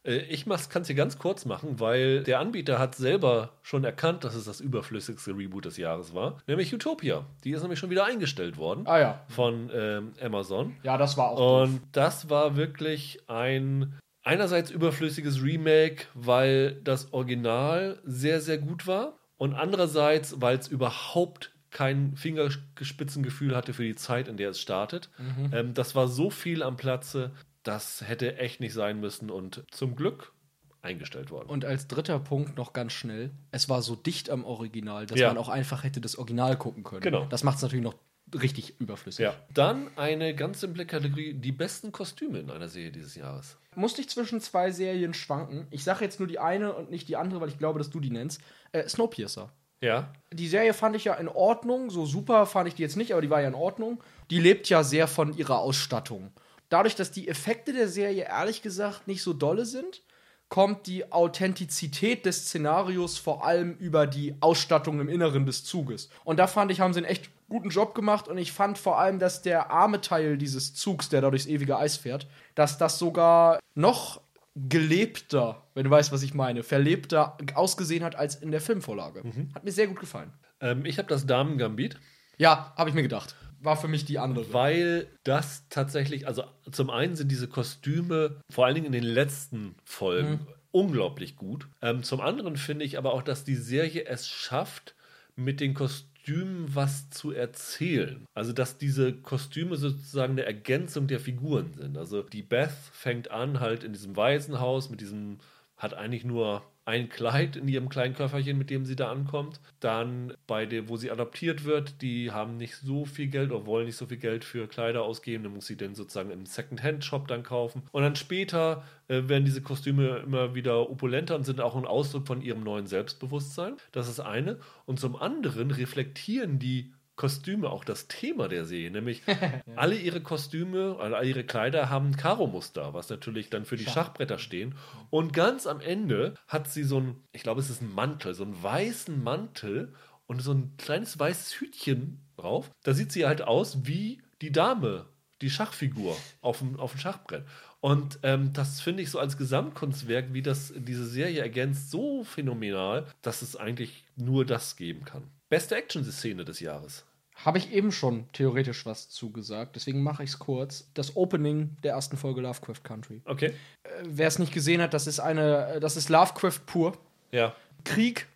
Äh, Ich kann es hier ganz kurz machen, weil der Anbieter hat selber schon erkannt, dass es das überflüssigste Reboot des Jahres war, nämlich Utopia. Die ist nämlich schon wieder eingestellt worden Ah ja. von ähm, Amazon. Ja, das war auch doof. Und das war wirklich ein einerseits überflüssiges Remake, weil das Original sehr, sehr gut war und andererseits, weil es überhaupt kein Fingerspitzengefühl hatte für die Zeit, in der es startet. Mhm. Ähm, das war so viel am Platze, das hätte echt nicht sein müssen und zum Glück eingestellt worden. Und als dritter Punkt noch ganz schnell, es war so dicht am Original, dass Ja. man auch einfach hätte das Original gucken können. Genau. Das macht es natürlich noch richtig überflüssig. ja. Dann eine ganz simple Kategorie, die besten Kostüme in einer Serie dieses Jahres. Musste ich zwischen zwei Serien schwanken. Ich sage jetzt nur die eine und nicht die andere, weil ich glaube, dass du die nennst. Äh, Snowpiercer. Ja, Die Serie fand ich ja in Ordnung, so super fand ich die jetzt nicht, aber die war ja in Ordnung. Die lebt ja sehr von ihrer Ausstattung. Dadurch, dass die Effekte der Serie ehrlich gesagt nicht so dolle sind, kommt die Authentizität des Szenarios vor allem über die Ausstattung im Inneren des Zuges. Und da fand ich, haben sie einen echt guten Job gemacht und ich fand vor allem, dass der arme Teil dieses Zugs, der da durchs ewige Eis fährt, dass das sogar noch gelebter, wenn du weißt, was ich meine, verlebter ausgesehen hat als in der Filmvorlage. Hat mir sehr gut gefallen. ähm, ich habe das Damen-Gambit. Ja, habe ich mir gedacht. War für mich die andere. Weil das tatsächlich, also zum einen sind diese Kostüme, vor allen Dingen in den letzten Folgen, unglaublich gut. Ähm, zum anderen finde ich aber auch, dass die Serie es schafft, mit den Kostümen was zu erzählen. Also, dass diese Kostüme sozusagen eine Ergänzung der Figuren sind. Also, die Beth fängt an halt in diesem Waisenhaus mit diesem, hat eigentlich nur ein Kleid in ihrem kleinen Köfferchen, mit dem sie da ankommt. Dann bei dem, wo sie adoptiert wird, die haben nicht so viel Geld oder wollen nicht so viel Geld für Kleider ausgeben. Dann muss sie dann sozusagen im Second-Hand-Shop dann kaufen. Und dann später äh, werden diese Kostüme immer wieder opulenter und sind auch ein Ausdruck von ihrem neuen Selbstbewusstsein. Das ist eine. Und zum anderen reflektieren die Kostüme auch das Thema der Serie, nämlich alle ihre Kostüme, also all ihre Kleider haben Karo-Muster, was natürlich dann für die Schachbretter stehen. Und ganz am Ende hat sie so ein, ich glaube, es ist ein Mantel, so einen weißen Mantel und so ein kleines weißes Hütchen drauf. Da sieht sie halt aus wie die Dame, die Schachfigur auf dem, auf dem Schachbrett. Und ähm, das finde ich so als Gesamtkunstwerk, wie das diese Serie ergänzt, so phänomenal, dass es eigentlich nur das geben kann. Beste Action-Szene des Jahres. Habe ich eben schon theoretisch was zugesagt, deswegen mache ich es kurz. Das Opening der ersten Folge Lovecraft Country. Okay. Äh, Wer es nicht gesehen hat, das ist eine, äh, das ist Lovecraft pur. Ja. Krieg,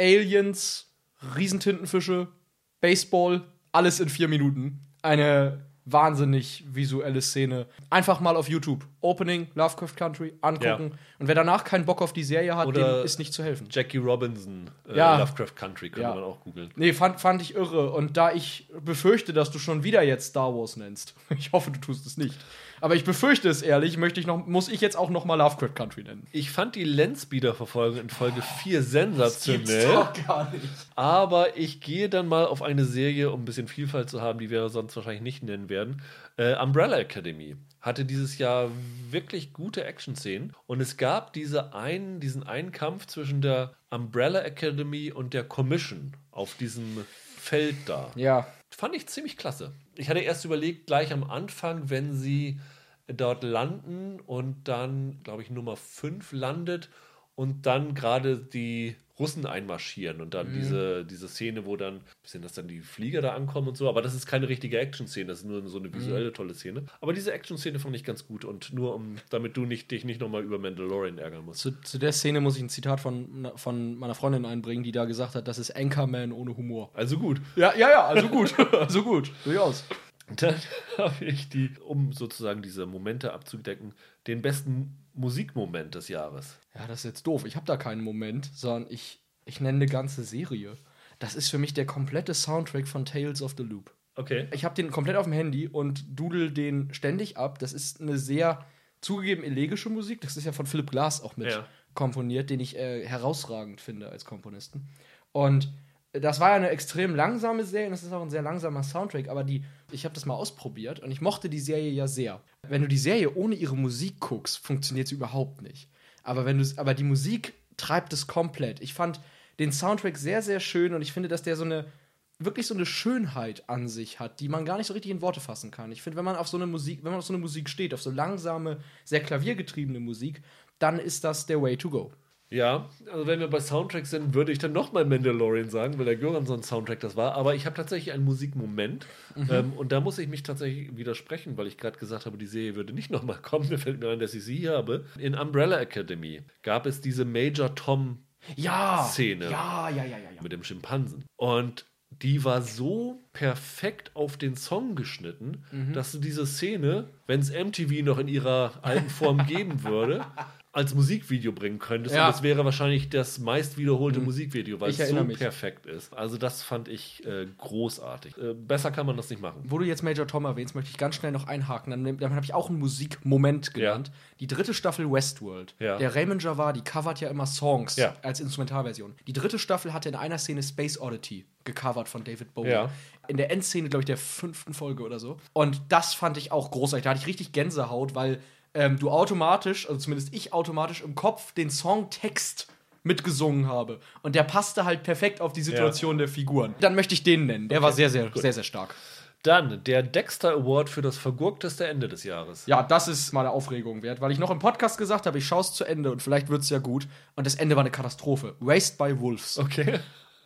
Aliens, Riesentintenfische, Baseball, alles in vier Minuten. Eine wahnsinnig visuelle Szene. Einfach mal auf YouTube. Opening, Lovecraft Country, angucken. Und wer danach keinen Bock auf die Serie hat, Oder dem ist nicht zu helfen. Jackie Robinson, äh, Ja. Lovecraft Country, könnte Ja. man auch googeln. Nee, fand, fand ich irre. Und da ich befürchte, dass du schon wieder jetzt Star Wars nennst, ich hoffe, du tust es nicht. Aber ich befürchte es ehrlich, möchte ich noch, muss ich jetzt auch noch mal Lovecraft Country nennen. Ich fand die Landspeeder-Verfolgung in Folge 4 sensationell. gar nicht. Aber ich gehe dann mal auf eine Serie, um ein bisschen Vielfalt zu haben, die wir sonst wahrscheinlich nicht nennen werden. Äh, Umbrella Academy hatte dieses Jahr wirklich gute Action-Szenen. Und es gab diese einen, diesen einen Kampf zwischen der Umbrella Academy und der Commission auf diesem Feld da. Ja, Fand ich ziemlich klasse. Ich hatte erst überlegt, gleich am Anfang, wenn sie dort landen und dann, glaube ich, Nummer 5 landet und dann gerade die Russen einmarschieren und dann diese, diese Szene, wo dann, bisschen, dass dann die Flieger da ankommen und so, aber das ist keine richtige Action-Szene, das ist nur so eine visuelle tolle Szene. Aber diese Action-Szene fand ich ganz gut und nur um, damit du nicht, dich nicht nochmal über Mandalorian ärgern musst. zu, zu der Szene muss ich ein Zitat von, von meiner Freundin einbringen, die da gesagt hat, das ist Anchorman ohne Humor. Also gut. Ja, ja, ja, also gut. also gut, durchaus. Dann habe ich die, um sozusagen diese Momente abzudecken, den besten Musikmoment des Jahres. Ja, das ist jetzt doof. Ich habe da keinen Moment, sondern ich, ich nenne eine ganze Serie. Das ist für mich der komplette Soundtrack von Tales of the Loop. Okay. Ich habe den komplett auf dem Handy und dudel den ständig ab. Das ist eine sehr zugegeben elegische Musik. Das ist ja von Philip Glass auch mit Ja. komponiert, den ich äh, herausragend finde als Komponisten. Und das war ja eine extrem langsame Serie und das ist auch ein sehr langsamer Soundtrack, aber die, ich habe das mal ausprobiert und ich mochte die Serie ja sehr. Wenn du die Serie ohne ihre Musik guckst, funktioniert sie überhaupt nicht. Aber wenn aber die Musik treibt es komplett. Ich fand den Soundtrack sehr sehr schön und ich finde, dass der so eine wirklich so eine Schönheit an sich hat, die man gar nicht so richtig in Worte fassen kann. Ich finde, wenn man auf so eine Musik, wenn man auf so eine Musik steht, auf so langsame, sehr klaviergetriebene Musik, dann ist das der Way to go. Ja, also wenn wir bei Soundtracks sind, würde ich dann nochmal Mandalorian sagen, weil der Göransson-Soundtrack das war. Aber ich habe tatsächlich einen Musikmoment ähm, und da muss ich mich tatsächlich widersprechen, weil ich gerade gesagt habe, die Serie würde nicht nochmal kommen. Mir fällt mir ein, dass ich sie hier habe. In Umbrella Academy gab es diese Major Tom Ja! Szene. Ja, ja, ja, ja, ja. mit dem Schimpansen. Und die war so perfekt auf den Song geschnitten, dass du diese Szene, wenn es MTV noch in ihrer alten Form geben würde, als Musikvideo bringen könntest. Ja. Und das wäre wahrscheinlich das meist wiederholte Musikvideo, weil Ich es so mich. perfekt ist. Also das fand ich äh, großartig. Äh, besser kann man das nicht machen. Wo du jetzt Major Tom erwähnst, möchte ich ganz schnell noch einhaken. Dann, dann habe ich auch einen Musikmoment genannt. Die dritte Staffel Westworld. Ja. Der Raymond Javadi covert ja immer Songs Ja. als Instrumentalversion. Die dritte Staffel hatte in einer Szene Space Oddity gecovert von David Bowie. Ja. In der Endszene, glaube ich, der fünften Folge oder so. Und das fand ich auch großartig. Da hatte ich richtig Gänsehaut, weil ähm, du automatisch, also zumindest ich automatisch im Kopf den Songtext mitgesungen habe. Und der passte halt perfekt auf die Situation der Figuren. Dann möchte ich den nennen. Der war sehr, sehr, sehr, sehr stark. Dann der Dexter Award für das vergurkteste Ende des Jahres. Ja, das ist meine Aufregung wert, weil ich noch im Podcast gesagt habe, ich schaue es zu Ende und vielleicht wird es ja gut. Und das Ende war eine Katastrophe. Raised by Wolves. Okay.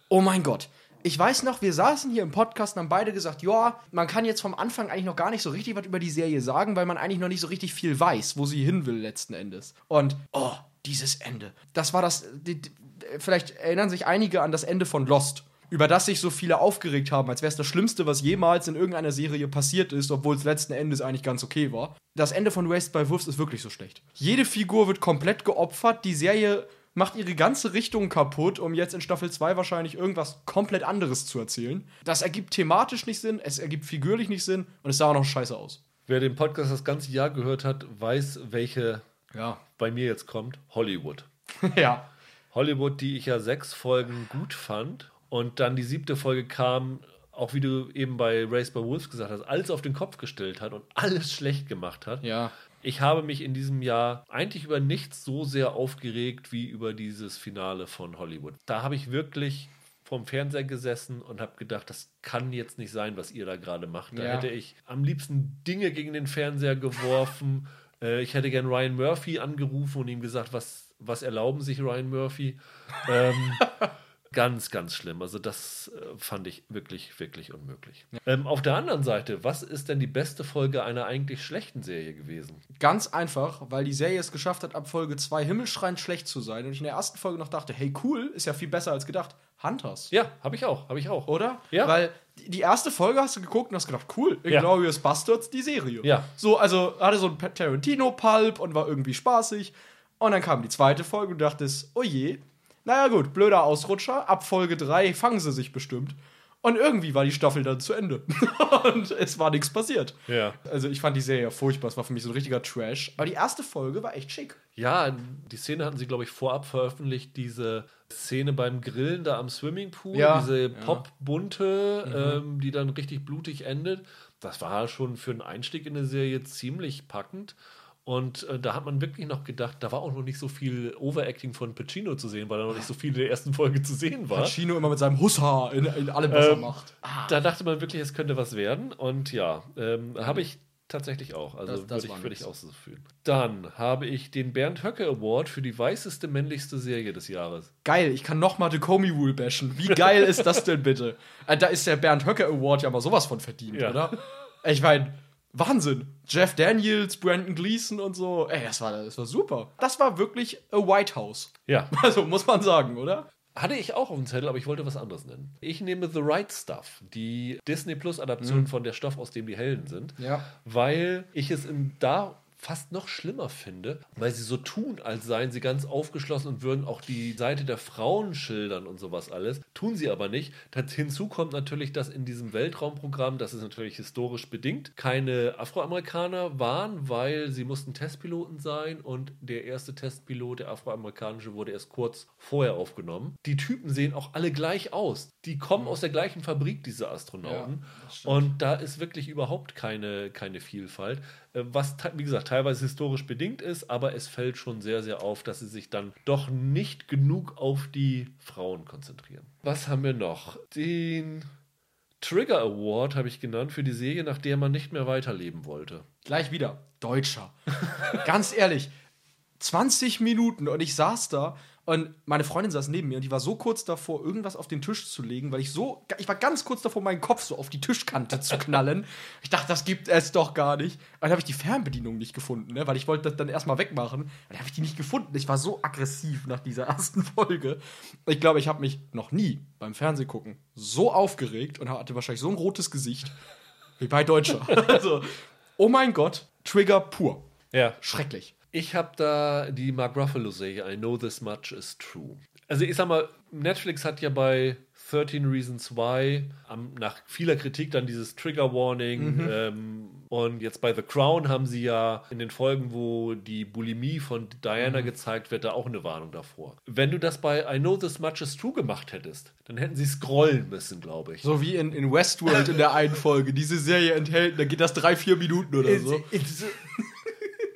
Oh mein Gott. Ich weiß noch, wir saßen hier im Podcast und haben beide gesagt, ja, man kann jetzt vom Anfang eigentlich noch gar nicht so richtig was über die Serie sagen, weil man eigentlich noch nicht so richtig viel weiß, wo sie hin will letzten Endes. Und, oh, dieses Ende. Das war das, die, die, vielleicht erinnern sich einige an das Ende von Lost, über das sich so viele aufgeregt haben, als wäre es das Schlimmste, was jemals in irgendeiner Serie passiert ist, obwohl es letzten Endes eigentlich ganz okay war. Das Ende von Raised by Wolves ist wirklich so schlecht. Jede Figur wird komplett geopfert, die Serie macht ihre ganze Richtung kaputt, um jetzt in Staffel 2 wahrscheinlich irgendwas komplett anderes zu erzählen. Das ergibt thematisch nicht Sinn, es ergibt figürlich nicht Sinn und es sah auch noch scheiße aus. Wer den Podcast das ganze Jahr gehört hat, weiß, welche Ja. bei mir jetzt kommt. Hollywood. ja. Hollywood, die ich ja sechs Folgen gut fand. Und dann die siebte Folge kam, auch wie du eben bei Race by Wolves gesagt hast, alles auf den Kopf gestellt hat und alles schlecht gemacht hat. Ja. Ich habe mich in diesem Jahr eigentlich über nichts so sehr aufgeregt wie über dieses Finale von Hollywood. Da habe ich wirklich vorm Fernseher gesessen und habe gedacht, das kann jetzt nicht sein, was ihr da gerade macht. Da Ja. hätte ich am liebsten Dinge gegen den Fernseher geworfen. äh, ich hätte gern Ryan Murphy angerufen und ihm gesagt, was, was erlauben sich Ryan Murphy? ähm, Ganz, ganz schlimm. Also das äh, fand ich wirklich, wirklich unmöglich. Ähm, auf der anderen Seite, was ist denn die beste Folge einer eigentlich schlechten Serie gewesen? Ganz einfach, weil die Serie es geschafft hat, ab Folge 2 himmelschreiend schlecht zu sein und ich in der ersten Folge noch dachte, hey cool, ist ja viel besser als gedacht. Hunters. Ja, habe ich auch, habe ich auch. Oder? Ja. Weil die- erste Folge hast du geguckt und hast gedacht, cool, Ja. Inglourious Bastards, die Serie. Ja. So, also hatte so ein Tarantino-Pulp und war irgendwie spaßig. Und dann kam die zweite Folge und du dachtest, oh je, naja gut, blöder Ausrutscher, ab Folge 3 fangen sie sich bestimmt. Und irgendwie war die Staffel dann zu Ende. und es war nichts passiert. Ja. Also ich fand die Serie furchtbar, es war für mich so ein richtiger Trash. Aber die erste Folge war echt schick. Ja, die Szene hatten sie, glaube ich, vorab veröffentlicht, diese Szene beim Grillen da am Swimmingpool, Ja. diese Ja. Mhm. Pop-bunte, ähm, die dann richtig blutig endet. Das war schon für einen Einstieg in eine Serie ziemlich packend. Und äh, da hat man wirklich noch gedacht, da war auch noch nicht so viel Overacting von Pacino zu sehen, weil da noch nicht so viel in der ersten Folge zu sehen war. Pacino immer mit seinem Hussa in, in allem, was er Ähm, macht. Da dachte man wirklich, es könnte was werden. Und ja, ähm, habe ich tatsächlich auch. Also Das- das würde ich, würde ich auch so fühlen. Dann habe ich den Bernd Höcke Award für die weißeste, männlichste Serie des Jahres. Geil, ich kann noch mal The Comey Rule bashen. Wie geil ist das denn bitte? Äh, da ist der Bernd Höcke Award ja mal sowas von verdient, Ja. oder? Ich meine, Wahnsinn. Jeff Daniels, Brandon Gleason und so. Ey, das war, das war super. Das war wirklich a White House. Ja. Also muss man sagen, oder? Hatte ich auch auf dem Zettel, aber ich wollte was anderes nennen. Ich nehme The Right Stuff, die Disney Plus Adaption von der Stoff, aus dem die Helden sind. Mhm. Ja. Weil ich es in da fast noch schlimmer finde, weil sie so tun, als seien sie ganz aufgeschlossen und würden auch die Seite der Frauen schildern und sowas alles. Tun sie aber nicht. Das, hinzu kommt natürlich, dass in diesem Weltraumprogramm, das ist natürlich historisch bedingt, keine Afroamerikaner waren, weil sie mussten Testpiloten sein und der erste Testpilot, der afroamerikanische, wurde erst kurz vorher aufgenommen. Die Typen sehen auch alle gleich aus. Die kommen aus der gleichen Fabrik, diese Astronauten. Ja, und da ist wirklich überhaupt keine, keine Vielfalt. Was, wie gesagt, teilweise historisch bedingt ist, aber es fällt schon sehr, sehr auf, dass sie sich dann doch nicht genug auf die Frauen konzentrieren. Was haben wir noch? Den Trigger Award habe ich genannt für die Serie, nach der man nicht mehr weiterleben wollte. Gleich wieder. Deutscher. Ganz ehrlich. 20 Minuten und ich saß da und meine Freundin saß neben mir und die war so kurz davor, irgendwas auf den Tisch zu legen, weil ich so, ich war ganz kurz davor, meinen Kopf so auf die Tischkante zu knallen. Ich dachte, das gibt es doch gar nicht. Und dann habe ich die Fernbedienung nicht gefunden, ne? weil ich wollte das dann erstmal wegmachen. Und dann habe ich die nicht gefunden. Ich war so aggressiv nach dieser ersten Folge. Ich glaube, ich habe mich noch nie beim Fernsehgucken so aufgeregt und hatte wahrscheinlich so ein rotes Gesicht wie bei Deutscher. also, oh mein Gott, Trigger pur. Ja. Schrecklich. Ich habe da die Mark Ruffalo-Serie I Know This Much Is True. Also ich sag mal, Netflix hat ja bei 13 Reasons Why am, nach vieler Kritik dann dieses Trigger Warning ähm, und jetzt bei The Crown haben sie ja in den Folgen, wo die Bulimie von Diana gezeigt wird, da auch eine Warnung davor. Wenn du das bei I Know This Much Is True gemacht hättest, dann hätten sie scrollen müssen, glaube ich. So wie in, in Westworld in der einen Folge. Diese Serie enthält, da geht das drei, vier Minuten oder so. Es,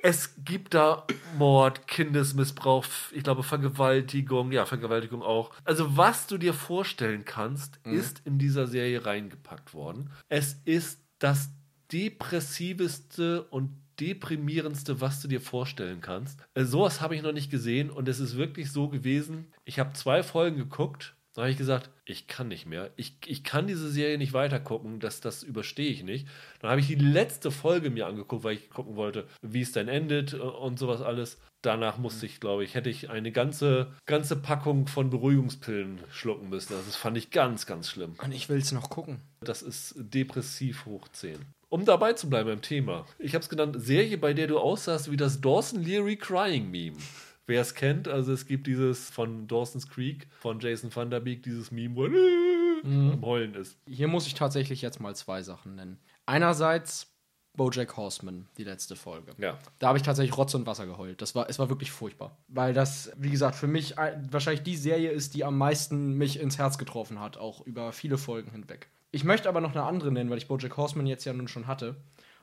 es gibt da Mord, Kindesmissbrauch, ich glaube Vergewaltigung, ja, Vergewaltigung auch. Also was du dir vorstellen kannst, ist in dieser Serie reingepackt worden. Es ist das depressiveste und deprimierendste, was du dir vorstellen kannst. Äh, sowas habe ich noch nicht gesehen und es ist wirklich so gewesen. Ich habe zwei Folgen geguckt da habe ich gesagt, ich kann nicht mehr. Ich, ich kann diese Serie nicht weitergucken, das, das überstehe ich nicht. Dann habe ich die letzte Folge mir angeguckt, weil ich gucken wollte, wie es denn endet äh, und sowas alles. Danach musste ich, glaube ich, hätte ich eine ganze, ganze Packung von Beruhigungspillen schlucken müssen. Also das fand ich ganz, ganz schlimm. Und ich will es noch gucken. Das ist depressiv hoch 10. Um dabei zu bleiben beim Thema. Ich habe es genannt, Serie, bei der du aussahst wie das Dawson Leary Crying Meme. Wer es kennt, also es gibt dieses von Dawson's Creek, von Jason Van Der Beek, dieses Meme, wo er am Heulen ist. Hier muss ich tatsächlich jetzt mal zwei Sachen nennen. Einerseits Bojack Horseman, die letzte Folge. Ja. Da habe ich tatsächlich Rotz und Wasser geheult. Das war, es war wirklich furchtbar. Weil das, wie gesagt, für mich ein- wahrscheinlich die Serie ist, die am meisten mich ins Herz getroffen hat, auch über viele Folgen hinweg. Ich möchte aber noch eine andere nennen, weil ich Bojack Horseman jetzt ja nun schon hatte.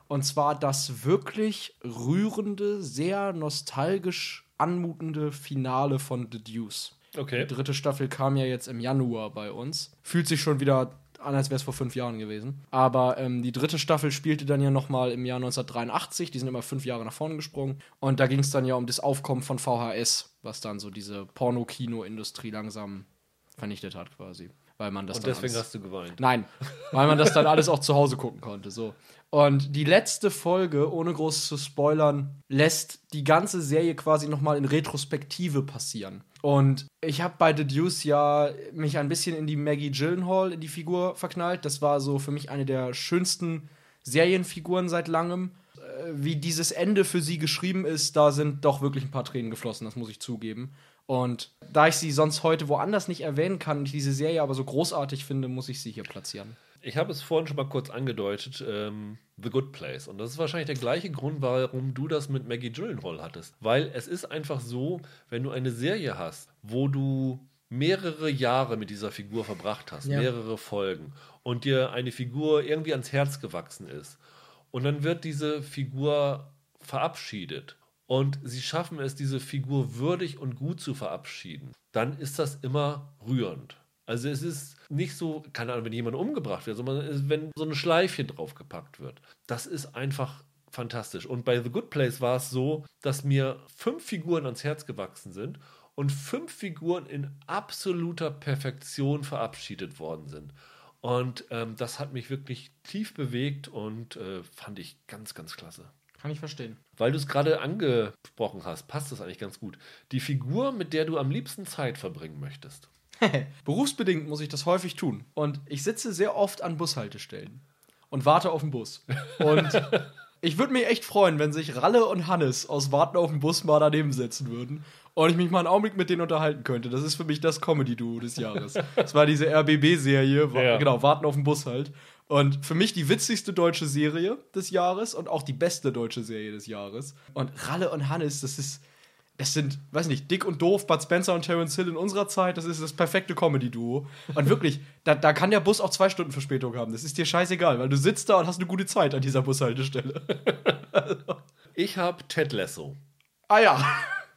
Und zwar das wirklich rührende, sehr nostalgisch anmutende Finale von The Deuce. Okay. Die dritte Staffel kam ja jetzt im Januar bei uns. Fühlt sich schon wieder an, als wäre es vor fünf Jahren gewesen. Aber ähm, die dritte Staffel spielte dann ja nochmal im Jahr 1983. Die sind immer fünf Jahre nach vorne gesprungen. Und da ging es dann ja um das Aufkommen von VHS, was dann so diese Porno-Kino-Industrie langsam vernichtet hat quasi. Weil man das Und dann deswegen hast du geweint. Nein, weil man das dann alles auch zu Hause gucken konnte. So. Und die letzte Folge, ohne groß zu spoilern, lässt die ganze Serie quasi nochmal in Retrospektive passieren. Und ich habe bei The Deuce ja mich ein bisschen in die Maggie Gyllenhaal, in die Figur verknallt. Das war so für mich eine der schönsten Serienfiguren seit langem. Äh, wie dieses Ende für sie geschrieben ist, da sind doch wirklich ein paar Tränen geflossen, das muss ich zugeben. Und da ich sie sonst heute woanders nicht erwähnen kann und ich diese Serie aber so großartig finde, muss ich sie hier platzieren. Ich habe es vorhin schon mal kurz angedeutet, ähm, The Good Place. Und das ist wahrscheinlich der gleiche Grund, warum du das mit Maggie Gyllenhaal hattest. Weil es ist einfach so, wenn du eine Serie hast, wo du mehrere Jahre mit dieser Figur verbracht hast, ja. mehrere Folgen, und dir eine Figur irgendwie ans Herz gewachsen ist, und dann wird diese Figur verabschiedet und sie schaffen es, diese Figur würdig und gut zu verabschieden, dann ist das immer rührend. Also es ist nicht so, keine Ahnung, wenn jemand umgebracht wird, sondern wenn so ein Schleifchen draufgepackt wird. Das ist einfach fantastisch. Und bei The Good Place war es so, dass mir fünf Figuren ans Herz gewachsen sind und fünf Figuren in absoluter Perfektion verabschiedet worden sind. Und ähm, das hat mich wirklich tief bewegt und äh, fand ich ganz, ganz klasse. Kann ich verstehen. Weil du es gerade angesprochen hast, passt das eigentlich ganz gut. Die Figur, mit der du am liebsten Zeit verbringen möchtest. Berufsbedingt muss ich das häufig tun. Und ich sitze sehr oft an Bushaltestellen und warte auf den Bus. Und ich würde mich echt freuen, wenn sich Ralle und Hannes aus Warten auf den Bus mal daneben setzen würden und ich mich mal einen Augenblick mit denen unterhalten könnte. Das ist für mich das Comedy-Duo des Jahres. Das war diese RBB-Serie, ja. genau, Warten auf den Bus halt. Und für mich die witzigste deutsche Serie des Jahres und auch die beste deutsche Serie des Jahres. Und Ralle und Hannes, das ist das sind, weiß nicht, Dick und Doof, Bud Spencer und Terence Hill in unserer Zeit, das ist das perfekte Comedy-Duo. Und wirklich, da, da kann der Bus auch zwei Stunden Verspätung haben. Das ist dir scheißegal, weil du sitzt da und hast eine gute Zeit an dieser Bushaltestelle. ich habe Ted Lasso. Ah ja.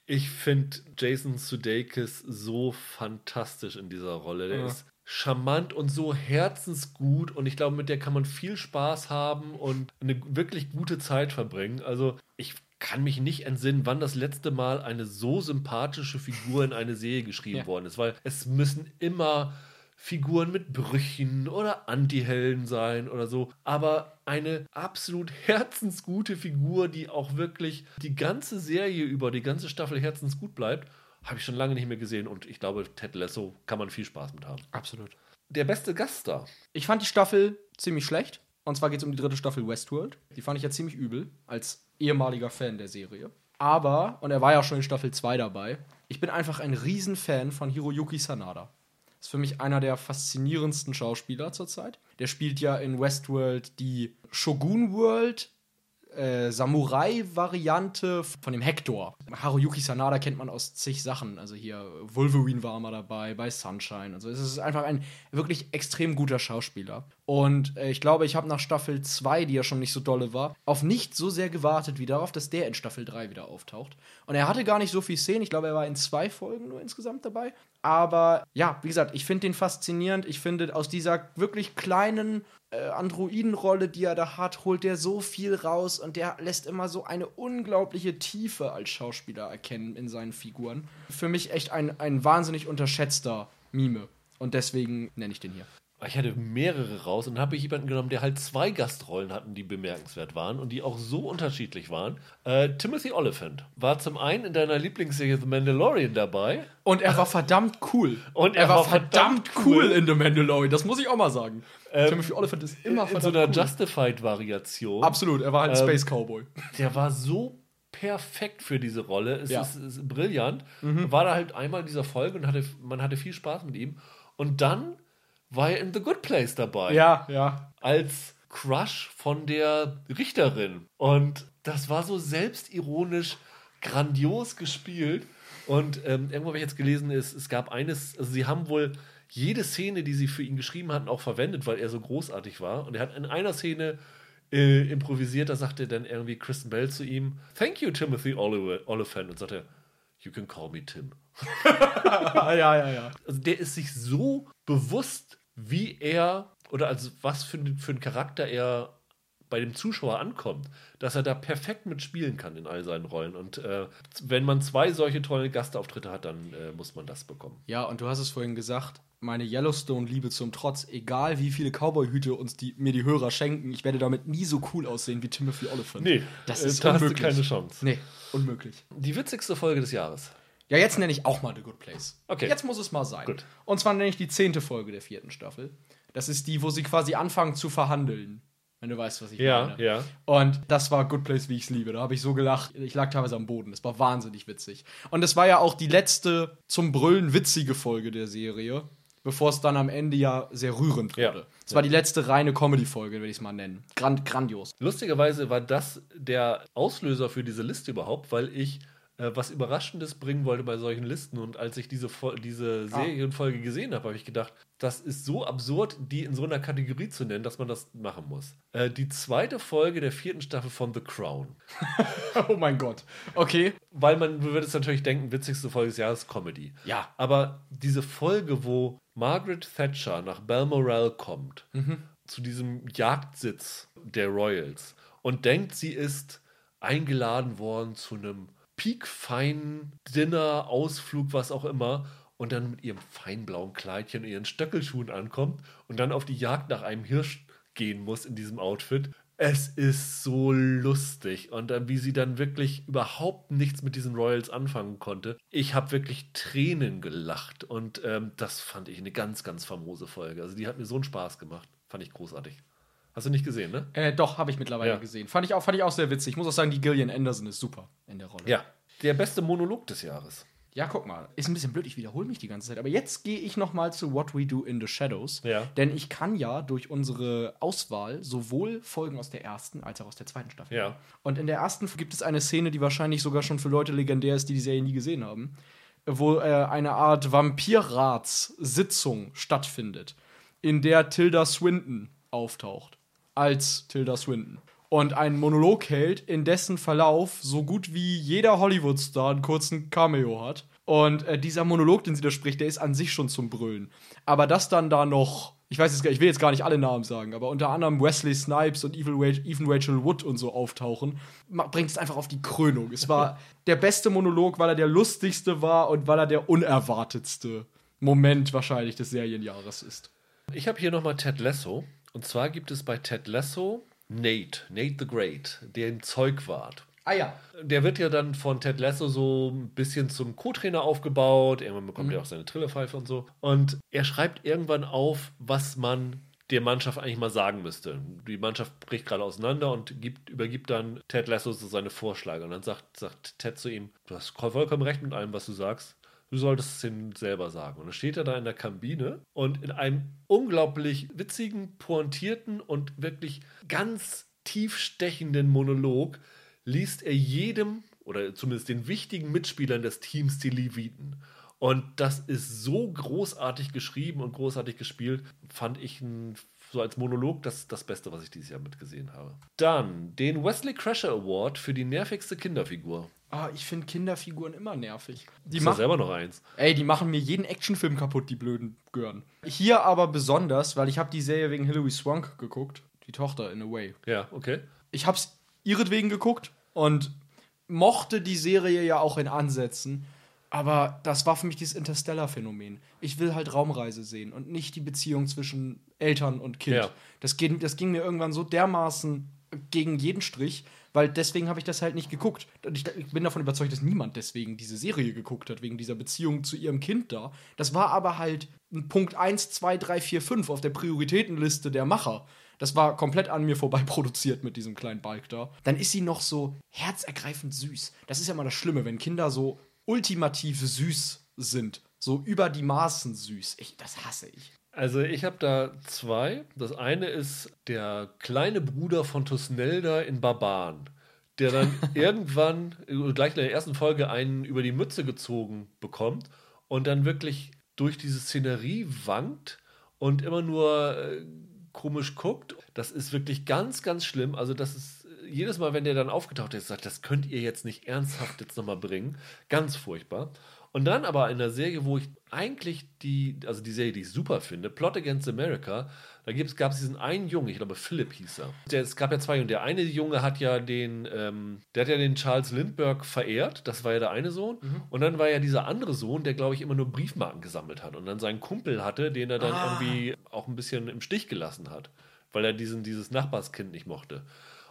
Ich finde Jason Sudeikis so fantastisch in dieser Rolle. Der ja. ist charmant und so herzensgut und ich glaube, mit der kann man viel Spaß haben und eine wirklich gute Zeit verbringen. Also ich kann mich nicht entsinnen, wann das letzte Mal eine so sympathische Figur in eine Serie geschrieben ja. worden ist, weil es müssen immer Figuren mit Brüchen oder Antihelden sein oder so, aber eine absolut herzensgute Figur, die auch wirklich die ganze Serie über, die ganze Staffel herzensgut bleibt, habe ich schon lange nicht mehr gesehen und ich glaube, Ted Lasso kann man viel Spaß mit haben. Absolut. Der beste Gast da. Ich fand die Staffel ziemlich schlecht. Und zwar geht es um die dritte Staffel Westworld. Die fand ich ja ziemlich übel, als ehemaliger Fan der Serie. Aber, und er war ja schon in Staffel 2 dabei, ich bin einfach ein Riesenfan von Hiroyuki Sanada. Ist für mich einer der faszinierendsten Schauspieler zurzeit. Der spielt ja in Westworld die Shogun World, äh, Samurai-Variante von dem Hector. Haruyuki Sanada kennt man aus zig Sachen. Also hier Wolverine war mal dabei, bei Sunshine. Also es ist einfach ein wirklich extrem guter Schauspieler. Und äh, ich glaube, ich habe nach Staffel 2, die ja schon nicht so dolle war, auf nicht so sehr gewartet wie darauf, dass der in Staffel 3 wieder auftaucht. Und er hatte gar nicht so viel Szenen. Ich glaube, er war in zwei Folgen nur insgesamt dabei. Aber ja, wie gesagt, ich finde den faszinierend. Ich finde, aus dieser wirklich kleinen äh, Androidenrolle, die er da hat, holt der so viel raus und der lässt immer so eine unglaubliche Tiefe als Schauspieler erkennen in seinen Figuren. Für mich echt ein, ein wahnsinnig unterschätzter Mime. Und deswegen nenne ich den hier. Ich hatte mehrere raus und habe ich jemanden genommen, der halt zwei Gastrollen hatten, die bemerkenswert waren und die auch so unterschiedlich waren. Äh, Timothy Oliphant war zum einen in deiner Lieblingsserie The Mandalorian dabei. Und er war verdammt cool. Und er, er war, war, verdammt, verdammt cool in The Mandalorian, das muss ich auch mal sagen. Ähm, Timothy Oliphant ist immer verdammt In so einer cool. Justified-Variation. Absolut, er war halt ein ähm, Space Cowboy. Der war so perfekt für diese Rolle. Es ja. ist, ist, brillant. Mhm. War da halt einmal in dieser Folge und hatte, man hatte viel Spaß mit ihm. Und dann war er in The Good Place dabei. Ja, ja. Als Crush von der Richterin. Und das war so selbstironisch grandios gespielt. Und ähm, irgendwo habe ich jetzt gelesen, ist, es gab eines, also sie haben wohl jede Szene, die sie für ihn geschrieben hatten, auch verwendet, weil er so großartig war. Und er hat in einer Szene äh, improvisiert, da sagte dann irgendwie Kristen Bell zu ihm, Thank you, Timothy Oliphant. Und sagte, You can call me Tim. ja, ja, ja. Also der ist sich so bewusst wie er oder also was für, für einen Charakter er bei dem Zuschauer ankommt, dass er da perfekt mitspielen kann in all seinen Rollen. Und äh, wenn man zwei solche tolle Gastauftritte hat, dann äh, muss man das bekommen. Ja, und du hast es vorhin gesagt, meine Yellowstone-Liebe zum Trotz, egal wie viele Cowboy-Hüte uns die, mir die Hörer schenken, ich werde damit nie so cool aussehen wie Timothy Oliphant. Nee, das äh, ist da unmöglich. keine Chance. Nee, unmöglich. Die witzigste Folge des Jahres. Ja, jetzt nenne ich auch mal The Good Place. Okay. Jetzt muss es mal sein. Gut. Und zwar nenne ich die zehnte Folge der vierten Staffel. Das ist die, wo sie quasi anfangen zu verhandeln. Wenn du weißt, was ich Ja, meine. ja. Und das war Good Place, wie ich es liebe. Da habe ich so gelacht. Ich lag teilweise am Boden. Das war wahnsinnig witzig. Und es war ja auch die letzte zum Brüllen witzige Folge der Serie, bevor es dann am Ende ja sehr rührend Ja. wurde. Es war die letzte reine Comedy-Folge, würde ich es mal nennen. Grand, grandios. Lustigerweise war das der Auslöser für diese Liste überhaupt, weil ich äh, was Überraschendes bringen wollte bei solchen Listen. Und als ich diese, diese Serienfolge gesehen habe, habe ich gedacht, das ist so absurd, die in so einer Kategorie zu nennen, dass man das machen muss. Äh, die zweite Folge der vierten Staffel von The Crown. oh mein Gott. Okay. Weil man würde es natürlich denken, witzigste Folge des Jahres Comedy. Ja. Aber diese Folge, wo Margaret Thatcher nach Balmoral kommt, zu diesem Jagdsitz der Royals und denkt, sie ist eingeladen worden zu einem piekfeinen Dinner, Ausflug, was auch immer, und dann mit ihrem feinblauen Kleidchen und ihren Stöckelschuhen ankommt und dann auf die Jagd nach einem Hirsch gehen muss in diesem Outfit. Es ist so lustig und dann, wie sie dann wirklich überhaupt nichts mit diesen Royals anfangen konnte. Ich habe wirklich Tränen gelacht und ähm, das fand ich eine ganz, ganz famose Folge. Also die hat mir so einen Spaß gemacht. Fand ich großartig. Hast du nicht gesehen, ne? Äh, doch, habe ich mittlerweile Ja. gesehen. Fand ich, auch, fand ich auch sehr witzig. Ich muss auch sagen, die Gillian Anderson ist super in der Rolle. Ja. Der beste Monolog des Jahres. Ja, guck mal. Ist ein bisschen blöd, ich wiederhole mich die ganze Zeit. Aber jetzt gehe ich noch mal zu What We Do in the Shadows. Ja. Denn ich kann ja durch unsere Auswahl sowohl Folgen aus der ersten als auch aus der zweiten Staffel. Ja. Und in der ersten gibt es eine Szene, die wahrscheinlich sogar schon für Leute legendär ist, die die Serie nie gesehen haben, wo äh, eine Art Vampirratssitzung stattfindet, in der Tilda Swinton auftaucht. Als Tilda Swinton. Und einen Monolog hält, in dessen Verlauf so gut wie jeder Hollywood-Star einen kurzen Cameo hat. Und äh, dieser Monolog, den sie da spricht, der ist an sich schon zum Brüllen. Aber dass dann da noch, ich weiß jetzt gar, ich will jetzt gar nicht alle Namen sagen, aber unter anderem Wesley Snipes und Even Rachel, Even Rachel Wood und so auftauchen, bringt es einfach auf die Krönung. Es war der beste Monolog, weil er der lustigste war und weil er der unerwartetste Moment wahrscheinlich des Serienjahres ist. Ich habe hier nochmal Ted Lasso. Und zwar gibt es bei Ted Lasso Nate, Nate the Great, den Zeugwart. Ah ja. Der wird ja dann von Ted Lasso so ein bisschen zum Co-Trainer aufgebaut. Irgendwann bekommt er auch seine Trillerpfeife und so. Und er schreibt irgendwann auf, was man der Mannschaft eigentlich mal sagen müsste. Die Mannschaft bricht gerade auseinander und gibt, übergibt dann Ted Lasso so seine Vorschläge. Und dann sagt, sagt Ted zu ihm, du hast vollkommen recht mit allem, was du sagst. Du solltest es ihm selber sagen. Und dann steht er da in der Kabine und in einem unglaublich witzigen, pointierten und wirklich ganz tiefstechenden Monolog liest er jedem oder zumindest den wichtigen Mitspielern des Teams die Leviten. Und das ist so großartig geschrieben und großartig gespielt, fand ich ein, so als Monolog das, das Beste, was ich dieses Jahr mitgesehen habe. Dann den Wesley Crusher Award für die nervigste Kinderfigur. Ah, ich finde Kinderfiguren immer nervig. Die machen, selber noch eins. ey, die machen mir jeden Actionfilm kaputt, die blöden Gören. Hier aber besonders, weil ich habe die Serie wegen Hilary Swank geguckt, die Tochter in a Way. Ja, okay. Ich hab's ihretwegen geguckt und mochte die Serie ja auch in Ansätzen, aber das war für mich dieses Interstellar-Phänomen. Ich will halt Raumreise sehen und nicht die Beziehung zwischen Eltern und Kind. Ja. Das, ging, das ging mir irgendwann so dermaßen gegen jeden Strich, weil deswegen habe ich das halt nicht geguckt. Ich, ich bin davon überzeugt, dass niemand deswegen diese Serie geguckt hat, wegen dieser Beziehung zu ihrem Kind da. Das war aber halt Punkt 1, 2, 3, 4, 5 auf der Prioritätenliste der Macher. Das war komplett an mir vorbei produziert mit diesem kleinen Balk da. Dann ist sie noch so herzergreifend süß. Das ist ja mal das Schlimme, wenn Kinder so ultimativ süß sind. So über die Maßen süß. Ich, das hasse ich. Also ich habe da zwei. Das eine ist der kleine Bruder von Tusnelda in Barbaren, der dann irgendwann äh, gleich in der ersten Folge einen über die Mütze gezogen bekommt und dann wirklich durch diese Szenerie wankt und immer nur äh, komisch guckt. Das ist wirklich ganz, ganz schlimm. Also das ist äh, jedes Mal, wenn der dann aufgetaucht ist, sagt, das könnt ihr jetzt nicht ernsthaft jetzt nochmal bringen. Ganz furchtbar. Und dann aber in der Serie, wo ich eigentlich die, also die Serie, die ich super finde, Plot Against America, da gab es diesen einen Jungen, ich glaube Philipp hieß er. Der, es gab ja zwei und der eine Junge hat ja den, ähm, der hat ja den Charles Lindbergh verehrt, das war ja der eine Sohn. Mhm. Und dann war ja dieser andere Sohn, der glaube ich immer nur Briefmarken gesammelt hat und dann seinen Kumpel hatte, den er dann ah. irgendwie auch ein bisschen im Stich gelassen hat, weil er diesen, dieses Nachbarskind nicht mochte.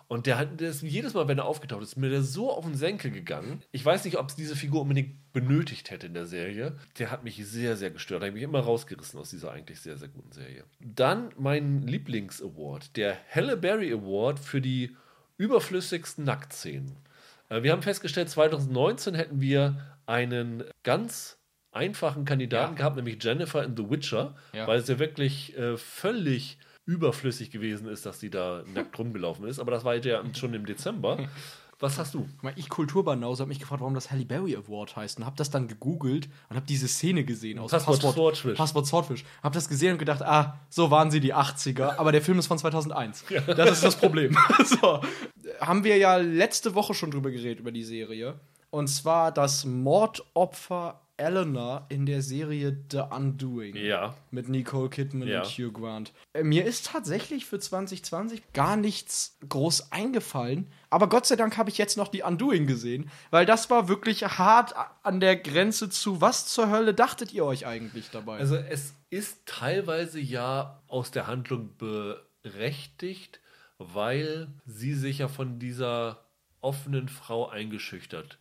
Und der hat der ist jedes Mal, wenn er aufgetaucht ist, mir der so auf den Senkel gegangen. Ich weiß nicht, ob es diese Figur unbedingt benötigt hätte in der Serie. Der hat mich sehr, sehr gestört. Da habe ich mich immer rausgerissen aus dieser eigentlich sehr, sehr guten Serie. Dann mein Lieblings-Award, der Halle Berry Award für die überflüssigsten Nacktszenen. Äh, wir haben festgestellt, 2019 hätten wir einen ganz einfachen Kandidaten ja. gehabt, nämlich Jennifer in The Witcher, ja. weil es ja wirklich äh, völlig überflüssig gewesen ist, dass sie da nackt rumgelaufen ist. Aber das war ja schon im Dezember. Was hast du? Ich Kulturbanause habe mich gefragt, warum das Halle Berry Award heißt und habe das dann gegoogelt und habe diese Szene gesehen aus Passwort, Passwort Swordfish. Passwort Swordfish. Habe das gesehen und gedacht, ah, so waren sie die 80er, aber der Film ist von 2001. Ja. Das ist das Problem. so. Haben wir ja letzte Woche schon drüber geredet über die Serie und zwar das Mordopfer Eleanor in der Serie The Undoing. Ja. Mit Nicole Kidman ja. und Hugh Grant. Äh, mir ist tatsächlich für 2020 gar nichts groß eingefallen. Aber Gott sei Dank habe ich jetzt noch die Undoing gesehen, weil das war wirklich hart an der Grenze zu was zur Hölle dachtet ihr euch eigentlich dabei? Also es ist teilweise ja aus der Handlung berechtigt, weil sie sich ja von dieser offenen Frau eingeschüchtert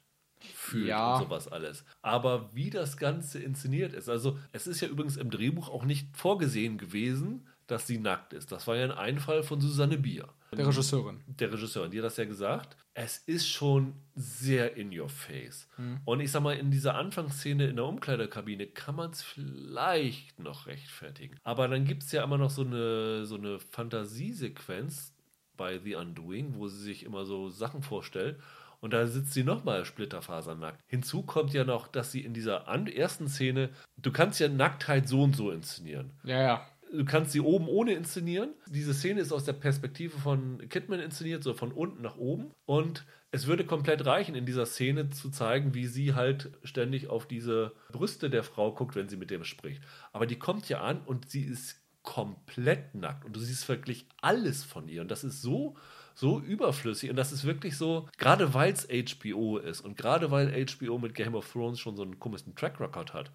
fühlt ja. und sowas alles. Aber wie das Ganze inszeniert ist, also es ist ja übrigens im Drehbuch auch nicht vorgesehen gewesen, dass sie nackt ist. Das war ja ein Einfall von Susanne Bier. Der Regisseurin. Der Regisseurin, die hat das ja gesagt. Es ist schon sehr in your face. Hm. Und ich sag mal, in dieser Anfangsszene in der Umkleidekabine kann man es vielleicht noch rechtfertigen. Aber dann gibt es ja immer noch so eine, so eine Fantasiesequenz bei The Undoing, wo sie sich immer so Sachen vorstellt. Und da sitzt sie nochmal splitterfasernackt. Hinzu kommt ja noch, dass sie in dieser ersten Szene, du kannst ja Nacktheit so und so inszenieren. Ja, ja. Du kannst sie oben ohne inszenieren. Diese Szene ist aus der Perspektive von Kidman inszeniert, so von unten nach oben. Und es würde komplett reichen, in dieser Szene zu zeigen, wie sie halt ständig auf diese Brüste der Frau guckt, wenn sie mit dem spricht. Aber die kommt ja an und sie ist komplett nackt. Und du siehst wirklich alles von ihr. Und das ist so so überflüssig. Und das ist wirklich so, gerade weil es HBO ist und gerade weil HBO mit Game of Thrones schon so einen komischen Track Record hat,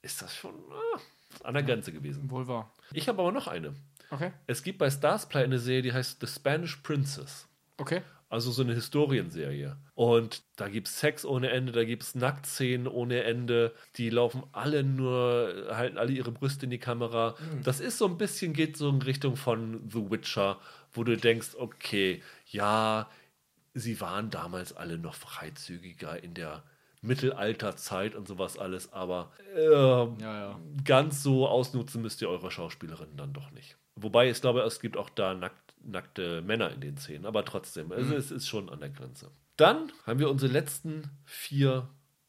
ist das schon ah, an der Grenze gewesen. Wohl wahr. Ich habe aber noch eine. Okay. Es gibt bei Starsplay eine Serie, die heißt The Spanish Princess. Okay. Also so eine Historienserie. Und da gibt es Sex ohne Ende, da gibt es Nacktszenen ohne Ende. Die laufen alle nur, halten alle ihre Brüste in die Kamera. Mhm. Das ist so ein bisschen, geht so in Richtung von The Witcher wo du denkst, okay, ja, sie waren damals alle noch freizügiger in der Mittelalterzeit und sowas alles, aber äh, ja, ja. ganz so ausnutzen müsst ihr eure Schauspielerinnen dann doch nicht. Wobei ich glaube, es gibt auch da nackt, nackte Männer in den Szenen, aber trotzdem, also mhm. es ist schon an der Grenze. Dann haben wir unsere letzten vier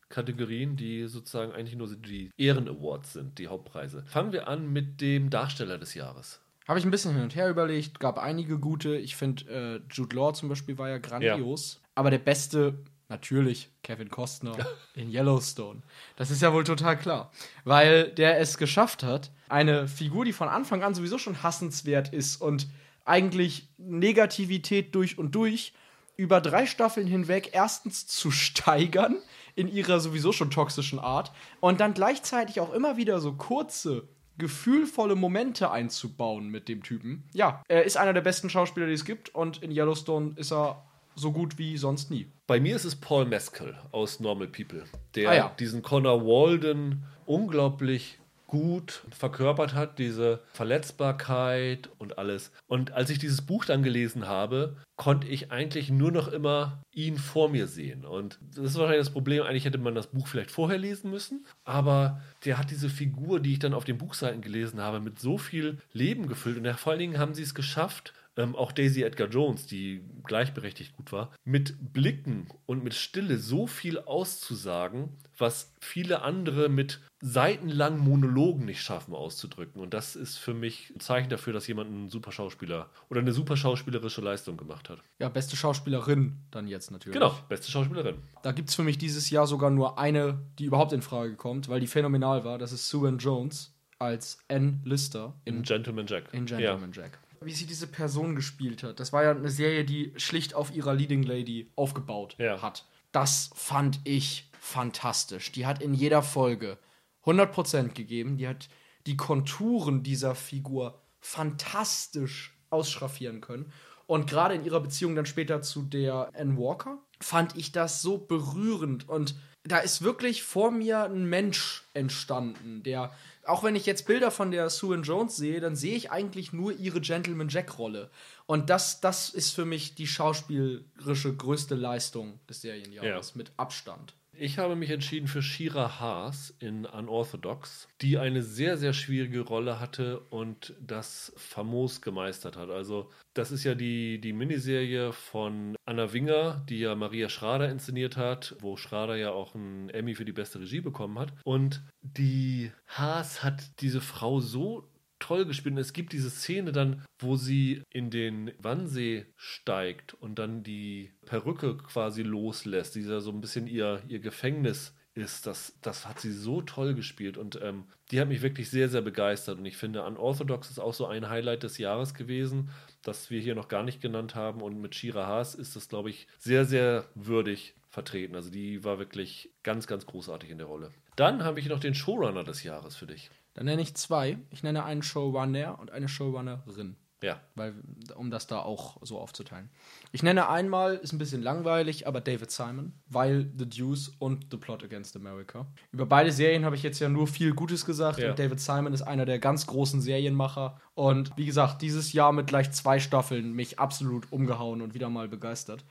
Kategorien, die sozusagen eigentlich nur die Ehren-Awards sind, die Hauptpreise. Fangen wir an mit dem Darsteller des Jahres. Habe ich ein bisschen hin und her überlegt, gab einige gute. Ich finde, äh, Jude Law zum Beispiel war ja grandios. Ja. Aber der beste, natürlich, Kevin Costner in Yellowstone. Das ist ja wohl total klar. Weil der es geschafft hat, eine Figur, die von Anfang an sowieso schon hassenswert ist und eigentlich Negativität durch und durch, über drei Staffeln hinweg erstens zu steigern in ihrer sowieso schon toxischen Art und dann gleichzeitig auch immer wieder so kurze gefühlvolle Momente einzubauen mit dem Typen. Ja, er ist einer der besten Schauspieler, die es gibt und in Yellowstone ist er so gut wie sonst nie. Bei mir ist es Paul Mescal aus Normal People, der ah, ja. diesen Connor Walden unglaublich gut verkörpert hat, diese Verletzbarkeit und alles. Und als ich dieses Buch dann gelesen habe, konnte ich eigentlich nur noch immer ihn vor mir sehen. Und das ist wahrscheinlich das Problem. Eigentlich hätte man das Buch vielleicht vorher lesen müssen, aber der hat diese Figur, die ich dann auf den Buchseiten gelesen habe, mit so viel Leben gefüllt. Und vor allen Dingen haben sie es geschafft, ähm, auch Daisy Edgar Jones, die gleichberechtigt gut war, mit Blicken und mit Stille so viel auszusagen, was viele andere mit seitenlangen Monologen nicht schaffen auszudrücken. Und das ist für mich ein Zeichen dafür, dass jemand ein super Schauspieler oder eine super schauspielerische Leistung gemacht hat. Ja, beste Schauspielerin dann jetzt natürlich. Genau, beste Schauspielerin. Da gibt es für mich dieses Jahr sogar nur eine, die überhaupt in Frage kommt, weil die phänomenal war. Das ist Sue Ann Jones als Ann Lister in Gentleman Jack. In Gentleman ja. Jack wie sie diese Person gespielt hat. Das war ja eine Serie, die schlicht auf ihrer Leading Lady aufgebaut ja. hat. Das fand ich fantastisch. Die hat in jeder Folge 100% gegeben. Die hat die Konturen dieser Figur fantastisch ausschraffieren können. Und gerade in ihrer Beziehung dann später zu der Anne Walker fand ich das so berührend. Und da ist wirklich vor mir ein Mensch entstanden, der auch wenn ich jetzt Bilder von der Sue Jones sehe, dann sehe ich eigentlich nur ihre Gentleman Jack-Rolle. Und das, das ist für mich die schauspielerische größte Leistung des Serienjahres, ja. mit Abstand. Ich habe mich entschieden für Shira Haas in Unorthodox, die eine sehr, sehr schwierige Rolle hatte und das famos gemeistert hat. Also, das ist ja die, die Miniserie von Anna Winger, die ja Maria Schrader inszeniert hat, wo Schrader ja auch einen Emmy für die beste Regie bekommen hat. Und die Haas hat diese Frau so toll gespielt. Und es gibt diese Szene dann, wo sie in den Wannsee steigt und dann die Perücke quasi loslässt, die ja so ein bisschen ihr, ihr Gefängnis ist. Das, das hat sie so toll gespielt und ähm, die hat mich wirklich sehr, sehr begeistert. Und ich finde, Unorthodox ist auch so ein Highlight des Jahres gewesen, das wir hier noch gar nicht genannt haben. Und mit Shira Haas ist das, glaube ich, sehr, sehr würdig vertreten. Also die war wirklich ganz, ganz großartig in der Rolle. Dann habe ich noch den Showrunner des Jahres für dich. Dann nenne ich zwei. Ich nenne einen Showrunner und eine Showrunnerin. Ja. Weil, um das da auch so aufzuteilen. Ich nenne einmal, ist ein bisschen langweilig, aber David Simon, weil The Deuce und The Plot Against America. Über beide Serien habe ich jetzt ja nur viel Gutes gesagt ja. und David Simon ist einer der ganz großen Serienmacher. Und wie gesagt, dieses Jahr mit gleich zwei Staffeln mich absolut umgehauen und wieder mal begeistert.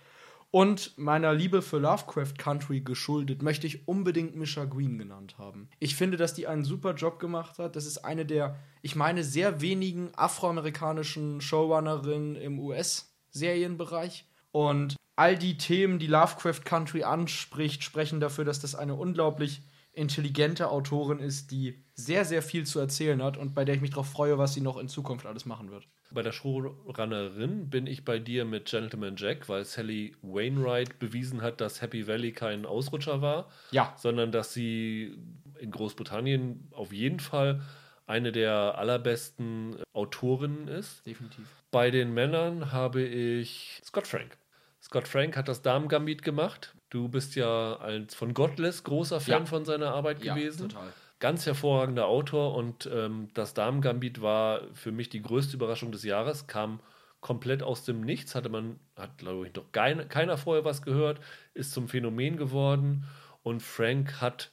Und meiner Liebe für Lovecraft Country geschuldet, möchte ich unbedingt Misha Green genannt haben. Ich finde, dass die einen super Job gemacht hat. Das ist eine der, ich meine, sehr wenigen afroamerikanischen Showrunnerinnen im US-Serienbereich. Und all die Themen, die Lovecraft Country anspricht, sprechen dafür, dass das eine unglaublich intelligente Autorin ist, die sehr, sehr viel zu erzählen hat und bei der ich mich darauf freue, was sie noch in Zukunft alles machen wird. Bei der Showrunnerin bin ich bei dir mit Gentleman Jack, weil Sally Wainwright bewiesen hat, dass Happy Valley kein Ausrutscher war, ja. sondern dass sie in Großbritannien auf jeden Fall eine der allerbesten Autorinnen ist. Definitiv. Bei den Männern habe ich Scott Frank. Scott Frank hat das Damen-Gambit gemacht. Du bist ja als von Godless großer Fan ja. von seiner Arbeit ja, gewesen. Total ganz hervorragender Autor und ähm, das Damen-Gambit war für mich die größte Überraschung des Jahres, kam komplett aus dem Nichts, hatte man, hat glaube ich noch kein, keiner vorher was gehört, ist zum Phänomen geworden und Frank hat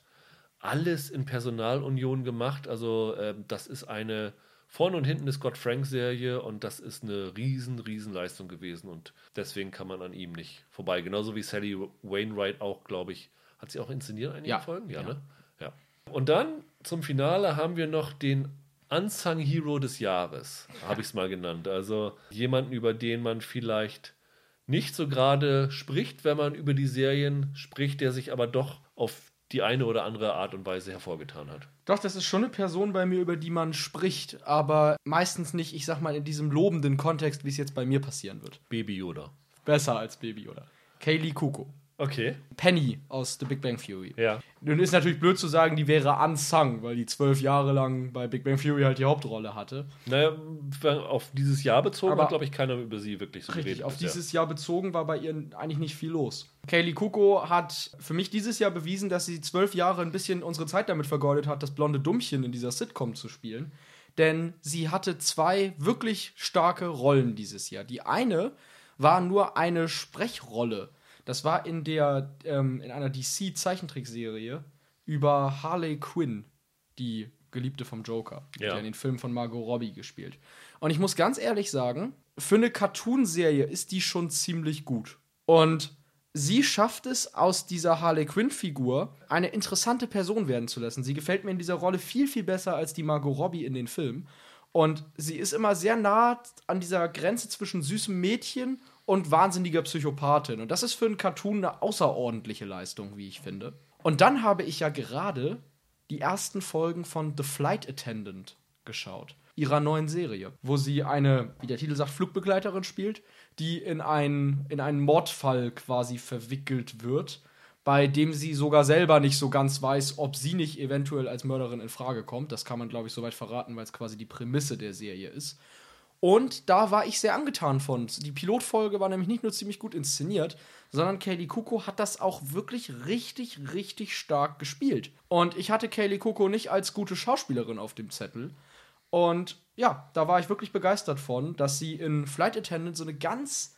alles in Personalunion gemacht, also äh, das ist eine vorne und hinten eine Scott Frank-Serie und das ist eine riesen, riesen Leistung gewesen und deswegen kann man an ihm nicht vorbei. Genauso wie Sally Wainwright auch, glaube ich, hat sie auch inszeniert einige ja, Folgen? Ja, ja, ne? Und dann zum Finale haben wir noch den Unsung Hero des Jahres, habe ich es mal genannt. Also jemanden, über den man vielleicht nicht so gerade spricht, wenn man über die Serien spricht, der sich aber doch auf die eine oder andere Art und Weise hervorgetan hat. Doch, das ist schon eine Person bei mir, über die man spricht, aber meistens nicht, ich sag mal, in diesem lobenden Kontext, wie es jetzt bei mir passieren wird. Baby Yoda. Besser als Baby Yoda. Kaylee Kuko. Okay. Penny aus The Big Bang Theory. Ja. Nun ist natürlich blöd zu sagen, die wäre unsung, weil die zwölf Jahre lang bei Big Bang Theory halt die Hauptrolle hatte. Naja, auf dieses Jahr bezogen Aber hat, glaube ich, keiner über sie wirklich so richtig, geredet. Auf dieses Jahr bezogen war bei ihr eigentlich nicht viel los. Kaylee Kuko hat für mich dieses Jahr bewiesen, dass sie zwölf Jahre ein bisschen unsere Zeit damit vergeudet hat, das blonde Dummchen in dieser Sitcom zu spielen. Denn sie hatte zwei wirklich starke Rollen dieses Jahr. Die eine war nur eine Sprechrolle das war in der ähm, in einer DC Zeichentrickserie über Harley Quinn, die Geliebte vom Joker, ja. die in den Film von Margot Robbie gespielt. Und ich muss ganz ehrlich sagen, für eine Cartoon-Serie ist die schon ziemlich gut. Und sie schafft es, aus dieser Harley Quinn-Figur eine interessante Person werden zu lassen. Sie gefällt mir in dieser Rolle viel, viel besser als die Margot Robbie in den Filmen. Und sie ist immer sehr nah an dieser Grenze zwischen süßem Mädchen und wahnsinniger Psychopathin. Und das ist für einen Cartoon eine außerordentliche Leistung, wie ich finde. Und dann habe ich ja gerade die ersten Folgen von The Flight Attendant geschaut. Ihrer neuen Serie, wo sie eine, wie der Titel sagt, Flugbegleiterin spielt, die in einen, in einen Mordfall quasi verwickelt wird, bei dem sie sogar selber nicht so ganz weiß, ob sie nicht eventuell als Mörderin in Frage kommt. Das kann man, glaube ich, soweit verraten, weil es quasi die Prämisse der Serie ist. Und da war ich sehr angetan von. Die Pilotfolge war nämlich nicht nur ziemlich gut inszeniert, sondern Kaylee Kuko hat das auch wirklich richtig, richtig stark gespielt. Und ich hatte Kaylee Kuko nicht als gute Schauspielerin auf dem Zettel. Und ja, da war ich wirklich begeistert von, dass sie in Flight Attendant so eine ganz.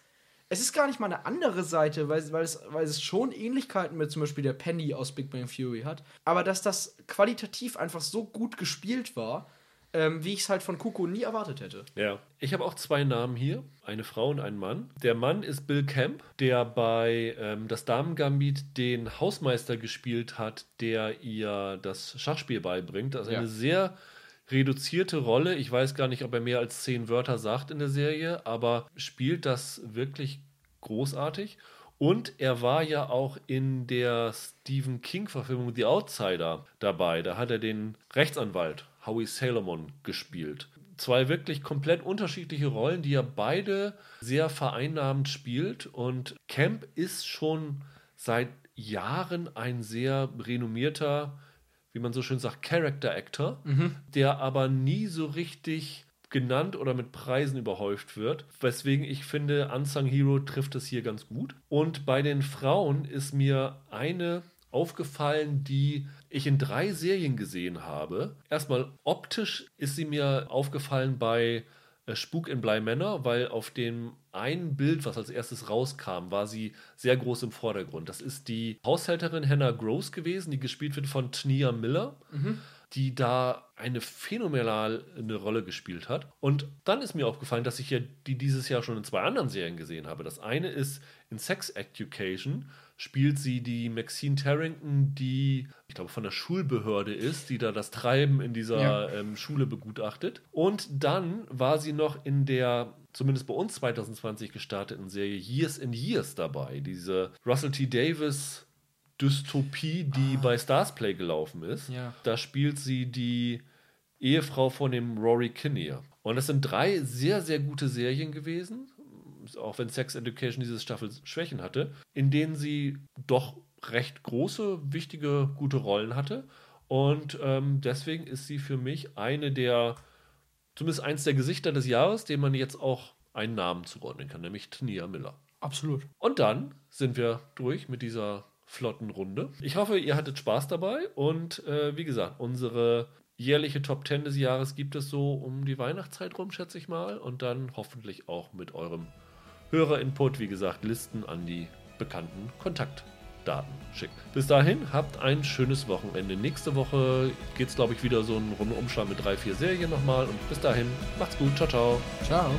Es ist gar nicht mal eine andere Seite, weil, weil, es, weil es schon Ähnlichkeiten mit zum Beispiel der Penny aus Big Bang Fury hat. Aber dass das qualitativ einfach so gut gespielt war, ähm, wie ich es halt von Kuko nie erwartet hätte. Ja. Ich habe auch zwei Namen hier, eine Frau und einen Mann. Der Mann ist Bill Camp, der bei ähm, das Damen-Gambit den Hausmeister gespielt hat, der ihr das Schachspiel beibringt. Also Ja. eine sehr reduzierte Rolle. Ich weiß gar nicht, ob er mehr als zehn Wörter sagt in der Serie, aber spielt das wirklich großartig. Und er war ja auch in der Stephen King-Verfilmung The Outsider dabei. Da hat er den Rechtsanwalt Howie Salomon gespielt. Zwei wirklich komplett unterschiedliche Rollen, die er beide sehr vereinnahmend spielt. Und Camp ist schon seit Jahren ein sehr renommierter, wie man so schön sagt, Character Actor, der aber nie so richtig genannt oder mit Preisen überhäuft wird, weswegen ich finde, Unsung Hero trifft es hier ganz gut. Und bei den Frauen ist mir eine aufgefallen, die ich in drei Serien gesehen habe. Erstmal optisch ist sie mir aufgefallen bei äh, Spuk in Bly Manor, weil auf dem einen Bild, was als erstes rauskam, war sie sehr groß im Vordergrund. Das ist die Haushälterin Hannah Gross gewesen, die gespielt wird von Tnia Miller die da eine phänomenale Rolle gespielt hat. Und dann ist mir aufgefallen, dass ich ja die dieses Jahr schon in zwei anderen Serien gesehen habe. Das eine ist in Sex Education spielt sie die Maxine Tarrington, die ich glaube von der Schulbehörde ist, die da das Treiben in dieser Ja. ähm, Schule begutachtet. Und dann war sie noch in der zumindest bei uns 2020 gestarteten Serie Years and Years dabei. Diese Russell T. Davis Dystopie, die bei Starsplay gelaufen ist. Ja. Da spielt sie die Ehefrau von dem Rory Kinnear. Und das sind drei sehr, sehr gute Serien gewesen, auch wenn Sex Education diese Staffel Schwächen hatte, in denen sie doch recht große, wichtige, gute Rollen hatte. Und ähm, deswegen ist sie für mich eine der, zumindest eins der Gesichter des Jahres, dem man jetzt auch einen Namen zuordnen kann, nämlich Tania Miller. Absolut. Und dann sind wir durch mit dieser flotten Runde. Ich hoffe, ihr hattet Spaß dabei und äh, wie gesagt, unsere jährliche Top 10 des Jahres gibt es so um die Weihnachtszeit rum, schätze ich mal. Und dann hoffentlich auch mit eurem Hörerinput, wie gesagt, Listen an die bekannten Kontaktdaten schicken. Bis dahin, habt ein schönes Wochenende. Nächste Woche geht es, glaube ich, wieder so einen Rundumschlag mit drei, vier Serien nochmal. Und bis dahin, macht's gut. Ciao, ciao. Ciao.